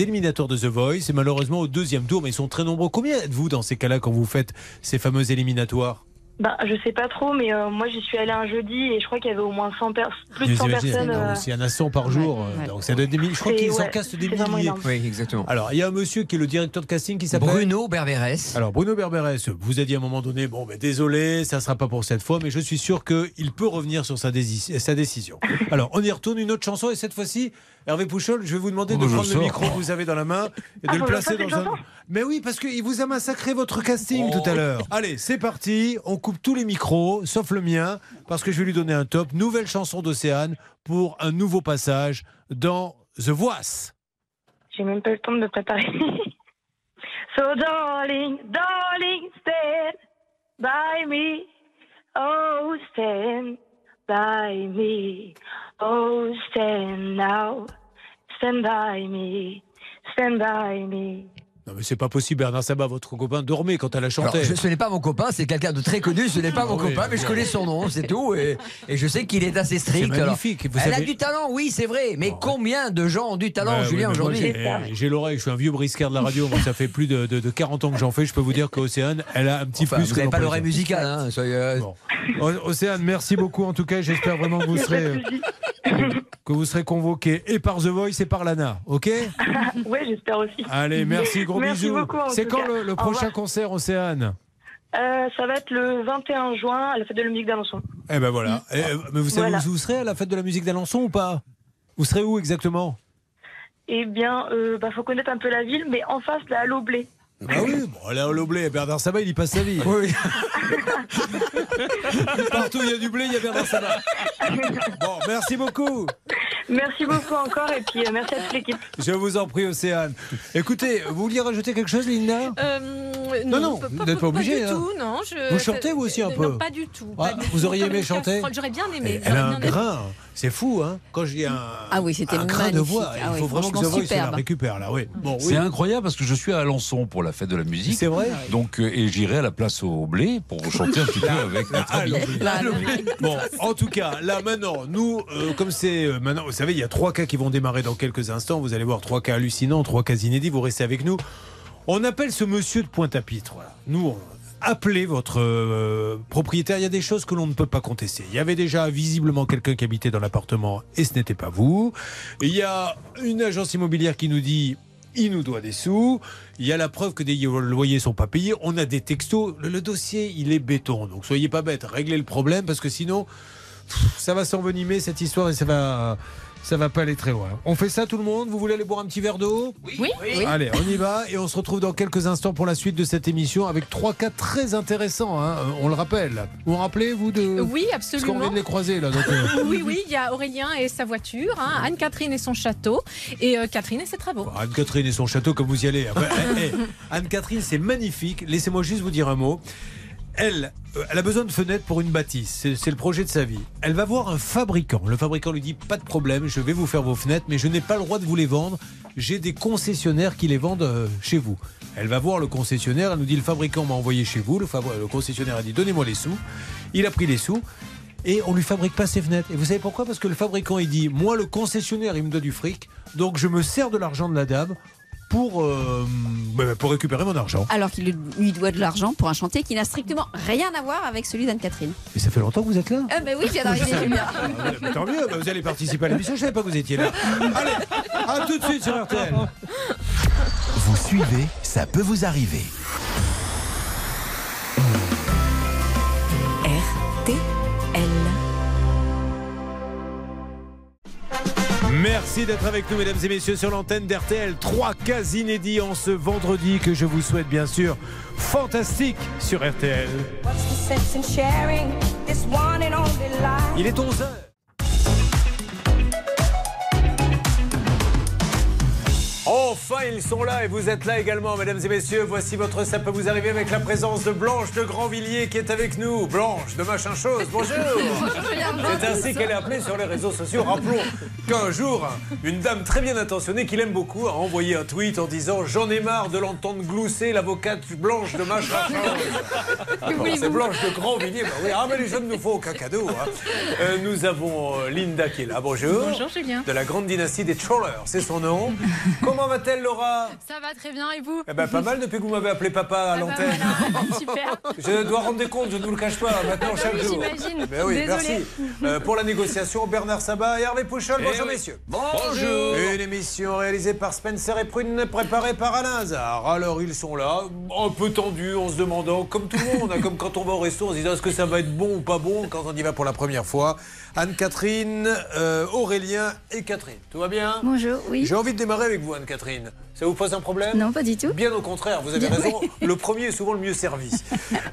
éliminateurs de The Voice, et malheureusement au deuxième tour, mais ils sont très nombreux. Combien êtes-vous dans ces cas-là quand vous faites ces fameux éliminatoires? Ben, je sais pas trop, mais euh, moi, j'y suis allée un jeudi et je crois qu'il y avait au moins 100 pers- plus de 100 Vous imaginez, personnes. euh, y en a 100 par jour, euh, donc ça doit être des milliers. Je crois C'est- qu'ils en ouais, castent des c'est milliers. Oui, exactement. Alors, il y a un monsieur qui est le directeur de casting qui s'appelle Bruno Berberès. Alors, Bruno Berberès, vous a dit à un moment donné bon, ben, désolé, ça ne sera pas pour cette fois, mais je suis sûr qu'il peut revenir sur sa décision. Alors, on y retourne, une autre chanson, et cette fois-ci, Hervé Pouchol, je vais vous demander Oh, de prendre le micro que vous avez dans la main et de Ah, le placer dans un. Mais oui, parce qu'il vous a massacré votre casting Oh. tout à l'heure. Allez, c'est parti, on coupe tous les micros, sauf le mien, parce que je vais lui donner un top. Nouvelle chanson d'Océane pour un nouveau passage dans The Voice. J'ai même pas le temps de me préparer. so darling, darling, stand by me. Oh, stand by me. Oh, stand now. Stand by me. Stand by me. Non, mais c'est pas possible, Bernard Sabat, votre copain dormait quand elle a chanté. Alors, je- ce n'est pas mon copain, c'est quelqu'un de très connu, ce n'est pas mon oui, copain, mais je connais son nom, c'est tout. Et, et je sais qu'il est assez strict. C'est alors. magnifique, vous Elle a du talent, oui, c'est vrai. Mais combien de gens ont du talent, Ouais, Julien, oui, aujourd'hui j'ai- J'ai l'oreille, je suis un vieux briscard de la radio. Moi, ça fait plus de, de- de 40 ans que j'en fais. Je peux vous dire qu'Océane, elle a un petit Enfin, plus. vous n'avez pas l'oreille musicale, hein, soyez, euh, Océane, merci beaucoup en tout cas. J'espère vraiment que vous serez, que vous serez convoqué et par The Voice et par l'ANA. Ok? Ouais, j'espère aussi. Allez, merci, gros Merci bisous. C'est quand le, le prochain revoir. concert, Océane Euh, ça va être le 21 juin à la fête de la musique d'Alençon. Eh ben voilà. Eh, mais vous savez Voilà. où vous serez à la fête de la musique d'Alençon ou pas? Vous serez où exactement? Eh bien, euh, bah, faut connaître un peu la ville, mais en face, là, à l'Oblé. Ah oui, bon, là, au blé, Bernard Sabat, il y passe sa vie. Partout où il y a du blé, il y a Bernard Sabat. Bon, merci beaucoup. Merci beaucoup encore et puis euh, merci à toute l'équipe. Je vous en prie, Océane. Écoutez, vous vouliez rajouter quelque chose, Linda? Euh, Non, non, pas- vous n'êtes pas obligé, du hein. tout, non. Je, Vous chantez, vous aussi, un peu Non, pas du tout. Ah, pas du vous tout. auriez aimé chanter J'aurais bien aimé. Elle a un grain. C'est fou, hein Quand je dis un, Ah oui, c'était un grain de voix, Ah il oui, faut vraiment que Voice la récupère, là, oui. Bon, C'est oui. incroyable parce que je suis à Alençon pour la fête de la musique. C'est vrai Donc, euh, et j'irai à la place au blé pour chanter un petit peu avec notre Ah, ami. Bon, en tout cas, là maintenant, nous, euh, comme c'est euh, maintenant, vous savez, il y a trois cas qui vont démarrer dans quelques instants. Vous allez voir trois cas hallucinants, trois cas inédits. Vous restez avec nous. On appelle ce monsieur de Pointe-à-Pitre. Voilà. Nous, on appelez votre euh, propriétaire. Il y a des choses que l'on ne peut pas contester. Il y avait déjà visiblement quelqu'un qui habitait dans l'appartement et ce n'était pas vous. Il y a une agence immobilière qui nous dit il nous doit des sous. Il y a la preuve que des loyers sont pas payés. On a des textos. Le, dossier, il est béton. Donc soyez pas bêtes. Réglez le problème parce que sinon, ça va s'envenimer cette histoire et ça va. Ça va pas aller très loin. On fait ça tout le monde Vous voulez aller boire un petit verre d'eau Oui. Allez, on y va et on se retrouve dans quelques instants pour la suite de cette émission avec trois cas très intéressants. hein, euh, On le rappelle. Vous vous rappelez vous de Oui, Parce qu'on absolument. vient de les croiser là. donc, euh, Oui, oui, il y a Aurélien et sa voiture, hein, Anne-Catherine et son château, et euh, Catherine et ses travaux. Anne-Catherine et son château, comme vous y allez. Après, eh, eh, Anne-Catherine, c'est magnifique. Laissez-moi juste vous dire un mot. Elle, euh, elle a besoin de fenêtres pour une bâtisse. C'est le projet de sa vie. Elle va voir un fabricant. Le fabricant lui dit Pas de problème, je vais vous faire vos fenêtres, mais je n'ai pas le droit de vous les vendre. J'ai des concessionnaires qui les vendent euh, chez vous. Elle va voir le concessionnaire. Elle nous dit Le fabricant m'a envoyé chez vous. Le, concessionnaire a dit Donnez-moi les sous. Il a pris les sous. Et on lui fabrique pas ses fenêtres. Et vous savez pourquoi? Parce que le fabricant, il dit Moi, le concessionnaire, il me donne du fric. Donc, je me sers de l'argent de la dame pour, euh, bah, pour récupérer mon argent. Alors qu'il lui doit de l'argent pour un chantier qui n'a strictement rien à voir avec celui d'Anne-Catherine. Et ça fait longtemps que vous êtes là Ah ben oui, je viens d'arriver, Julien. Ah, bah, Tant mieux, bah, vous allez participer à l'émission. Je savais pas que vous étiez là. Allez, à tout de suite sur RTL. Vous suivez, ça peut vous arriver. Merci d'être avec nous, mesdames et messieurs, sur l'antenne d'RTL. Trois cas inédits en ce vendredi que je vous souhaite bien sûr fantastique sur RTL. Il est 11h. Enfin, ils sont là et vous êtes là également, mesdames et messieurs. Voici votre ça peut vous arriver avec la présence de Blanche de Grandvilliers qui est avec nous. Blanche de machin chose, bonjour. C'est ainsi qu'elle est appelée sur les réseaux sociaux. Rappelons qu'un jour, une dame très bien intentionnée qu'il aime beaucoup a envoyé un tweet en disant J'en ai marre de l'entendre glousser l'avocate Blanche de machin chose. Bon, C'est Blanche de Grandvilliers. Bah oui, ah, mais les jeunes nous font aucun cadeau. hein. Euh, nous avons euh, Linda qui est là. Bonjour. Bonjour, Julien. De la grande dynastie des Trollers, c'est son nom. Comment va-t-elle, Laura? Ça va très bien et vous? Eh ben, pas mal depuis que vous m'avez appelé papa à Ah bah l'antenne. voilà. Super. Je dois rendre des comptes, je ne vous le cache pas, maintenant Ah bah chaque oui, jour. j'imagine. Ben oui, Désolée. merci. Euh, pour la négociation, Bernard Sabat et Hervé Pouchol. Eh Bonjour oui. messieurs. Bonjour. Une émission réalisée par Spencer et Prune, préparée par Alain Hazard. Alors ils sont là, un peu tendus, en se demandant, comme tout le monde, hein, comme quand on va au resto, on se dit est-ce que ça va être bon ou pas bon quand on y va pour la première fois? Anne-Catherine, euh, Aurélien et Catherine. Tout va bien Bonjour, oui. J'ai envie de démarrer avec vous, Anne-Catherine. Ça vous pose un problème Non, pas du tout. Bien au contraire, vous avez Bien, raison. oui. Le premier est souvent le mieux servi.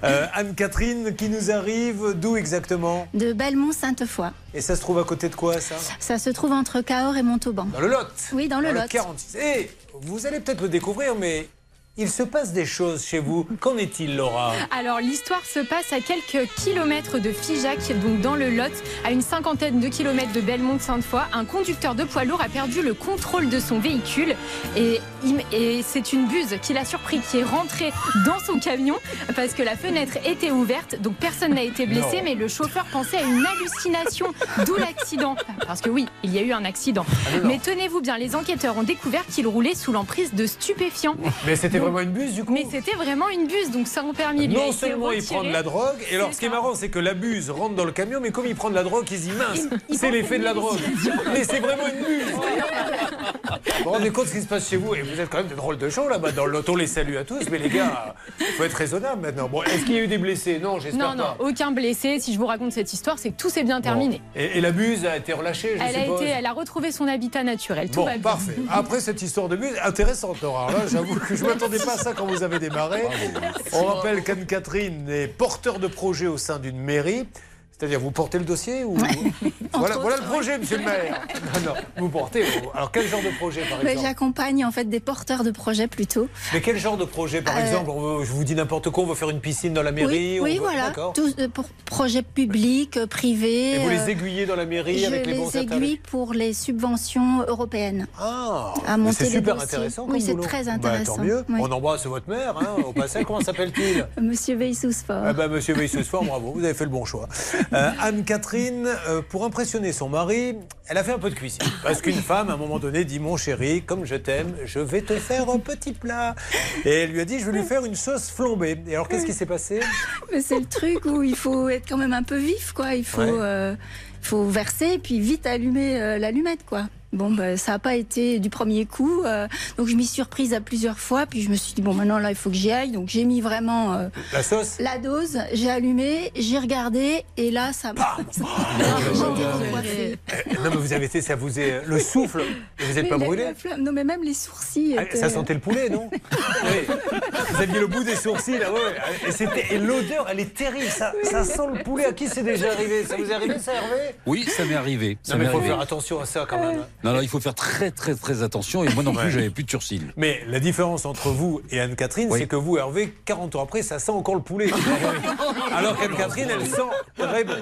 Euh, Anne-Catherine, qui nous arrive d'où exactement De Belmont-Sainte-Foy. Et ça se trouve à côté de quoi, ça Ça se trouve entre Cahors et Montauban. Dans le Lot Oui, dans le Lot. 46. Et vous allez peut-être le découvrir, mais il se passe des choses chez vous. Qu'en est-il, Laura Alors l'histoire se passe à quelques kilomètres de Figeac, donc dans le Lot, à une cinquantaine de kilomètres de Belmont-Sainte-Foy. Un conducteur de poids lourd a perdu le contrôle de son véhicule et, c'est une buse qui l'a surpris, qui est rentrée dans son camion parce que la fenêtre était ouverte, donc personne n'a été blessé, Non. mais le chauffeur pensait à une hallucination, d'où l'accident. Parce que oui, il y a eu un accident. Alors. Mais tenez-vous bien, les enquêteurs ont découvert qu'il roulait sous l'emprise de stupéfiants. Mais c'était vraiment une buse, du coup Mais c'était vraiment une buse, donc sans permis. lui a Non seulement il retiré. prend de la drogue, et alors ce qui est marrant, c'est que la buse rentre dans le camion, mais comme il prend de la drogue, il se dit mince, c'est l'effet de la drogue. Mais c'est vraiment une buse. Vous vous rendez compte ce qui se passe chez vous Et vous êtes quand même de drôles de gens là-bas dans. On les salue à tous, mais les gars, il faut être raisonnable maintenant. Bon, est-ce qu'il y a eu des blessés? Non, j'espère Non, non, pas. aucun blessé. Si je vous raconte cette histoire, c'est que tout s'est bien terminé. Et, et la buse a été relâchée, je Elle a, été, elle a retrouvé son habitat naturel. Tout Bon, va bien. parfait. Après cette histoire de buse, intéressante. Alors là, j'avoue que je ne m'attendais pas à ça quand vous avez démarré. On rappelle qu'Anne-Catherine est porteur de projet au sein d'une mairie. C'est-à-dire, vous portez le dossier ou... voilà, voilà le projet, monsieur le maire. Non, non, vous portez. Alors, quel genre de projet, par exemple J'accompagne en fait des porteurs de projets plutôt. Mais quel genre de projet, par Euh, exemple veut- Je vous dis n'importe quoi, on veut faire une piscine dans la mairie oui, on oui, veut- voilà. Tous euh, pour projets publics, euh, privés. Et vous les aiguillez dans la mairie je avec les les bons aiguille pour les subventions européennes. Ah, à mais monter c'est super dossiers. intéressant. Oui, c'est très Bah, intéressant. tant mieux. oui. On embrasse votre mère, hein, au passage. Comment s'appelle-t-il? Monsieur Veilsousfort. Ah bah, Monsieur Veillesfort, bravo, vous avez fait le bon choix. Euh, Anne-Catherine, euh, pour impressionner son mari, elle a fait un peu de cuisine. Parce qu'une femme, à un moment donné, dit Mon chéri, comme je t'aime, je vais te faire un petit plat. Et elle lui a dit Je vais lui faire une sauce flambée. Et alors, qu'est-ce qui s'est passé? Mais c'est le truc où il faut être quand même un peu vif, quoi. Il faut, Ouais. euh, faut verser et puis vite allumer euh, l'allumette, quoi. Bon, bah, ça n'a pas été du premier coup. euh, donc, je m'y suis reprise à plusieurs fois. Puis, je me suis dit, bon, maintenant, là, il faut que j'y aille. Donc, j'ai mis vraiment euh, La sauce? la dose. J'ai allumé, j'ai regardé. Et là, ça m'a. Non, mais vous avez été, ça vous est. Le souffle, vous n'êtes pas brûlé Non, mais même les sourcils. Ah, étaient- Ça sentait le poulet, non? Oui. Vous aviez le bout des sourcils, là, ouais. Et, l'odeur, elle est terrible. Ça, ça sent le poulet. À qui c'est déjà arrivé? Ça vous est arrivé, ça, Hervé Oui, ça m'est arrivé. Ça Non, mais il faut arrivé. faire attention à ça quand même. Non, non, il faut faire très, très, très attention. Et moi non plus, j'avais plus de sursis. Mais la différence entre vous et Anne-Catherine, c'est que vous, Hervé, 40 ans après, ça sent encore le poulet. Alors qu'Anne-Catherine, elle sent très bon.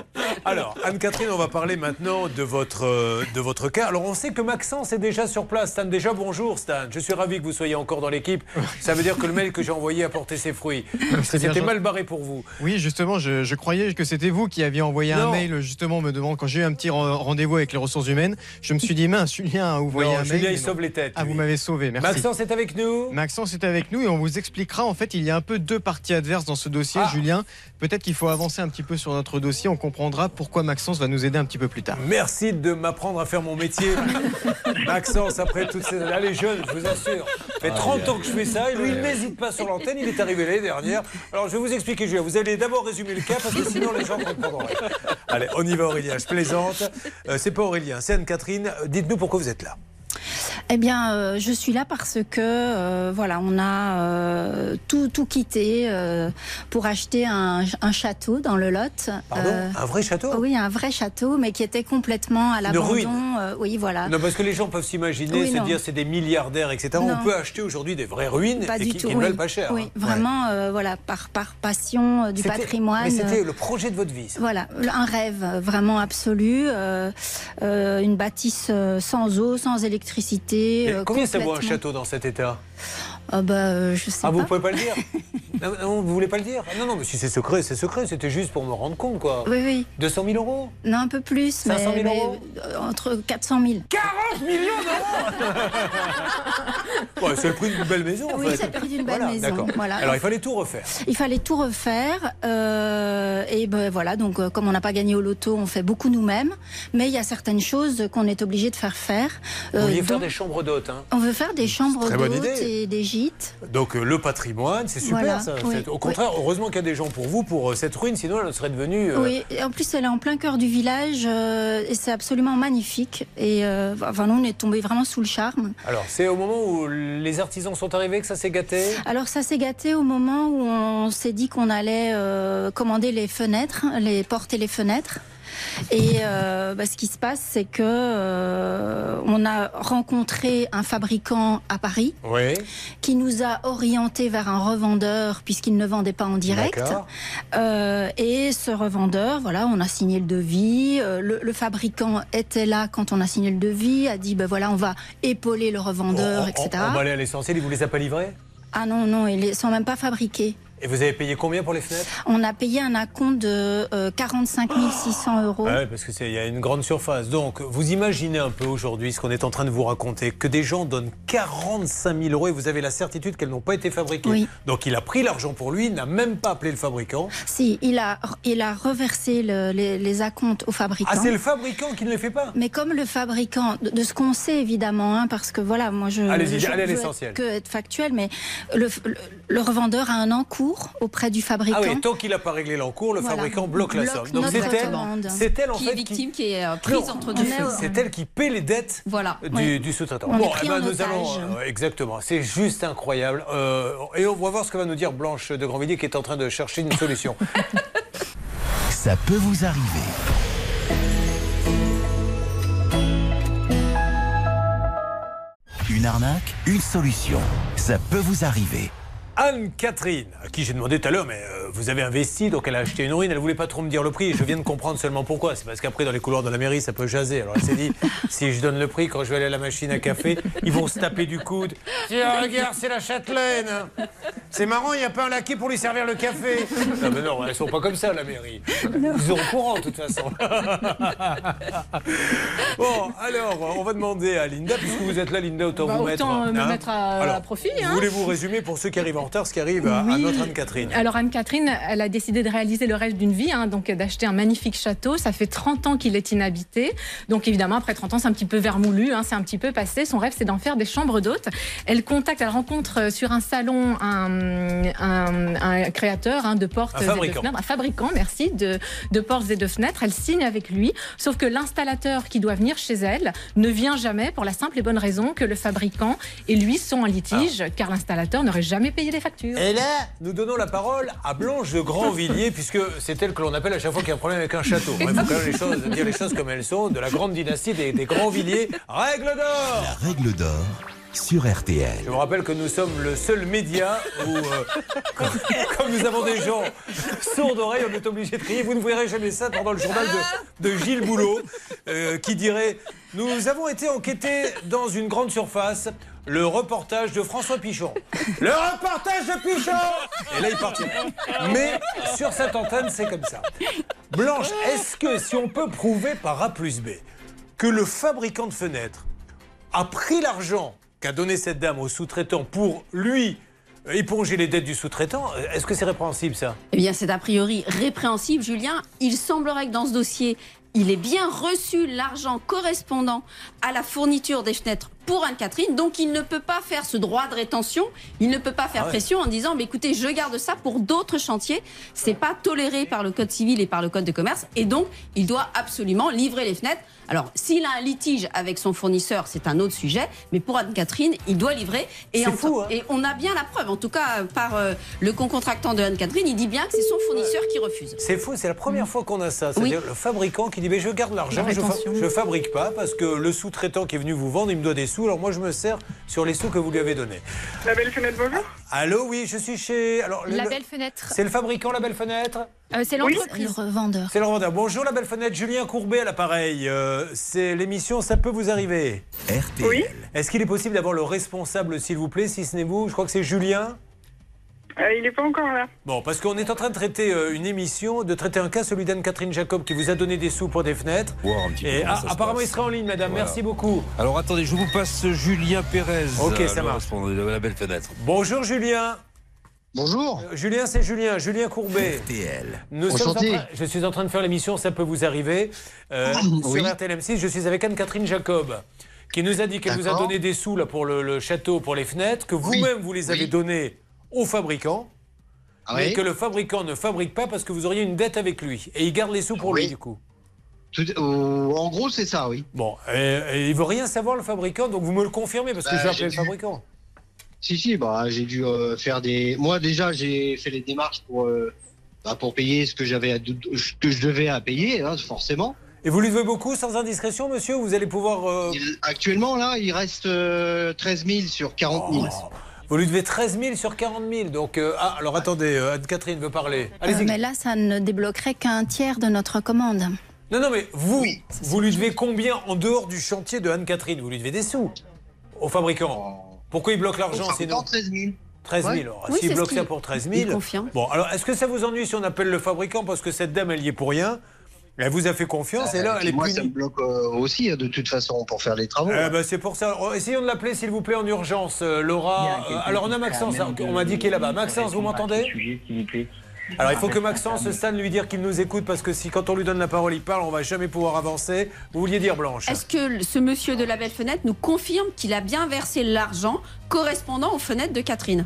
Alors, Anne-Catherine, on va parler maintenant de votre, euh, de votre cas. Alors, on sait que Maxence est déjà sur place. Stan, déjà, bonjour Stan. Je suis ravi que vous soyez encore dans l'équipe. Ça veut dire que le mail que j'ai envoyé a porté ses fruits. C'était mal barré pour vous. Oui, justement, je, je croyais que c'était vous qui aviez envoyé Non. un mail, justement, me demandant, quand j'ai eu un petit re- rendez-vous avec les ressources humaines, je me suis dit, mince, Julien a envoyé Non, un Julien, mail. il non. sauve les têtes. Ah, vous m'avez sauvé, merci. Maxence est avec nous. Maxence est avec nous et on vous expliquera. En fait, il y a un peu deux parties adverses dans ce dossier, Ah. Julien. Peut-être qu'il faut avancer un petit peu sur notre dossier. On comprendra pourquoi Maxence va nous aider un petit peu plus tard. Merci de m'apprendre à faire mon métier. Maxence, après toutes ces années, les jeunes, je vous assure. Ça fait 30 ans que je fais ça et lui, il n'hésite pas sur l'antenne. Il est arrivé l'année dernière. Alors, je vais vous expliquer, Julien. Vous allez d'abord résumer le cas parce que sinon, les gens comprendront rien. Allez, on y va, Aurélien. Je plaisante. Euh, c'est pas Aurélien, c'est Anne-Catherine. Euh, Dites-nous pourquoi vous êtes là? Eh bien, euh, je suis là parce que euh, voilà, on a euh, tout, tout quitté pour acheter un, un château dans le Lot. Pardon? Un vrai château? Oui, un vrai château, mais qui était complètement à l'abandon. ruine. Oui, voilà. Non, parce que les gens peuvent s'imaginer, Oui, se dire c'est des milliardaires, etc. Non. On peut acheter aujourd'hui des vraies ruines Pas et qui, ne oui. valent pas cher. Oui, hein. vraiment, voilà, par, par passion du patrimoine. Mais c'était le projet de votre vie. ça. Voilà, un rêve vraiment absolu, une bâtisse sans eau, sans électricité. Euh, combien ça vaut un château dans cet état? Ah bah, euh, je sais Ah, pas. vous pouvez pas le dire non, non, vous voulez pas le dire Ah Non, non, mais si c'est secret, c'est secret. C'était juste pour me rendre compte, quoi. Oui, oui. 200 000 euros Non, un peu plus, 500 000 mais, euros mais, euh, entre 400 000. 40 millions d'euros Ouais, c'est le prix d'une belle maison, en Oui, fait. c'est le prix d'une belle Voilà, maison, voilà. Alors, il fallait tout refaire. Il fallait tout refaire. euh, et ben voilà, donc comme on n'a pas gagné au loto, on fait beaucoup nous-mêmes. Mais il y a certaines choses qu'on est obligé de faire faire. Vous Euh, vouliez faire des chambres d'hôtes, hein On veut faire des chambres Très bonne d'hôtes idée. et des gîtes. Donc euh, le patrimoine, c'est super Voilà, ça. oui, C'est- Au contraire, heureusement qu'il y a des gens pour vous pour euh, cette ruine, sinon elle serait devenue. euh, Oui, et en plus elle est en plein cœur du village euh, et c'est absolument magnifique. Et euh, enfin, nous on est tombé vraiment sous le charme. Alors c'est au moment où les artisans sont arrivés que ça s'est gâté? Alors ça s'est gâté au moment où on s'est dit qu'on allait commander les fenêtres, les portes et les fenêtres. Et euh, bah, ce qui se passe, c'est que euh, on a rencontré un fabricant à Paris Oui. qui nous a orienté vers un revendeur puisqu'il ne vendait pas en direct. Euh, et ce revendeur, voilà, on a signé le devis. le, le fabricant était là quand on a signé le devis, a dit ben voilà, on va épauler le revendeur, On- etc. On, va aller à l'essentiel, il vous les a pas livrés? Ah non non, ils sont même pas fabriqués. Et vous avez payé combien pour les fenêtres? On a payé un acompte de euh, 45 600 euros. Ah ouais, parce que c'est il y a une grande surface. Donc, vous imaginez un peu aujourd'hui ce qu'on est en train de vous raconter, que des gens donnent 45 000 euros et vous avez la certitude qu'elles n'ont pas été fabriquées. Oui. Donc, il a pris l'argent pour lui, il n'a même pas appelé le fabricant. Si, il a, il a reversé le- les, les acomptes au fabricant. Ah, c'est le fabricant qui ne les fait pas? Mais comme le fabricant, de, de ce qu'on sait évidemment, hein, parce que voilà, moi je. Allez-y, allez à l'essentiel. Que être factuel, mais le, le, le revendeur a un encours auprès du fabricant. Ah oui, tant qu'il n'a pas réglé l'encours, le Voilà. fabricant bloque la somme. Donc, c'est elle, commande. c'est elle en Qui fait est victime, qui est euh, prise Non, entre deux. C'est elle qui paie les dettes Voilà. du, Oui. du sous-traitant. On est Bon, pris eh ben, en nous otage. allons. euh, exactement. C'est juste incroyable. Euh, et on va voir ce que va nous dire Blanche de Grandvilliers qui est en train de chercher une solution. Ça peut vous arriver. Une arnaque, une solution. Ça peut vous arriver. Anne-Catherine, à qui j'ai demandé tout à l'heure, mais euh, vous avez investi, donc elle a acheté une ruine, elle voulait pas trop me dire le prix, et je viens de comprendre seulement pourquoi. C'est parce qu'après, dans les couloirs de la mairie, ça peut jaser. Alors elle s'est dit, si je donne le prix, quand je vais aller à la machine à café, ils vont se taper du coude. Tiens, regarde, c'est la châtelaine C'est marrant, il n'y a pas un laquais pour lui servir le café. Non, mais non, elles sont pas comme ça, la mairie. Ils sont au courant, de toute façon. bon, alors, on va demander à Linda, puisque vous êtes là, Linda, autant Bah, vous mettre. autant, euh, me hein. mettre à- Alors, à profit, hein. Voulez-vous résumer pour ceux qui arrivent en retard ce qui arrive à, à Oui. notre Anne-Catherine Alors Anne-Catherine, elle a décidé de réaliser le rêve d'une vie, hein, donc d'acheter un magnifique château. Ça fait 30 ans qu'il est inhabité. Donc évidemment, après 30 ans, c'est un petit peu vermoulu, hein, c'est un petit peu passé. Son rêve, c'est d'en faire des chambres d'hôtes. Elle contacte, elle rencontre euh, sur un salon un, un- un créateur hein, de portes Un et de fabricant. fenêtres, un fabricant, merci, de, de portes et de fenêtres. Elle signe avec lui, sauf que l'installateur qui doit venir chez elle ne vient jamais pour la simple et bonne raison que le fabricant et lui sont en litige, car l'installateur n'aurait jamais payé les factures. Et là, nous donnons la parole à Blanche de Grandvilliers, puisque c'est elle que l'on appelle à chaque fois qu'il y a un problème avec un château. Il faut quand même les choses, dire les choses comme elles sont, de la grande dynastie des, des Grandvilliers. Règle d'or La règle d'or sur RTL. Je vous rappelle que nous sommes le seul média où, euh, comme, nous avons des gens sourds d'oreilles, on est obligé de crier. Vous ne verrez jamais ça pendant le journal de, Gilles Boulot, euh, qui dirait Nous avons été enquêtés dans une grande surface. Le reportage de François Pichon. Le reportage de Pichon Et là, il partirait. Mais sur cette antenne, c'est comme ça. Blanche, est-ce que si on peut prouver par A plus B que le fabricant de fenêtres a pris l'argent qu'a donné cette dame au sous-traitant pour lui euh, éponger les dettes du sous-traitant, euh, est-ce que c'est répréhensible ça? Eh bien, c'est a priori répréhensible, Julien. Il semblerait que dans ce dossier, il ait bien reçu l'argent correspondant à la fourniture des fenêtres pour Anne-Catherine. Donc, il ne peut pas faire ce droit de rétention. Il ne peut pas faire Ah ouais. pression en disant, mais écoutez, je garde ça pour d'autres chantiers. C'est pas toléré par le code civil et par le code de commerce. Et donc, il doit absolument livrer les fenêtres. Alors, s'il a un litige avec son fournisseur, c'est un autre sujet. Mais pour Anne-Catherine, il doit livrer. Et, en- fou, hein. et on a bien la preuve, en tout cas par euh, le concontractant de Anne-Catherine, il dit bien que c'est son fournisseur qui refuse. C'est fou, c'est la première fois qu'on a ça. C'est-à-dire le fabricant qui dit mais je garde l'argent, La je, fa- je fabrique pas parce que le sous-traitant qui est venu vous vendre, il me doit des sous, alors moi je me sers sur les sous que vous lui avez donnés. La belle fenêtre, bonjour. Allô, oui, je suis chez. Alors, La le- belle fenêtre. C'est le fabricant, la belle fenêtre? Euh, c'est l'entreprise. Le revendeur. C'est le revendeur. Bonjour, la belle fenêtre. Julien Courbet à l'appareil. Euh, c'est l'émission Ça peut vous arriver? RTL. Oui. Est-ce qu'il est possible d'avoir le responsable, s'il vous plaît, si ce n'est vous Je crois que c'est Julien. Euh, il n'est pas encore là. Bon, parce qu'on est en train de traiter euh, une émission, de traiter un cas, celui d'Anne-Catherine Jacob, qui vous a donné des sous pour des fenêtres. Voir un petit peu Et comment ah, ça se apparemment, passe. il sera en ligne, madame. Voilà. Merci beaucoup. Alors attendez, je vous passe Julien Pérez. Ok, euh, ça le marche. de la belle fenêtre. Bonjour, Julien. Bonjour. Euh, Julien, c'est Julien. Julien Courbet. RTL. Nous sommes train- je suis en train de faire l'émission Ça peut vous arriver. Euh, Oui. Sur RTLM6, je suis avec Anne-Catherine Jacob, qui nous a dit qu'elle vous a donné des sous là, pour le, le château, pour les fenêtres, que vous-même vous les avez Oui. donnés au fabricant, Ah mais que le fabricant ne fabrique pas parce que vous auriez une dette avec lui. Et il garde les sous pour Oui. lui, du coup. Tout- euh, en gros, c'est ça, oui. Bon, et, et il veut rien savoir, le fabricant, donc vous me le confirmez, parce que Bah, je vais appeler j'ai le dû- fabricant. Si, si, bah, j'ai dû euh, faire des. Moi, déjà, j'ai fait les démarches pour, euh, bah, pour payer ce que j'avais, à- ce que je devais à payer, hein, forcément. Et vous lui devez beaucoup, sans indiscrétion, monsieur Vous allez pouvoir... euh, Il- actuellement, là, il reste euh, 13 000 sur 40 000. Vous lui devez 13 000 sur 40 000. Donc, euh, ah, alors attendez, euh, Anne-Catherine veut parler. Euh, Allez-y. mais là, ça ne débloquerait qu'un tiers de notre commande. Non, non, mais vous, vous lui devez combien en dehors du chantier de Anne-Catherine? Vous lui devez des sous au fabricant. Pourquoi il bloque l'argent sinon? 13 000. 13 000. Ouais. Alors, Oui, S'il c'est bloque ce ça pour 13 il 000. confirme. Bon, alors est-ce que ça vous ennuie si on appelle le fabricant parce que cette dame, elle y est pour rien? Elle vous a fait confiance et là, elle est Euh, moi, punie. ça me bloque euh, aussi, hein, de toute façon, pour faire les travaux. Eh ben, c'est pour ça. Oh, Essayons de l'appeler, s'il vous plaît, en urgence, euh, Laura. Euh, alors, on a Maxence. hein, On m'a dit qu'il est là-bas. Maxence, vous m'entendez Alors, il faut que Maxence Stan lui dire qu'il nous écoute parce que si, quand on lui donne la parole, il parle, on va jamais pouvoir avancer. Vous vouliez dire, Blanche Est-ce que ce monsieur de la belle fenêtre nous confirme qu'il a bien versé l'argent correspondant aux fenêtres de Catherine?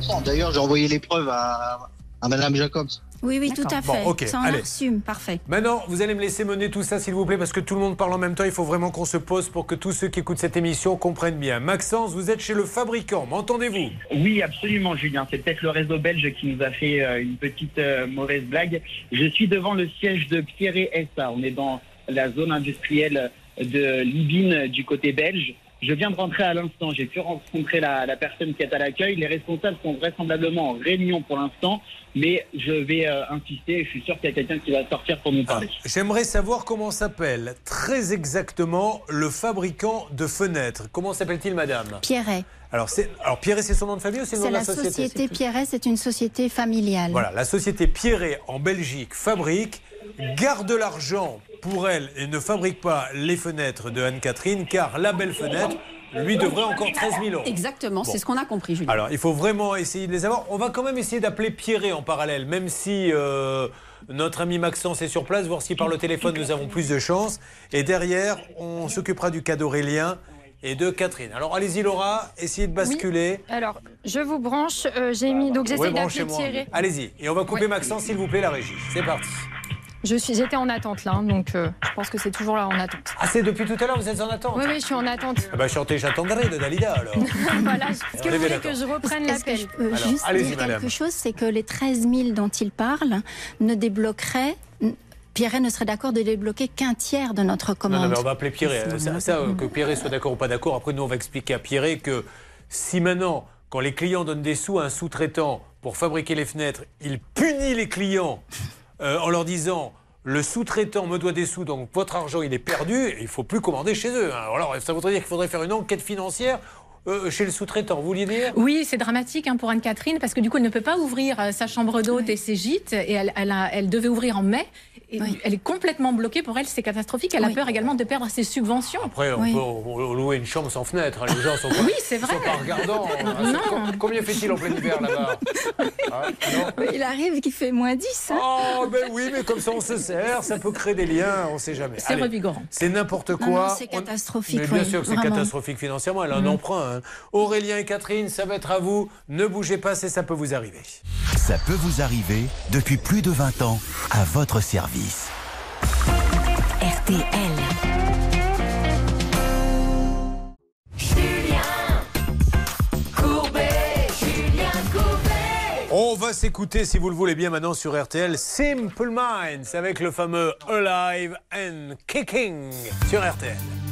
100%. D'ailleurs, j'ai envoyé les preuves à, à Madame Jacobs. Oui, oui, tout à Bon, fait. ok, ça en allez. a reçu. Parfait. Maintenant, vous allez me laisser mener tout ça, s'il vous plaît, parce que tout le monde parle en même temps. Il faut vraiment qu'on se pose pour que tous ceux qui écoutent cette émission comprennent bien. Maxence, vous êtes chez le fabricant. M'entendez-vous? Oui, absolument, Julien. C'est peut-être le réseau belge qui nous a fait euh, une petite euh, mauvaise blague. Je suis devant le siège de Pierre SA. On est dans la zone industrielle de Libine du côté belge. Je viens de rentrer à l'instant. J'ai pu rencontrer la, la personne qui est à l'accueil. Les responsables sont vraisemblablement en réunion pour l'instant, mais je vais euh, insister. Je suis sûr qu'il y a quelqu'un qui va sortir pour nous parler. J'aimerais savoir comment s'appelle très exactement le fabricant de fenêtres. Comment s'appelle-t-il, madame? Pierret. Alors, alors Pierret, c'est son nom de famille ou c'est le nom de la, la société? société Pierret, c'est une société familiale. Voilà, la société Pierret en Belgique fabrique, garde l'argent pour elle et ne fabrique pas les fenêtres de Anne-Catherine, car la belle fenêtre lui devrait encore 13 000 euros. Exactement, Bon. c'est ce qu'on a compris, Julien. Alors, il faut vraiment essayer de les avoir. On va quand même essayer d'appeler Pierret en parallèle, même si euh, notre ami Maxence est sur place, voir si par le téléphone nous avons plus de chance. Et derrière, on s'occupera du cas d'Aurélien et de Catherine. Alors, allez-y, Laura, essayez de basculer. Alors, je vous branche. euh, J'ai mis. Donc, Oui, j'essaie d'appeler. Thierry. Allez-y. Et on va couper Maxence, s'il vous plaît, la régie. C'est parti. Je suis, j'étais en attente là, hein, donc euh, je pense que c'est toujours là en attente. Ah, c'est depuis tout à l'heure, vous êtes en attente Oui, oui, je suis en attente. Ah bah, chantez J'attendrai de Dalida, alors. voilà. Est-ce que vous voulez que je reprenne l'appel je peux Alors, juste dire madame. quelque chose C'est que les 13 000 dont il parle ne débloqueraient. Pierret ne serait d'accord de débloquer qu'un tiers de notre commande. non, mais on va appeler Pierret. Ça, ça, que Pierret soit d'accord ou pas d'accord. Après, nous, on va expliquer à Pierret que si maintenant, quand les clients donnent des sous à un sous-traitant pour fabriquer les fenêtres, il punit les clients euh, en leur disant le sous-traitant me doit des sous, donc votre argent, il est perdu, et il ne faut plus commander chez eux. hein. Alors, ça voudrait dire qu'il faudrait faire une enquête financière euh, chez le sous-traitant. Vous vouliez dire? Oui, c'est dramatique hein, pour Anne-Catherine parce que du coup, elle ne peut pas ouvrir euh, sa chambre d'hôte et ses gîtes. Et elle, elle, a- elle devait ouvrir en mai. Et Elle est complètement bloquée. Pour elle, c'est catastrophique. Elle a peur également de perdre ses subventions. Après, on peut on- louer une chambre sans fenêtre. hein. Les gens sont pas, Oui, c'est vrai. sont pas regardants. Non. Com- Combien fait-il en plein hiver là-bas Ah, non Il arrive qu'il fait moins 10. hein. Oh, ben oui, mais comme ça on se sert, ça peut créer des liens, on sait jamais. C'est revigorant. C'est n'importe Non, quoi. non, c'est On- catastrophique, Mais bien oui, sûr que c'est catastrophique financièrement, elle a un Mhm. emprunt. hein. Aurélien et Catherine, ça va être à vous. Ne bougez pas, c'est ça peut vous arriver. Ça peut vous arriver depuis plus de 20 ans à votre service. RTL. Julien Courbet, Julien Courbet. On va s'écouter, si vous le voulez bien, maintenant sur RTL Simple Minds avec le fameux Alive and Kicking sur RTL.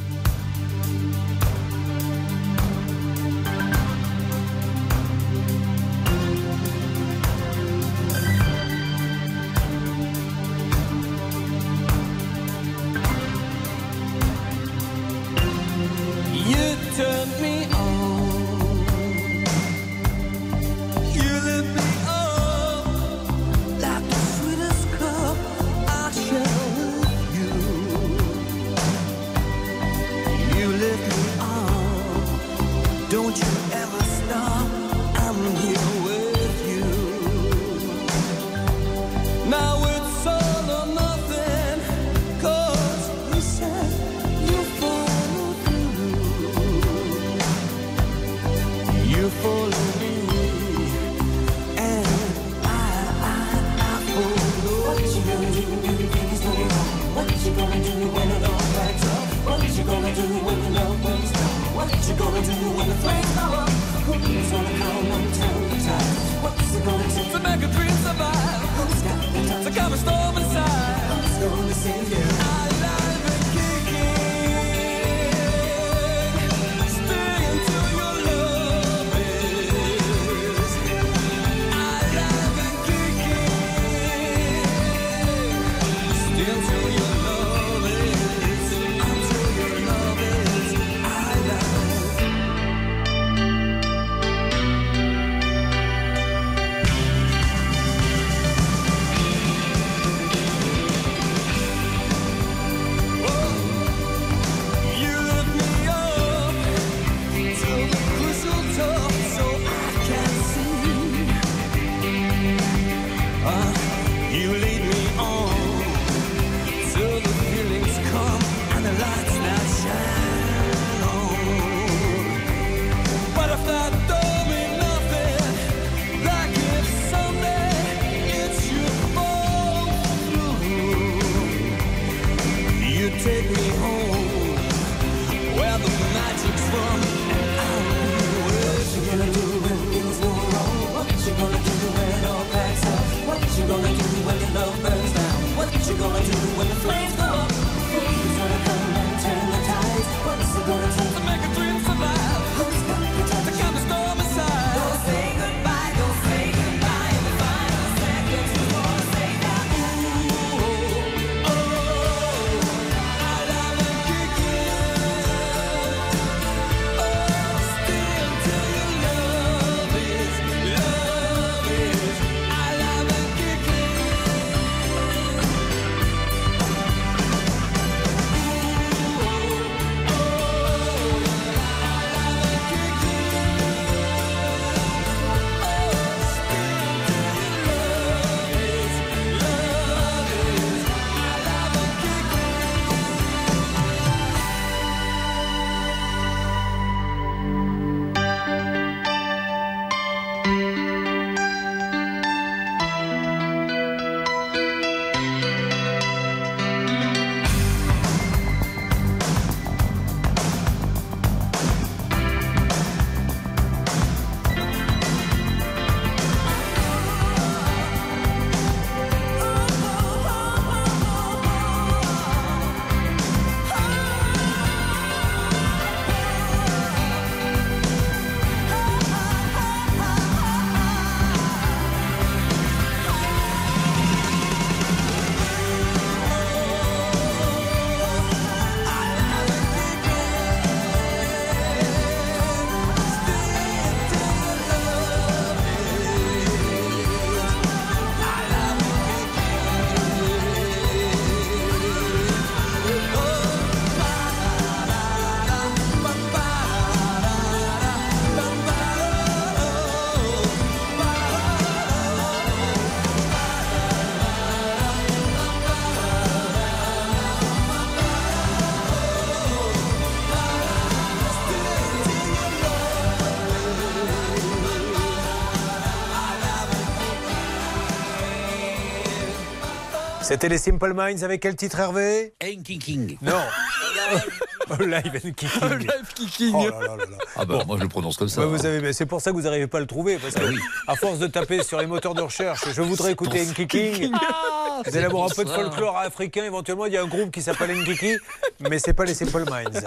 C'était les Simple Minds avec quel titre Hervé? King. Non. Live and Kicking. Live Kicking. Oh là là là là. Ah bah moi je le prononce comme ça. Vous avez, mais c'est pour ça que vous n'arrivez pas à le trouver. Parce que, Ah oui. à force de taper sur les moteurs de recherche, je voudrais écouter pour- Nkiki. Ah, vous allez avoir un peu de folklore africain. Éventuellement, il y a un groupe qui s'appelle Nkiki, mais c'est pas les Simple Minds.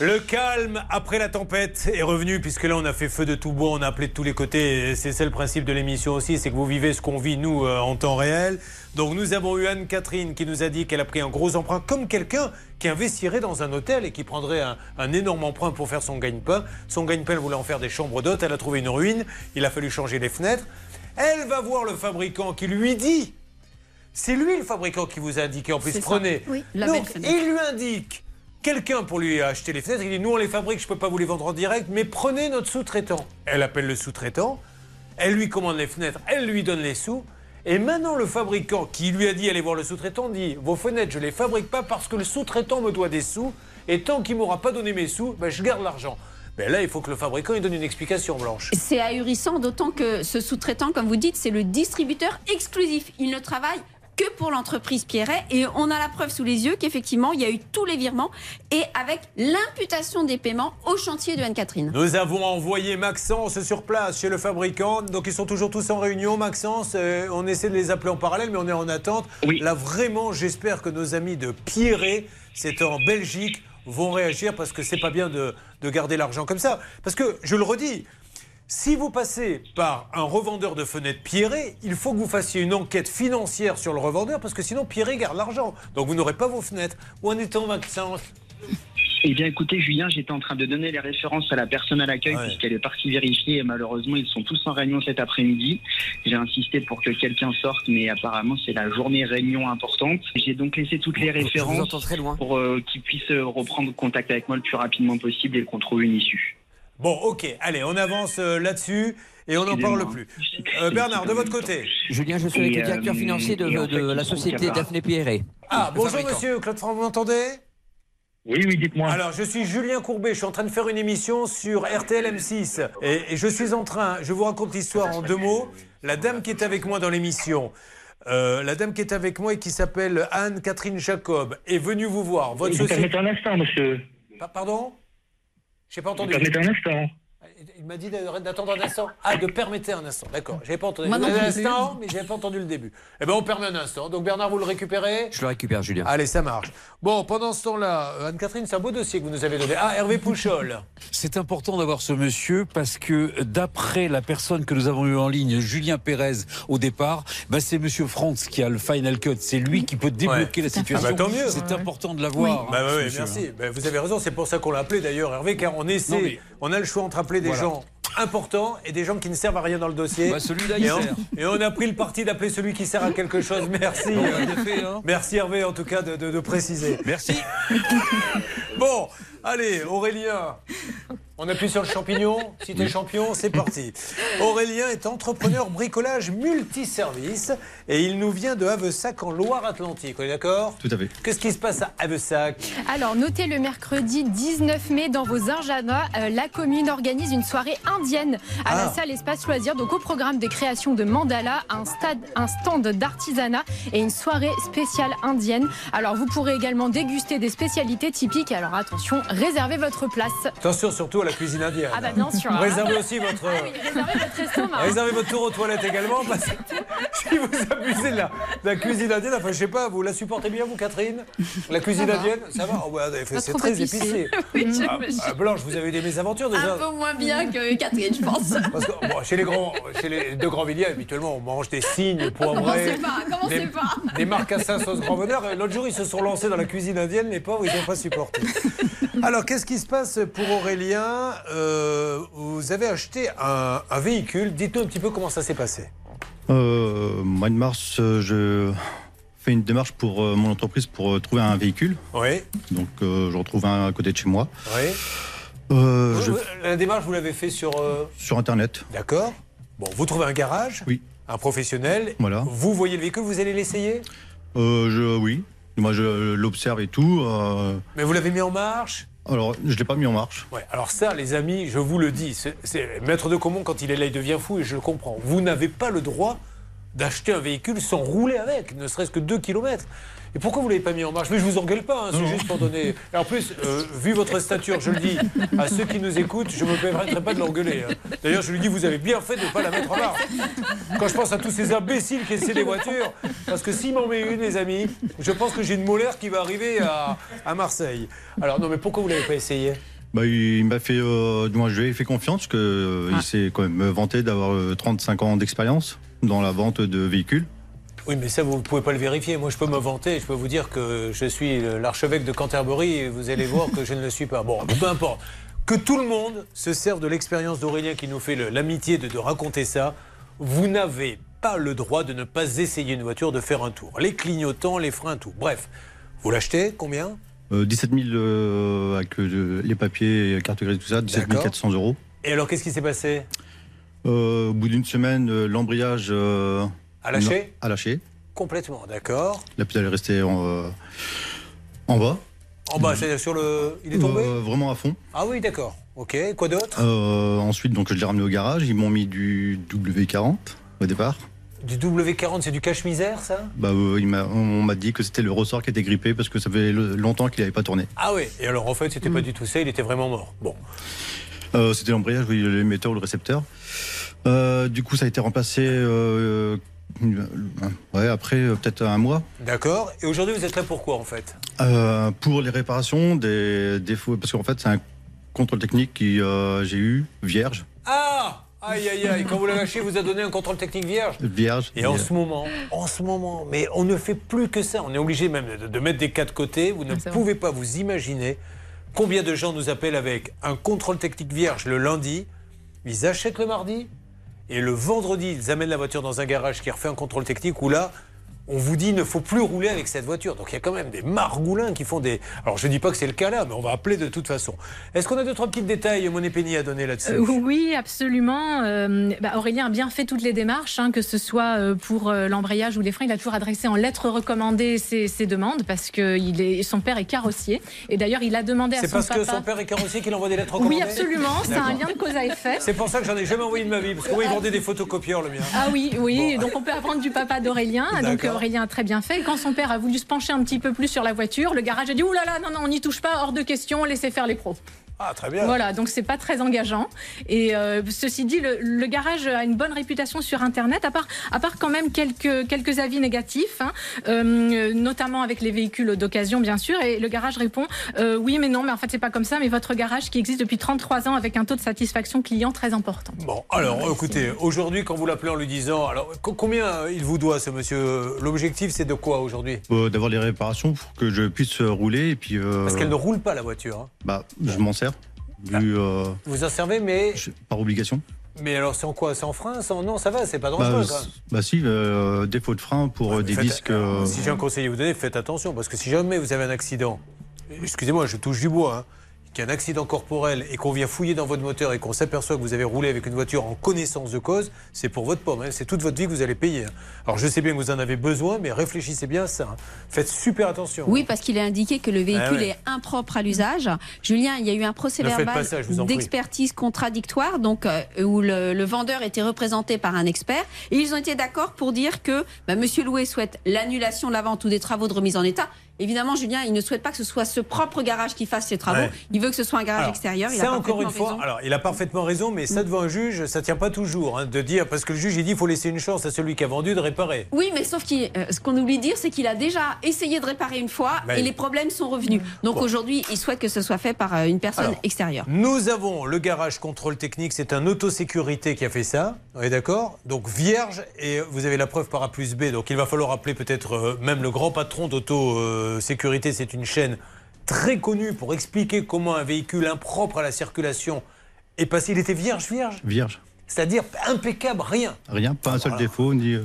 Le calme après la tempête est revenu puisque là on a fait feu de tout bois, on a appelé de tous les côtés. C'est ça le principe de l'émission aussi, c'est que vous vivez ce qu'on vit nous euh, en temps réel. Donc nous avons eu Anne-Catherine qui nous a dit qu'elle a pris un gros emprunt comme quelqu'un qui investirait dans un hôtel et qui prendrait un, un énorme emprunt pour faire son gagne-pain. Son gagne-pain voulait en faire des chambres d'hôtes, elle a trouvé une ruine, il a fallu changer les fenêtres. Elle va voir le fabricant qui lui dit, c'est lui le fabricant qui vous a indiqué en plus, prenez. Oui, la Donc il lui indique quelqu'un pour lui acheter les fenêtres. Il dit Nous, on les fabrique, je ne peux pas vous les vendre en direct, mais prenez notre sous-traitant. Elle appelle le sous-traitant, elle lui commande les fenêtres, elle lui donne les sous. Et maintenant, le fabricant qui lui a dit Allez voir le sous-traitant dit Vos fenêtres, je ne les fabrique pas parce que le sous-traitant me doit des sous. Et tant qu'il ne m'aura pas donné mes sous, ben, je garde l'argent. Mais là, il faut que le fabricant il donne une explication, Blanche. C'est ahurissant, d'autant que ce sous-traitant, comme vous dites, c'est le distributeur exclusif. Il ne travaille que pour l'entreprise Pierret et on a la preuve sous les yeux qu'effectivement il y a eu tous les virements et avec l'imputation des paiements au chantier de Anne-Catherine. Nous avons envoyé Maxence sur place chez le fabricant. Donc ils sont toujours tous en réunion. Maxence, euh, on essaie de les appeler en parallèle, mais on est en attente. Là vraiment, j'espère que nos amis de Pierret, c'est en Belgique, vont réagir parce que c'est pas bien de, de garder l'argent comme ça. Parce que, je le redis, si vous passez par un revendeur de fenêtres Pierret, il faut que vous fassiez une enquête financière sur le revendeur parce que sinon Pierret garde l'argent. Donc vous n'aurez pas vos fenêtres. Où en est-on, Maxence? Eh bien, écoutez, Julien, j'étais en train de donner les références à la personne à l'accueil Ouais. puisqu'elle est partie vérifier et malheureusement, ils sont tous en réunion cet après-midi. J'ai insisté pour que quelqu'un sorte, mais apparemment, c'est la journée réunion importante. J'ai donc laissé toutes les références entends très loin. pour euh, qu'ils puissent euh, reprendre contact avec moi le plus rapidement possible et qu'on trouve une issue. Bon, ok, allez, on avance euh, là-dessus et on n'en parle plus. Euh, Bernard, de votre côté. Julien, je suis avec le directeur euh, financier de, la société. Daphné Pierret. Ah, bonjour monsieur, Claude Franck, vous m'entendez? Oui, oui, dites-moi. Alors, je suis Julien Courbet, je suis en train de faire une émission sur RTL M6. Et, et je suis en train, je vous raconte l'histoire en deux mots. La dame qui est avec moi dans l'émission, euh, la dame qui est avec moi et qui s'appelle Anne-Catherine Jacob, est venue vous voir. Votre Vous société. un instant, monsieur. Pa- Pardon? J'ai pas entendu. un instant. Il m'a dit d'a- d'attendre un instant. Ah, de permettre un instant. D'accord. J'avais pas entendu. Un instant, mais j'avais pas entendu le début. Eh ben, on permet un instant. Donc Bernard, vous le récupérez. Je le récupère, Julien. Allez, ça marche. Bon, pendant ce temps-là, euh, Anne-Catherine, c'est un beau dossier que vous nous avez donné. Ah, Hervé Pouchol. C'est important d'avoir ce monsieur parce que d'après la personne que nous avons eu en ligne, Julien Pérez, au départ, bah, c'est monsieur Franz qui a le final cut. C'est lui qui peut débloquer la situation. Ah bah, tant mieux. C'est important de l'avoir. Bah, hein, ouais, monsieur, merci. Bah, vous avez raison, c'est pour ça qu'on l'a appelé d'ailleurs, Hervé, car on essaie, Non, mais- on a le choix entre appeler des Voilà. gens importants et des gens qui ne servent à rien dans le dossier. Bah, celui-là, il et, on, et on a pris le parti d'appeler celui qui sert à quelque chose. Merci. Non, effet, hein. Merci Hervé, en tout cas, de, de- de préciser. Merci. Bon, allez, Aurélien. On appuie sur le champignon. Si t'es champion, c'est parti. Aurélien est entrepreneur bricolage multiservice et il nous vient de Havesac en Loire-Atlantique. On est d'accord? Tout à fait. Qu'est-ce qui se passe à Havesac? Alors, notez le mercredi 19 mai dans vos agendas, euh, la commune organise une soirée indienne à Ah. la salle Espace Loisirs. Donc, au programme des créations de mandala, un, stade, un stand d'artisanat et une soirée spéciale indienne. Alors, vous pourrez également déguster des spécialités typiques. Alors, attention, réservez votre place. Attention surtout à la cuisine indienne. Ah bah, bien sûr. Réservez aussi votre... Ah oui, réservez votre estomac. Réservez votre tour aux toilettes également parce que si vous abusez de la, de la cuisine indienne, enfin je sais pas, vous la supportez bien vous Catherine? La cuisine Ça va. indienne Ça va Oh, Pas C'est très épicé. Oui, Ah, ah, Blanche, vous avez eu des mésaventures déjà Un peu moins bien que Catherine, je pense. Parce que bon, chez les grands, chez les deux grands villiers, habituellement, on mange des cygnes poivrés. Commencez des, pas. Des marcassins sauce grand bonheur. L'autre jour, ils se sont lancés dans la cuisine indienne, les pauvres, ils n'ont pas supporté. Alors, qu'est-ce qui se passe pour Aurélien? Euh, Vous avez acheté un, un véhicule. Dites-nous un petit peu comment ça s'est passé. Euh, mois de mars, euh, je fais une démarche pour euh, mon entreprise pour euh, trouver un véhicule. Oui. Donc, je retrouve un à côté de chez moi. Oui. Vous- je- vous- La démarche, vous l'avez fait sur. euh, Sur Internet. D'accord. Bon, vous trouvez un garage Oui. Un professionnel. Voilà. Vous voyez le véhicule, vous allez l'essayer? Euh, je, oui. Moi, je l'observe et tout. euh, Mais vous l'avez mis en marche? Alors, je l'ai pas mis en marche. Ouais, alors ça, les amis, je vous le dis, c'est Maître de Comont, quand il est là, il devient fou et je le comprends. Vous n'avez pas le droit d'acheter un véhicule sans rouler avec, ne serait-ce que 2 km. Et pourquoi vous ne l'avez pas mis en marche? Mais je vous engueule pas, hein, c'est juste pour donner. Et en plus, euh, vu votre stature, je le dis à ceux qui nous écoutent, je ne me permettrai pas de l'engueuler. hein. D'ailleurs, je lui dis, vous avez bien fait de ne pas la mettre en marche. Quand je pense à tous ces imbéciles qui essaient des voitures, parce que s'il m'en met une, les amis, je pense que j'ai une molaire qui va arriver à, à Marseille. Alors, non, mais pourquoi vous ne l'avez pas essayé? Bah, il m'a fait, euh, moins, je lui ai fait confiance parce que euh, Ah. il s'est quand même vanté d'avoir euh, 35 ans d'expérience dans la vente de véhicules. Oui, mais ça, vous ne pouvez pas le vérifier. Moi, je peux me vanter, je peux vous dire que je suis l'archevêque de Canterbury et vous allez voir que je ne le suis pas. Bon, peu importe. Que tout le monde se serve de l'expérience d'Aurélien qui nous fait l'amitié de, de raconter ça. Vous n'avez pas le droit de ne pas essayer une voiture, de faire un tour. Les clignotants, les freins, tout. Bref, vous l'achetez, combien? Euh, 17 000 euh, avec euh, les papiers, carte grise, tout ça, 17 D'accord. 400 euros. Et alors, qu'est-ce qui s'est passé? Euh, au bout d'une semaine, euh, l'embrayage lâché non, a lâché. Complètement, d'accord. La pédale est restée en, euh, en bas. En bas, c'est sur le. Il est tombé Euh, Vraiment à fond. Ah oui, d'accord. Ok, quoi d'autre? Euh, ensuite, donc, je l'ai ramené au garage. Ils m'ont mis du W40 au départ. Du W40, c'est du cache-misère, ça? Bah, euh, il on m'a dit que c'était le ressort qui était grippé parce que ça fait le- longtemps qu'il n'avait pas tourné. Ah oui, et alors en fait, c'était pas du tout ça, il était vraiment mort. Bon. C'était l'embrayage, oui, l'émetteur ou le récepteur. Du coup, ça a été remplacé ouais, après euh, peut-être un mois. D'accord. Et aujourd'hui, vous êtes là pourquoi en fait? Euh, pour les réparations des défauts, parce qu'en fait, c'est un contrôle technique que euh, j'ai eu vierge. Ah Aïe aïe aïe, quand vous l'avez acheté, vous a donné un contrôle technique vierge? Vierge. Et en ce moment, en ce moment, mais on ne fait plus que ça. On est obligé même de, de mettre des cas de côté. Vous ne pouvez pas vous imaginer combien de gens nous appellent avec un contrôle technique vierge le lundi. Ils achètent le mardi et le vendredi, ils amènent la voiture dans un garage qui refait un contrôle technique où là, on vous dit ne faut plus rouler avec cette voiture. Donc il y a quand même des margoulins qui font des. Alors je ne dis pas que c'est le cas là, mais on va appeler de toute façon. Est-ce qu'on a deux trois petits détails, Monet Penny, à donner là-dessus? Euh, oui, absolument. Euh, bah, Aurélien a bien fait toutes les démarches, hein, que ce soit euh, pour l'embrayage ou les freins. Il a toujours adressé en lettres recommandées ses, ses demandes parce que il est, son père est carrossier. Et d'ailleurs, il a demandé à C'est son parce papa. que son père est carrossier qu'il envoie des lettres recommandées? Oui, absolument. C'est un lien de cause à effet. C'est pour ça que j'en ai jamais envoyé de ma vie, parce que il vendait des photocopieurs, le mien. Ah oui, oui. Donc on peut apprendre du papa d'Aurélien. Donc. Aurélien a très bien fait. Quand son père a voulu se pencher un petit peu plus sur la voiture, le garage a dit Ouh là là, non, non, on n'y touche pas, hors de question, laissez faire les pros. Ah, très bien. Voilà, donc c'est pas très engageant. Et euh, ceci dit, le, le garage a une bonne réputation sur Internet, à part, à part quand même quelques, quelques avis négatifs, hein, euh, notamment avec les véhicules d'occasion, bien sûr. Et le garage répond euh, Oui, mais non, mais en fait, c'est pas comme ça. Mais votre garage qui existe depuis 33 ans avec un taux de satisfaction client très important. Bon, alors écoutez, aujourd'hui, quand vous l'appelez en lui disant, alors co- combien il vous doit, ce monsieur? L'objectif, c'est de quoi aujourd'hui? Euh, D'avoir les réparations pour que je puisse rouler et puis. euh, Parce qu'elle ne roule pas la voiture. hein. Bah, je m'en sers. Vu, euh, Vous en servez, mais. par obligation. Mais alors, c'est en quoi? C'est en frein? Non, ça va, c'est pas Bah, dangereux. bah si, euh, défaut de frein pour euh, des Faites- disques. euh, Si j'ai un conseil à vous donner, faites attention, parce que si jamais vous avez un accident, excusez-moi, je touche du bois, hein, qu'il y a un accident corporel et qu'on vient fouiller dans votre moteur et qu'on s'aperçoit que vous avez roulé avec une voiture en connaissance de cause, c'est pour votre pomme, hein, c'est toute votre vie que vous allez payer. hein. Alors je sais bien que vous en avez besoin, mais réfléchissez bien à ça. hein. Faites super attention. Oui, parce qu'il est indiqué que le véhicule Ah ouais. est impropre à l'usage. Julien, il y a eu un procès verbal d'expertise contradictoire, donc euh, où le, le vendeur était représenté par un expert, et ils ont été d'accord pour dire que bah, Monsieur Louet souhaite l'annulation de la vente ou des travaux de remise en état. Évidemment, Julien, il ne souhaite pas que ce soit ce propre garage qui fasse ces travaux. Ouais. Il veut que ce soit un garage Alors, extérieur. Il ça, a encore une fois, raison. alors il a parfaitement raison, mais ça devant un juge, ça tient pas toujours hein, de dire, parce que le juge il dit il faut laisser une chance à celui qui a vendu de réparer. Oui, mais sauf que ce qu'on oublie de dire, c'est qu'il a déjà essayé de réparer une fois Bah et les problèmes sont revenus. Donc Bon. aujourd'hui, il souhaite que ce soit fait par euh, une personne Alors, extérieure. Nous avons le garage contrôle technique, c'est un autosécurité qui a fait ça, on est d'accord? Donc vierge, et vous avez la preuve par A plus B, donc il va falloir appeler peut-être euh, même le grand patron d'autosécurité, c'est une chaîne très connue pour expliquer comment un véhicule impropre à la circulation est passé. Il était vierge, vierge? Vierge. C'est-à-dire impeccable, rien. Rien, pas un seul défaut, ni. euh,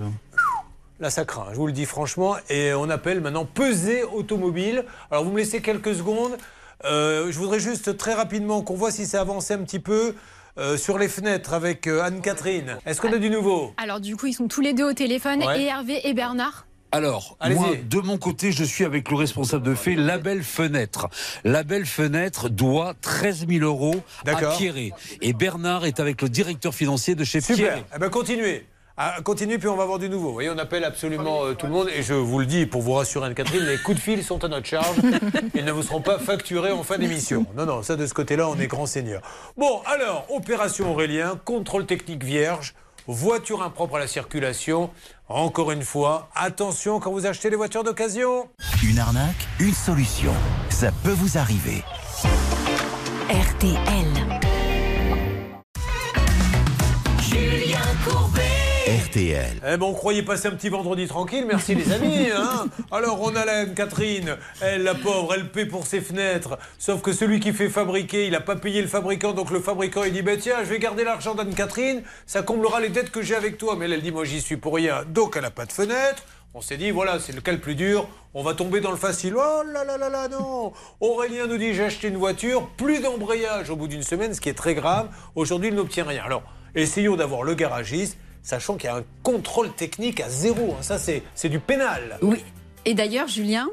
Là, ça craint, je vous le dis franchement. Et on appelle maintenant Pesé Automobile. Alors, vous me laissez quelques secondes. Euh, je voudrais juste très rapidement qu'on voit si ça avance un petit peu euh, sur les fenêtres avec euh, Anne-Catherine. Est-ce qu'on a du nouveau? Alors du coup, ils sont tous les deux au téléphone, Ouais. et Hervé et Bernard. Alors, moi, de mon côté, je suis avec le responsable de fait, La Belle Fenêtre. La Belle Fenêtre doit 13 000 euros à. Pierret. Et Bernard est avec le directeur financier de chez Super. Pierret. Eh ben continuez. Ah, continuez, puis on va voir du nouveau. Vous voyez, on appelle absolument euh, tout le monde. Et je vous le dis, pour vous rassurer, Anne-Catherine, les coups de fil sont à notre charge. Ils ne vous seront pas facturés en fin d'émission. Non, non, ça, de ce côté-là, on est grand seigneur. Bon, alors, opération Aurélien, contrôle technique vierge, voiture impropre à la circulation. Encore une fois, attention quand vous achetez les voitures d'occasion. Une arnaque, une solution. Ça peut vous arriver. RTL. Julien Courbet. RTL. Eh ben, on croyait passer un petit vendredi tranquille, merci les amis. hein. Alors, on a la Anne-Catherine, elle, la pauvre, elle paie pour ses fenêtres. Sauf que celui qui fait fabriquer, il n'a pas payé le fabricant, donc le fabricant, il dit, ben tiens, je vais garder l'argent d'Anne-Catherine, ça comblera les dettes que j'ai avec toi. Mais elle, elle dit, moi, j'y suis pour rien, donc elle n'a pas de fenêtre. On s'est dit, voilà, c'est le cas le plus dur, on va tomber dans le facile. Oh là là là là, non Aurélien nous dit, j'ai acheté une voiture, plus d'embrayage au bout d'une semaine, ce qui est très grave. Aujourd'hui, il n'obtient rien. Alors, essayons d'avoir le garagiste, sachant qu'il y a un contrôle technique à zéro. hein. Ça, c'est c'est du pénal. Oui. Et d'ailleurs, Julien,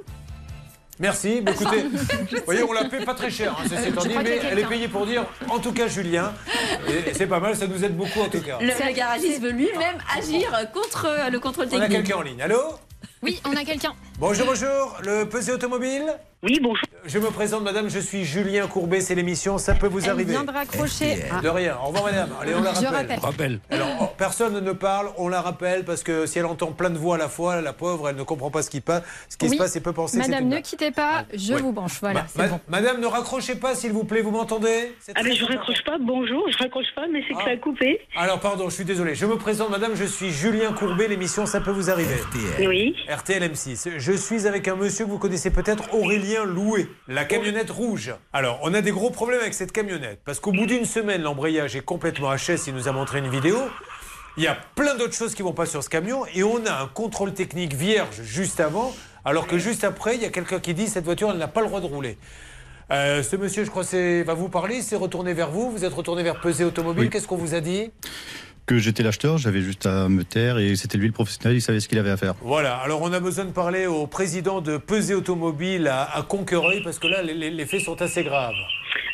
Merci. Mais écoutez, vous voyez, on la paie pas très cher, hein, ceci dit, mais elle est payée pour dire, en tout cas, Julien. C'est pas mal, ça nous aide beaucoup, en tout cas. le, le garagiste veut lui-même agir contre le contrôle On a technique. quelqu'un en ligne. Allô? Oui, on a quelqu'un. Bonjour, bonjour. Le pesé automobile? Oui, bonjour. Je me présente, madame, je suis Julien Courbet, c'est l'émission, ça peut vous Elle arriver. vient de raccrocher. De rien. Au revoir, madame. Allez, on la Je rappelle. rappelle. Rappel. Alors, oh, personne ne parle, on la rappelle parce que si elle entend plein de voix à la fois, la pauvre, elle ne comprend pas ce qui, passe, ce qui Oui. se passe et peut penser Madame, une ne quittez pas, je Oui. vous branche. Voilà, Ma- c'est ma- bon. Madame, ne raccrochez pas, s'il vous plaît, vous m'entendez? Ah, mais je important. raccroche pas, bonjour, je raccroche pas, mais c'est que Ah. ça a coupé. Alors, pardon, je suis désolé. Je me présente, madame, je suis Julien Courbet, l'émission Ça peut vous arriver. Oui. RTL M6. Je suis avec un monsieur que vous connaissez peut-être, Loué, la camionnette rouge. Alors, on a des gros problèmes avec cette camionnette, parce qu'au bout d'une semaine, l'embrayage est complètement HS, il nous a montré une vidéo. Il y a plein d'autres choses qui vont pas sur ce camion, et on a un contrôle technique vierge juste avant, alors que juste après, il y a quelqu'un qui dit cette voiture, elle n'a pas le droit de rouler. Euh, ce monsieur, je crois, c'est- va vous parler, il s'est retourné vers vous, vous êtes retourné vers Pesé Automobile, qu'est-ce qu'on vous a dit? Que j'étais l'acheteur, j'avais juste à me taire et c'était lui le professionnel, il savait ce qu'il avait à faire. Voilà, alors on a besoin de parler au président de Pesé Automobile à, à Conquereuil parce que là, les, les- les faits sont assez graves.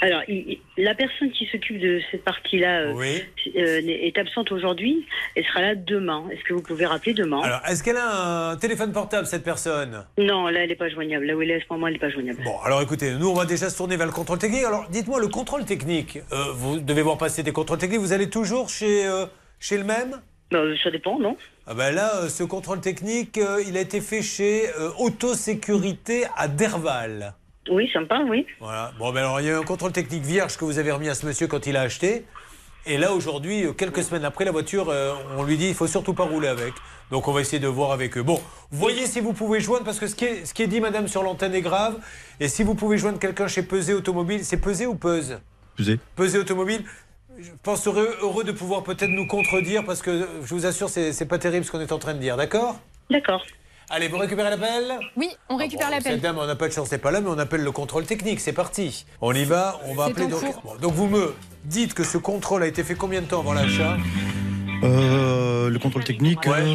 Alors, il- la personne qui s'occupe de cette partie-là euh, Oui. euh, est absente aujourd'hui. Elle sera là demain. Est-ce que vous pouvez rappeler demain? Alors, est-ce qu'elle a un téléphone portable, cette personne? Non, là, elle n'est pas joignable. Là où elle est à ce moment, elle n'est pas joignable. Bon, alors écoutez, nous, on va déjà se tourner vers le contrôle technique. Alors, dites-moi, le contrôle technique, euh, vous devez voir passer des contrôles techniques, vous allez toujours chez, euh, chez le même? Ça dépend, non ah ben là, euh, ce contrôle technique, euh, il a été fait chez euh, Autosécurité à Derval. Oui, parle, oui. Voilà. Bon, ben alors, il y a eu un contrôle technique vierge que vous avez remis à ce monsieur quand il a acheté. Et là, aujourd'hui, quelques semaines après, la voiture, euh, on lui dit il faut surtout pas rouler avec. Donc, on va essayer de voir avec eux. Bon, voyez si vous pouvez joindre, parce que ce qui est, ce qui est dit, madame, sur l'antenne est grave. Et si vous pouvez joindre quelqu'un chez Pesé Automobile, c'est Pesé ou Peuse? Pesé. Pesé Automobile. Je pense heureux, heureux de pouvoir peut-être nous contredire, parce que je vous assure, c'est c'est pas terrible ce qu'on est en train de dire, d'accord? D'accord. Allez, vous récupérez l'appel? Oui, on récupère l'appel. cette dame, on n'a pas de chance, c'est pas là, mais on appelle le contrôle technique. C'est parti. On y va, on va appeler. Donc. Bon, donc vous me dites que ce contrôle a été fait combien de temps avant l'achat? Euh, le contrôle technique, euh,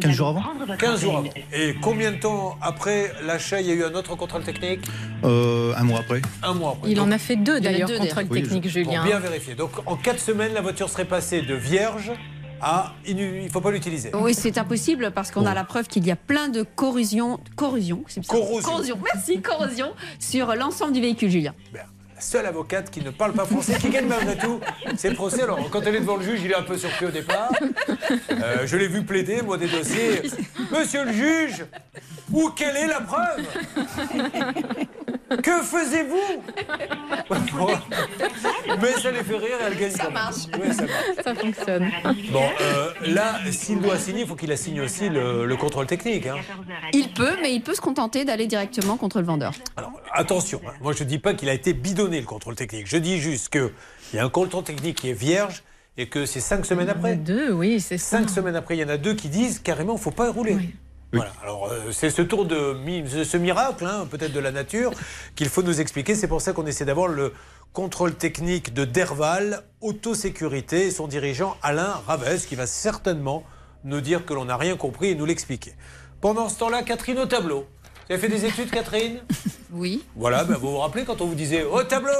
15 jours avant 15 jours avant. Et combien de temps après l'achat, il y a eu un autre contrôle technique Euh, Un mois après. Un mois après. Il Donc, en a fait deux d'ailleurs, deux, contrôle technique, Pour Julien. bien vérifier. Donc en 4 semaines, la voiture serait passée de vierge à inu- il ne faut pas l'utiliser. Oui, c'est impossible parce qu'on a la preuve qu'il y a plein de corrosion, corrosion, ça Corrosion. merci, corrosion sur l'ensemble du véhicule, Julien. Seule avocate qui ne parle pas français, qui gagne malgré tout, c'est le procès. Alors, quand elle est devant le juge, il est un peu surpris au départ. Euh, je l'ai vu plaider, moi, des dossiers. Monsieur le juge, où quelle est la preuve? Que faisiez-vous? Mais ça les fait rire et elle gagne Ça marche. Ouais, ça marche. Ça fonctionne. Bon, euh, là, s'il doit signer, il faut qu'il assigne aussi le, le contrôle technique. hein. Il peut, mais il peut se contenter d'aller directement contre le vendeur. Attention, hein, moi je ne dis pas qu'il a été bidonné le contrôle technique. Je dis juste qu'il y a un contrôle technique qui est vierge et que c'est cinq semaines après. Deux, oui, c'est ça. Cinq semaines après, il y en a deux qui disent carrément il ne faut pas rouler. Voilà. Alors euh, c'est ce tour de mi- ce miracle, hein, peut-être de la nature, qu'il faut nous expliquer. C'est pour ça qu'on essaie d'avoir le contrôle technique de Derval, autosécurité, et son dirigeant Alain Ravès, qui va certainement nous dire que l'on n'a rien compris et nous l'expliquer. Pendant ce temps-là, Catherine au tableau. Vous avez fait des études, Catherine? Oui. Voilà, ben vous vous rappelez quand on vous disait au tableau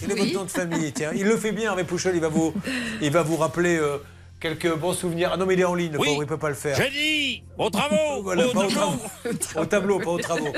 Quel est Oui. votre nom de famille? Tiens, il le fait bien, Hervé Pouchol, il va vous, il va vous rappeler euh, quelques bons souvenirs. Ah non, mais il est en ligne, le Oui. pauvre, il peut pas le faire. J'ai dit aux travaux Voilà, au tableau. Au tableau, pas aux travaux.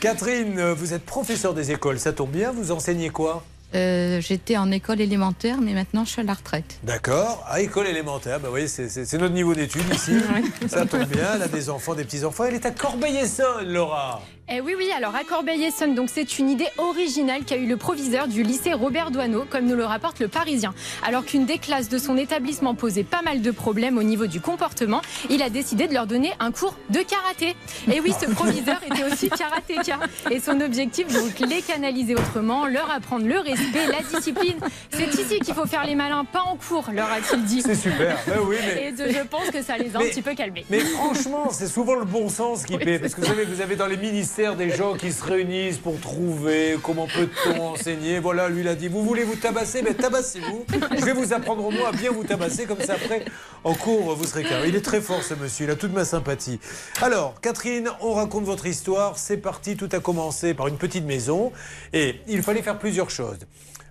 Catherine, euh, vous êtes professeur des écoles, ça tombe bien, vous enseignez quoi? Euh, J'étais en école élémentaire, mais maintenant je suis à la retraite. D'accord, à école élémentaire, bah, vous voyez, c'est- c'est c'est notre niveau d'études ici. Ça tombe bien, elle a des enfants, des petits-enfants. Elle est à Corbeil-Essonne, Laura. Eh oui, oui, alors à Corbeil-Essonne, donc c'est une idée originale qu'a eu le proviseur du lycée Robert Doisneau, comme nous le rapporte le Parisien. Alors qu'une des classes de son établissement posait pas mal de problèmes au niveau du comportement, il a décidé de leur donner un cours de karaté. Et oui, ce proviseur était aussi karatéka. Et son objectif, donc, les canaliser autrement, leur apprendre le respect, la discipline. C'est ici qu'il faut faire les malins, pas en cours, leur a-t-il dit. C'est super, ben oui, mais- Et de- je pense que ça les a un petit peu calmés. Mais franchement, c'est souvent le bon sens qui paie. Parce que vous savez, vous avez dans les ministères des gens qui se réunissent pour trouver comment peut-on enseigner. Voilà, lui, il a dit Vous voulez vous tabasser? Mais tabassez-vous. Je vais vous apprendre au moins à bien vous tabasser. Comme ça, après, en cours, vous serez calme. Il est très fort, ce monsieur. Il a toute ma sympathie. Alors, Catherine, on raconte votre histoire. C'est parti. Tout a commencé par une petite maison. Et il fallait faire plusieurs choses.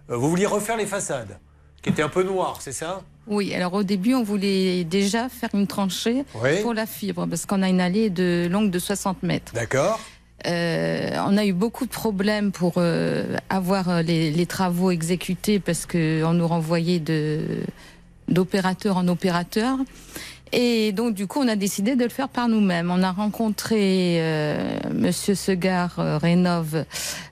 Euh, Vous vouliez refaire les façades, qui étaient un peu noires, c'est ça? Oui, alors au début, on voulait déjà faire une tranchée Oui. pour la fibre, parce qu'on a une allée de longue de 60 mètres. D'accord. Euh, on a eu beaucoup de problèmes pour euh, avoir euh, les, les travaux exécutés parce qu'on nous renvoyait de d'opérateur en opérateur. Et donc, du coup, on a décidé de le faire par nous-mêmes. On a rencontré euh, Monsieur Segar euh, Rénov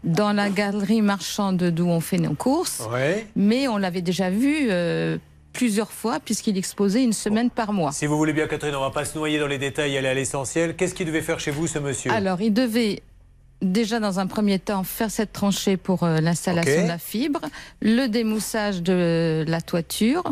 dans la galerie marchande d'où on fait nos courses. Ouais. Mais on l'avait déjà vu euh, plusieurs fois puisqu'il exposait une semaine par mois. Si vous voulez bien, Catherine, on va pas se noyer dans les détails et aller à l'essentiel. Qu'est-ce qu'il devait faire chez vous, ce monsieur? Alors, il devait déjà dans un premier temps faire cette tranchée pour euh, l'installation de la fibre, le démoussage de la toiture,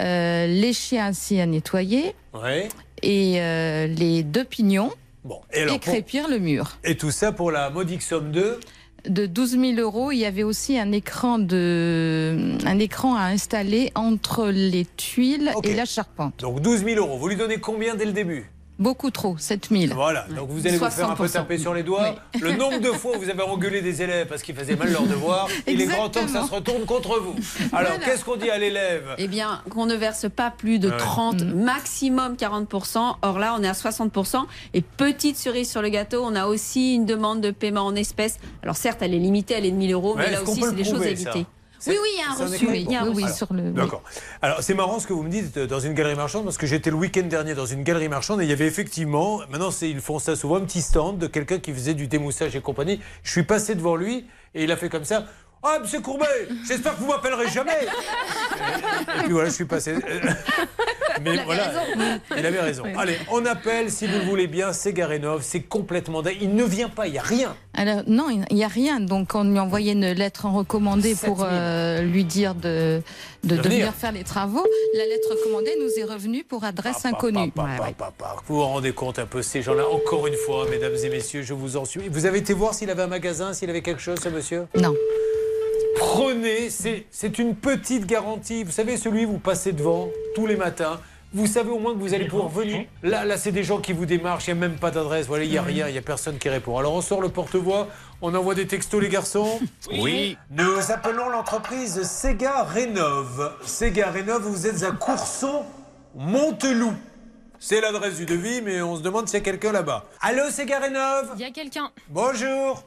euh, les chiens ainsi à nettoyer Ouais. et euh, les deux pignons Bon, et alors, et pour- crépir le mur. Et tout ça pour la modique somme de De 12 000 euros, il y avait aussi un écran, de, un écran à installer entre les tuiles et la charpente. Donc 12 000 euros. Vous lui donnez combien dès le début? Beaucoup trop, 7 000. Voilà, donc vous allez vous faire un peu 60%. taper sur les doigts. Le nombre de fois où vous avez engueulé des élèves parce qu'ils faisaient mal leur devoir, il est grand temps que ça se retourne contre vous. Alors, Voilà. qu'est-ce qu'on dit à l'élève? Eh bien, qu'on ne verse pas plus de Ouais. 30, maximum 40%. Or là, on est à 60%. Et petite cerise sur le gâteau, on a aussi une demande de paiement en espèces. Alors certes, elle est limitée, elle est de 1000 euros, Ouais, mais là aussi, c'est des choses à éviter. Oui, oui, il y a un reçu. écran oui, il y a un Oui, oui, reçu. sur D'accord. Alors, c'est marrant ce que vous me dites dans une galerie marchande, parce que j'étais le week-end dernier dans une galerie marchande et il y avait effectivement, maintenant ils font ça souvent, un petit stand de quelqu'un qui faisait du démoussage et compagnie. Je suis passé devant lui et il a fait comme ça. Ah, monsieur Courbet, j'espère que vous m'appellerez jamais. et puis voilà, je suis passé. Mais voilà, il avait raison. Allez, on appelle, si vous le voulez bien, Segarenov, c'est complètement dingue. Il ne vient pas, il n'y a rien. Alors non, il n'y a rien. Donc on lui a envoyé une lettre en recommandé pour euh, lui dire de, de, venir. faire les travaux. La lettre recommandée nous est revenue pour adresse inconnue. Ouais, ouais. Vous vous rendez compte un peu ces gens-là Encore une fois, mesdames et messieurs, je vous en suis. Vous avez été voir s'il avait un magasin, s'il avait quelque chose, ce monsieur? Non. Prenez, c'est c'est une petite garantie. Vous savez, celui vous passez devant tous les matins. Vous savez au moins que vous allez pouvoir venir. Là, là c'est des gens qui vous démarchent, il n'y a même pas d'adresse. Voilà, il n'y a rien, il n'y a personne qui répond. Alors on sort le porte-voix, on envoie des textos, les garçons Oui. Nous appelons l'entreprise Sega Rénov. Sega Rénov, vous êtes à Courson, Monteloup. C'est l'adresse du devis, mais on se demande s'il y a quelqu'un là-bas. Allô, Sega Rénov? Il y a quelqu'un. Bonjour.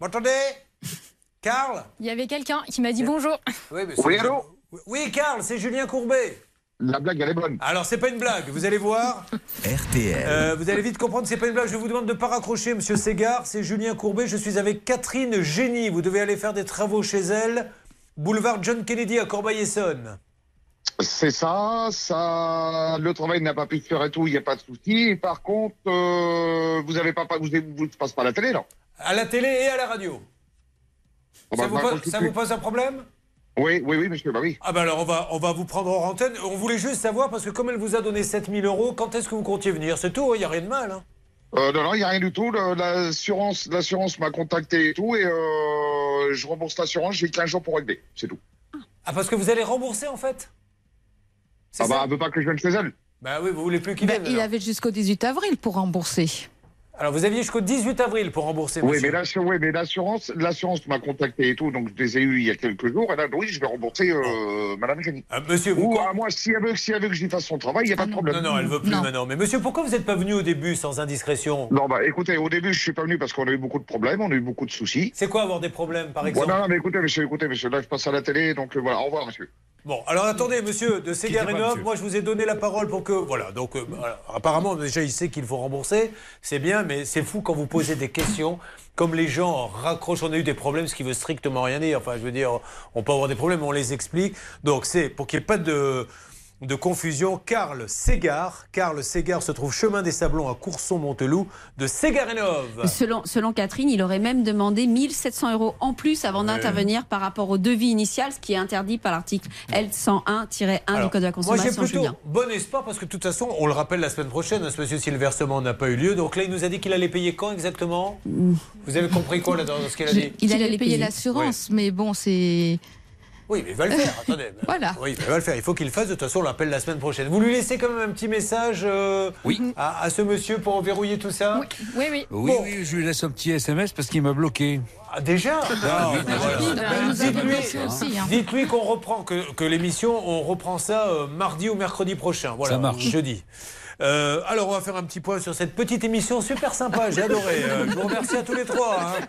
M'entendez? Karl Il y avait quelqu'un qui m'a dit bonjour. Oui, mais c'est- Oui, Karl, c'est Julien Courbet. La blague, elle est bonne. Alors, c'est pas une blague, vous allez voir. RTL. Euh, vous allez vite comprendre, c'est pas une blague. Je vous demande de ne pas raccrocher, monsieur Ségard. C'est Julien Courbet. Je suis avec Catherine Génie. Vous devez aller faire des travaux chez elle. Boulevard John Kennedy à Corbeil-Essonne. C'est ça, ça, le travail n'a pas pu se faire et tout, il n'y a pas de souci. Par contre, euh, vous avez pas, pas- vous, vous passe pas à la télé, là À la télé et à la radio. Ça, vous, pose, continuer. ça vous pose un problème? Oui, oui, oui, monsieur, bah oui. Ah ben alors on va, on va vous prendre en antenne. On voulait juste savoir, parce que comme elle vous a donné 7000 euros, quand est-ce que vous comptiez venir? C'est tout, il n'y a rien de mal. hein. Euh, non, non, il n'y a rien du tout. L'assurance l'assurance m'a contacté et tout, et euh, je rembourse l'assurance, j'ai 15 jours pour régler, c'est tout. Ah parce que vous allez rembourser en fait? Ah bah, elle veut pas que je vienne chez elle. Bah oui, vous voulez plus qu'il Ben, vienne il alors. avait jusqu'au 18 avril pour rembourser. Alors vous aviez jusqu'au 18 avril pour rembourser, Oui, monsieur. mais l'assu- oui, mais l'assurance, l'assurance m'a contacté et tout, donc je les ai eus il y a quelques jours. Et là, oui, je vais rembourser euh, Madame Génie. monsieur, vous Ou à moi, si elle veut, si elle veut que lui fasse son travail, il n'y a pas de problème. Non, non, elle veut plus maintenant. Mais monsieur, pourquoi vous n'êtes pas venu au début sans indiscrétion? Non, bah écoutez, au début, je suis pas venu parce qu'on a eu beaucoup de problèmes, on a eu beaucoup de soucis. C'est quoi avoir des problèmes, par Ouais, exemple? non, non, mais écoutez, monsieur, écoutez, monsieur, là, je passe à la télé, donc euh, voilà, au revoir, monsieur. Bon, alors attendez, monsieur de Ségarinov, moi je vous ai donné la parole pour que. Voilà, donc euh, apparemment, déjà il sait qu'il faut rembourser, c'est bien, mais c'est fou quand vous posez des questions. Comme les gens raccrochent, on a eu des problèmes, ce qui veut strictement rien dire. Enfin, je veux dire, on peut avoir des problèmes, on les explique. Donc c'est pour qu'il n'y ait pas de, de confusion. Karl Ségard, Karl Ségard se trouve chemin des Sablons à Courson-Monteloup de Ségarinov. Selon, selon Catherine, il aurait même demandé 1700 euros en plus avant d'intervenir par rapport au devis initial, ce qui est interdit par l'article L101-1 du Code de la Moi, j'ai consommation. plutôt Julien. bon espoir parce que de toute façon, on le rappelle la semaine prochaine, hein, ce monsieur, si le versement n'a pas eu lieu. Donc là, il nous a dit qu'il allait payer quand exactement? Vous avez compris quoi là, dans ce qu'elle a dit? Il allait payer l'assurance, mais bon, c'est. Oui, mais il va le faire, attendez. Voilà. Oui, mais il va le faire. Il faut qu'il le fasse. De toute façon, on l'appelle la semaine prochaine. Vous lui laissez quand même un petit message euh, à, à ce monsieur pour verrouiller tout ça Oui, oui. Oui, oui, je lui laisse un petit SMS parce qu'il m'a bloqué. Ah, déjà oui, Dites-lui qu'on reprend, que, que l'émission, on reprend ça euh, mardi ou mercredi prochain. Voilà, Ça marche. jeudi. Euh, alors, on va faire un petit point sur cette petite émission super sympa. J'ai adoré. Euh, je vous remercie à tous les trois. hein.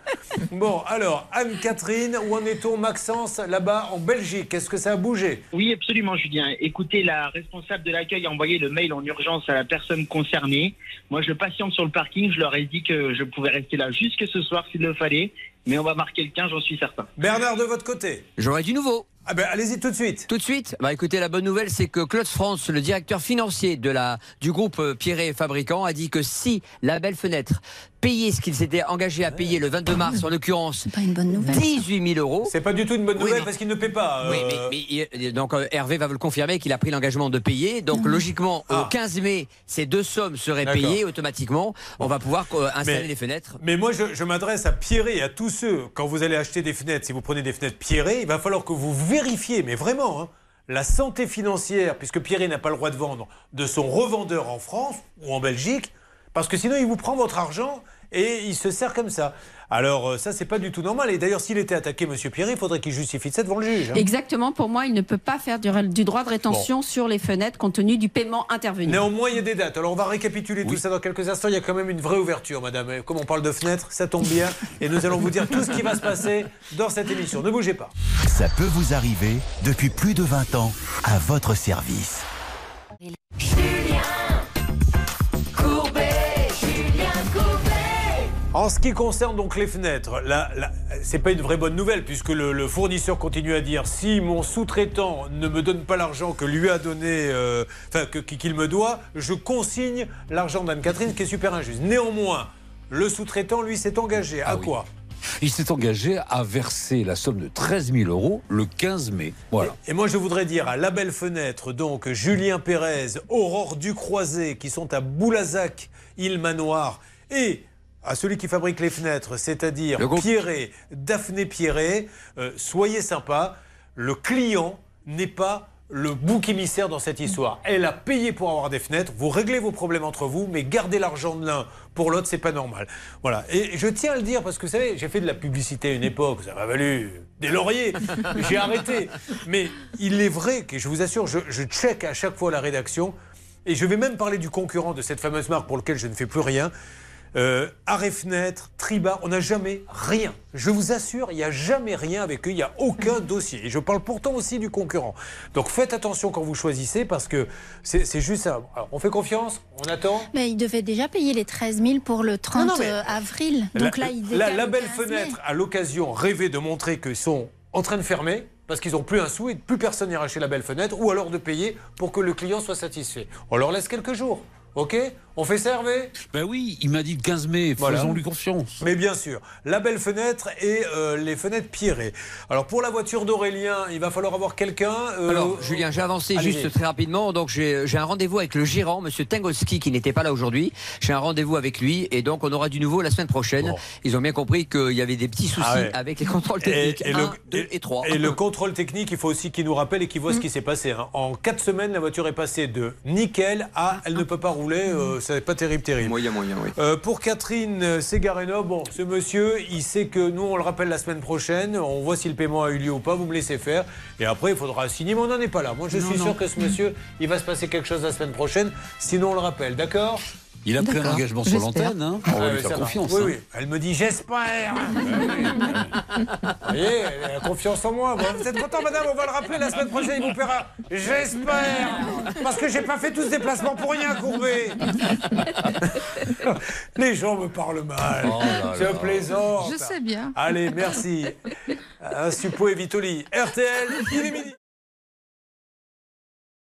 Bon, alors, Anne-Catherine, où en est-on, Maxence, là-bas en Belgique? Est-ce que ça a bougé? Oui, absolument, Julien. Écoutez, la responsable de l'accueil a envoyé le mail en urgence à la personne concernée. Moi, je patiente sur le parking. Je leur ai dit que je pouvais rester là jusque ce soir s'il le fallait. Mais on va marquer le 15, j'en suis certain. Bernard, de votre côté J'aurais du nouveau. Ah ben allez-y tout de suite. Tout de suite. Bah écoutez, la bonne nouvelle, c'est que Claude France, le directeur financier de la du groupe euh, Pierret Fabricant, a dit que si la belle fenêtre payait ce qu'il s'était engagé à payer le 22 mars, en l'occurrence, 18 000 euros. C'est pas du tout une bonne Oui, nouvelle parce qu'il ne paie pas. Oui, euh, mais, donc euh, Hervé va vous le confirmer qu'il a pris l'engagement de payer. Donc logiquement, au 15 mai, ces deux sommes seraient Ah. Payées automatiquement. On va pouvoir euh, installer Mais- les fenêtres. Mais moi, je, je m'adresse à Pierret et à tous ceux, quand vous allez acheter des fenêtres, si vous prenez des fenêtres Pierret, il va falloir que vous vérifiez, mais vraiment, hein, la santé financière, puisque Pierret n'a pas le droit de vendre, de son revendeur en France ou en Belgique, parce que sinon, il vous prend votre argent et il se sert comme ça. Alors, euh, ça, c'est pas du tout normal. Et d'ailleurs, s'il était attaqué, Monsieur Pierret, il faudrait qu'il justifie de ça devant le juge. hein. Exactement, pour moi, il ne peut pas faire du, du droit de rétention sur les fenêtres compte tenu du paiement intervenu. Néanmoins, il y a des dates. Alors, on va récapituler tout ça dans quelques instants. Il y a quand même une vraie ouverture, madame. Comme on parle de fenêtres, ça tombe bien. Et nous allons vous dire tout ce qui va se passer dans cette émission. Ne bougez pas. Ça peut vous arriver depuis plus de 20 ans à votre service. Courbet, En ce qui concerne donc les fenêtres, là, là, c'est pas une vraie bonne nouvelle puisque le, le fournisseur continue à dire si mon sous-traitant ne me donne pas l'argent que lui a donné, euh, enfin qu'il me doit, je consigne l'argent d'Anne-Catherine, ce qui est super injuste. Néanmoins, le sous-traitant lui s'est engagé à quoi? Il s'est engagé à verser la somme de 13 000 euros le 15 mai. Voilà. Et moi, je voudrais dire à la belle fenêtre, donc Julien Pérez, Aurore Ducroisé, qui sont à Boulazac, île Manoir, et à celui qui fabrique les fenêtres, c'est-à-dire Pierret, Daphné Pierret, euh, soyez sympa, le client n'est pas le bouc émissaire dans cette histoire. Elle a payé pour avoir des fenêtres, vous réglez vos problèmes entre vous, mais gardez l'argent de l'un pour l'autre, c'est pas normal. Voilà. Et je tiens à le dire parce que vous savez, j'ai fait de la publicité à une époque, ça m'a valu des lauriers. J'ai arrêté. Mais il est vrai que je vous assure, je, je check à chaque fois la rédaction et je vais même parler du concurrent de cette fameuse marque pour lequel je ne fais plus rien. Euh, Arrêt Fenêtre, Triba, on n'a jamais rien. Je vous assure, il n'y a jamais rien avec eux, il n'y a aucun dossier. Et je parle pourtant aussi du concurrent. Donc faites attention quand vous choisissez parce que c'est juste ça. Alors, on fait confiance, on attend. Mais il devait déjà payer les 13 000 pour le 30 Non, non, mais- euh, avril. Donc là, il la, décale la au belle 15 mai. fenêtre a l'occasion rêvé de montrer qu'ils sont en train de fermer parce qu'ils n'ont plus un sou et plus personne n'ira chez la belle fenêtre ou alors de payer pour que le client soit satisfait. On leur laisse quelques jours. Ok On fait ça, Hervé Ben oui, il m'a dit le 15 mai, Voilà. faisons-lui confiance. Mais bien sûr, la belle fenêtre et euh, les fenêtres pierrées. Alors pour la voiture d'Aurélien, il va falloir avoir quelqu'un. euh, Alors, Julien, j'ai avancé juste très rapidement. Donc, j'ai j'ai un rendez-vous avec le gérant, Monsieur Tengolski, qui n'était pas là aujourd'hui. J'ai un rendez-vous avec lui et donc on aura du nouveau la semaine prochaine. Ils ont bien compris qu'il y avait des petits soucis Ah ouais. avec les contrôles techniques. Et, et Un, le, deux et trois. et le contrôle technique, il faut aussi qu'il nous rappelle et qu'il voit ce qui s'est passé. hein. En 4 semaines, la voiture est passée de nickel à elle ne peut pas rouler. Euh, c'est pas terrible, terrible. Moyen, moyen, oui. Euh, pour Catherine Segareno, bon, ce monsieur, il sait que nous, on le rappelle la semaine prochaine. On voit si le paiement a eu lieu ou pas. Vous me laissez faire. Et après, il faudra signer. Mais on n'en est pas là. Moi, je Non, suis non. sûr que ce monsieur, il va se passer quelque chose la semaine prochaine. Sinon, on le rappelle. D'accord? Il a pris un engagement sur l'antenne, hein. on va Ah lui faire confiance. Oui, hein. oui. Elle me dit j'espère. Vous voyez, elle a confiance en moi. Vous êtes content, madame On va le rappeler la semaine prochaine, il vous paiera. J'espère. Parce que j'ai pas fait tout ce déplacement pour rien, Courbet. Les gens me parlent mal. Oh Je là. plaisante. Je sais bien. Allez, merci. Un suppôt et Vitoli. RTL, il est midi.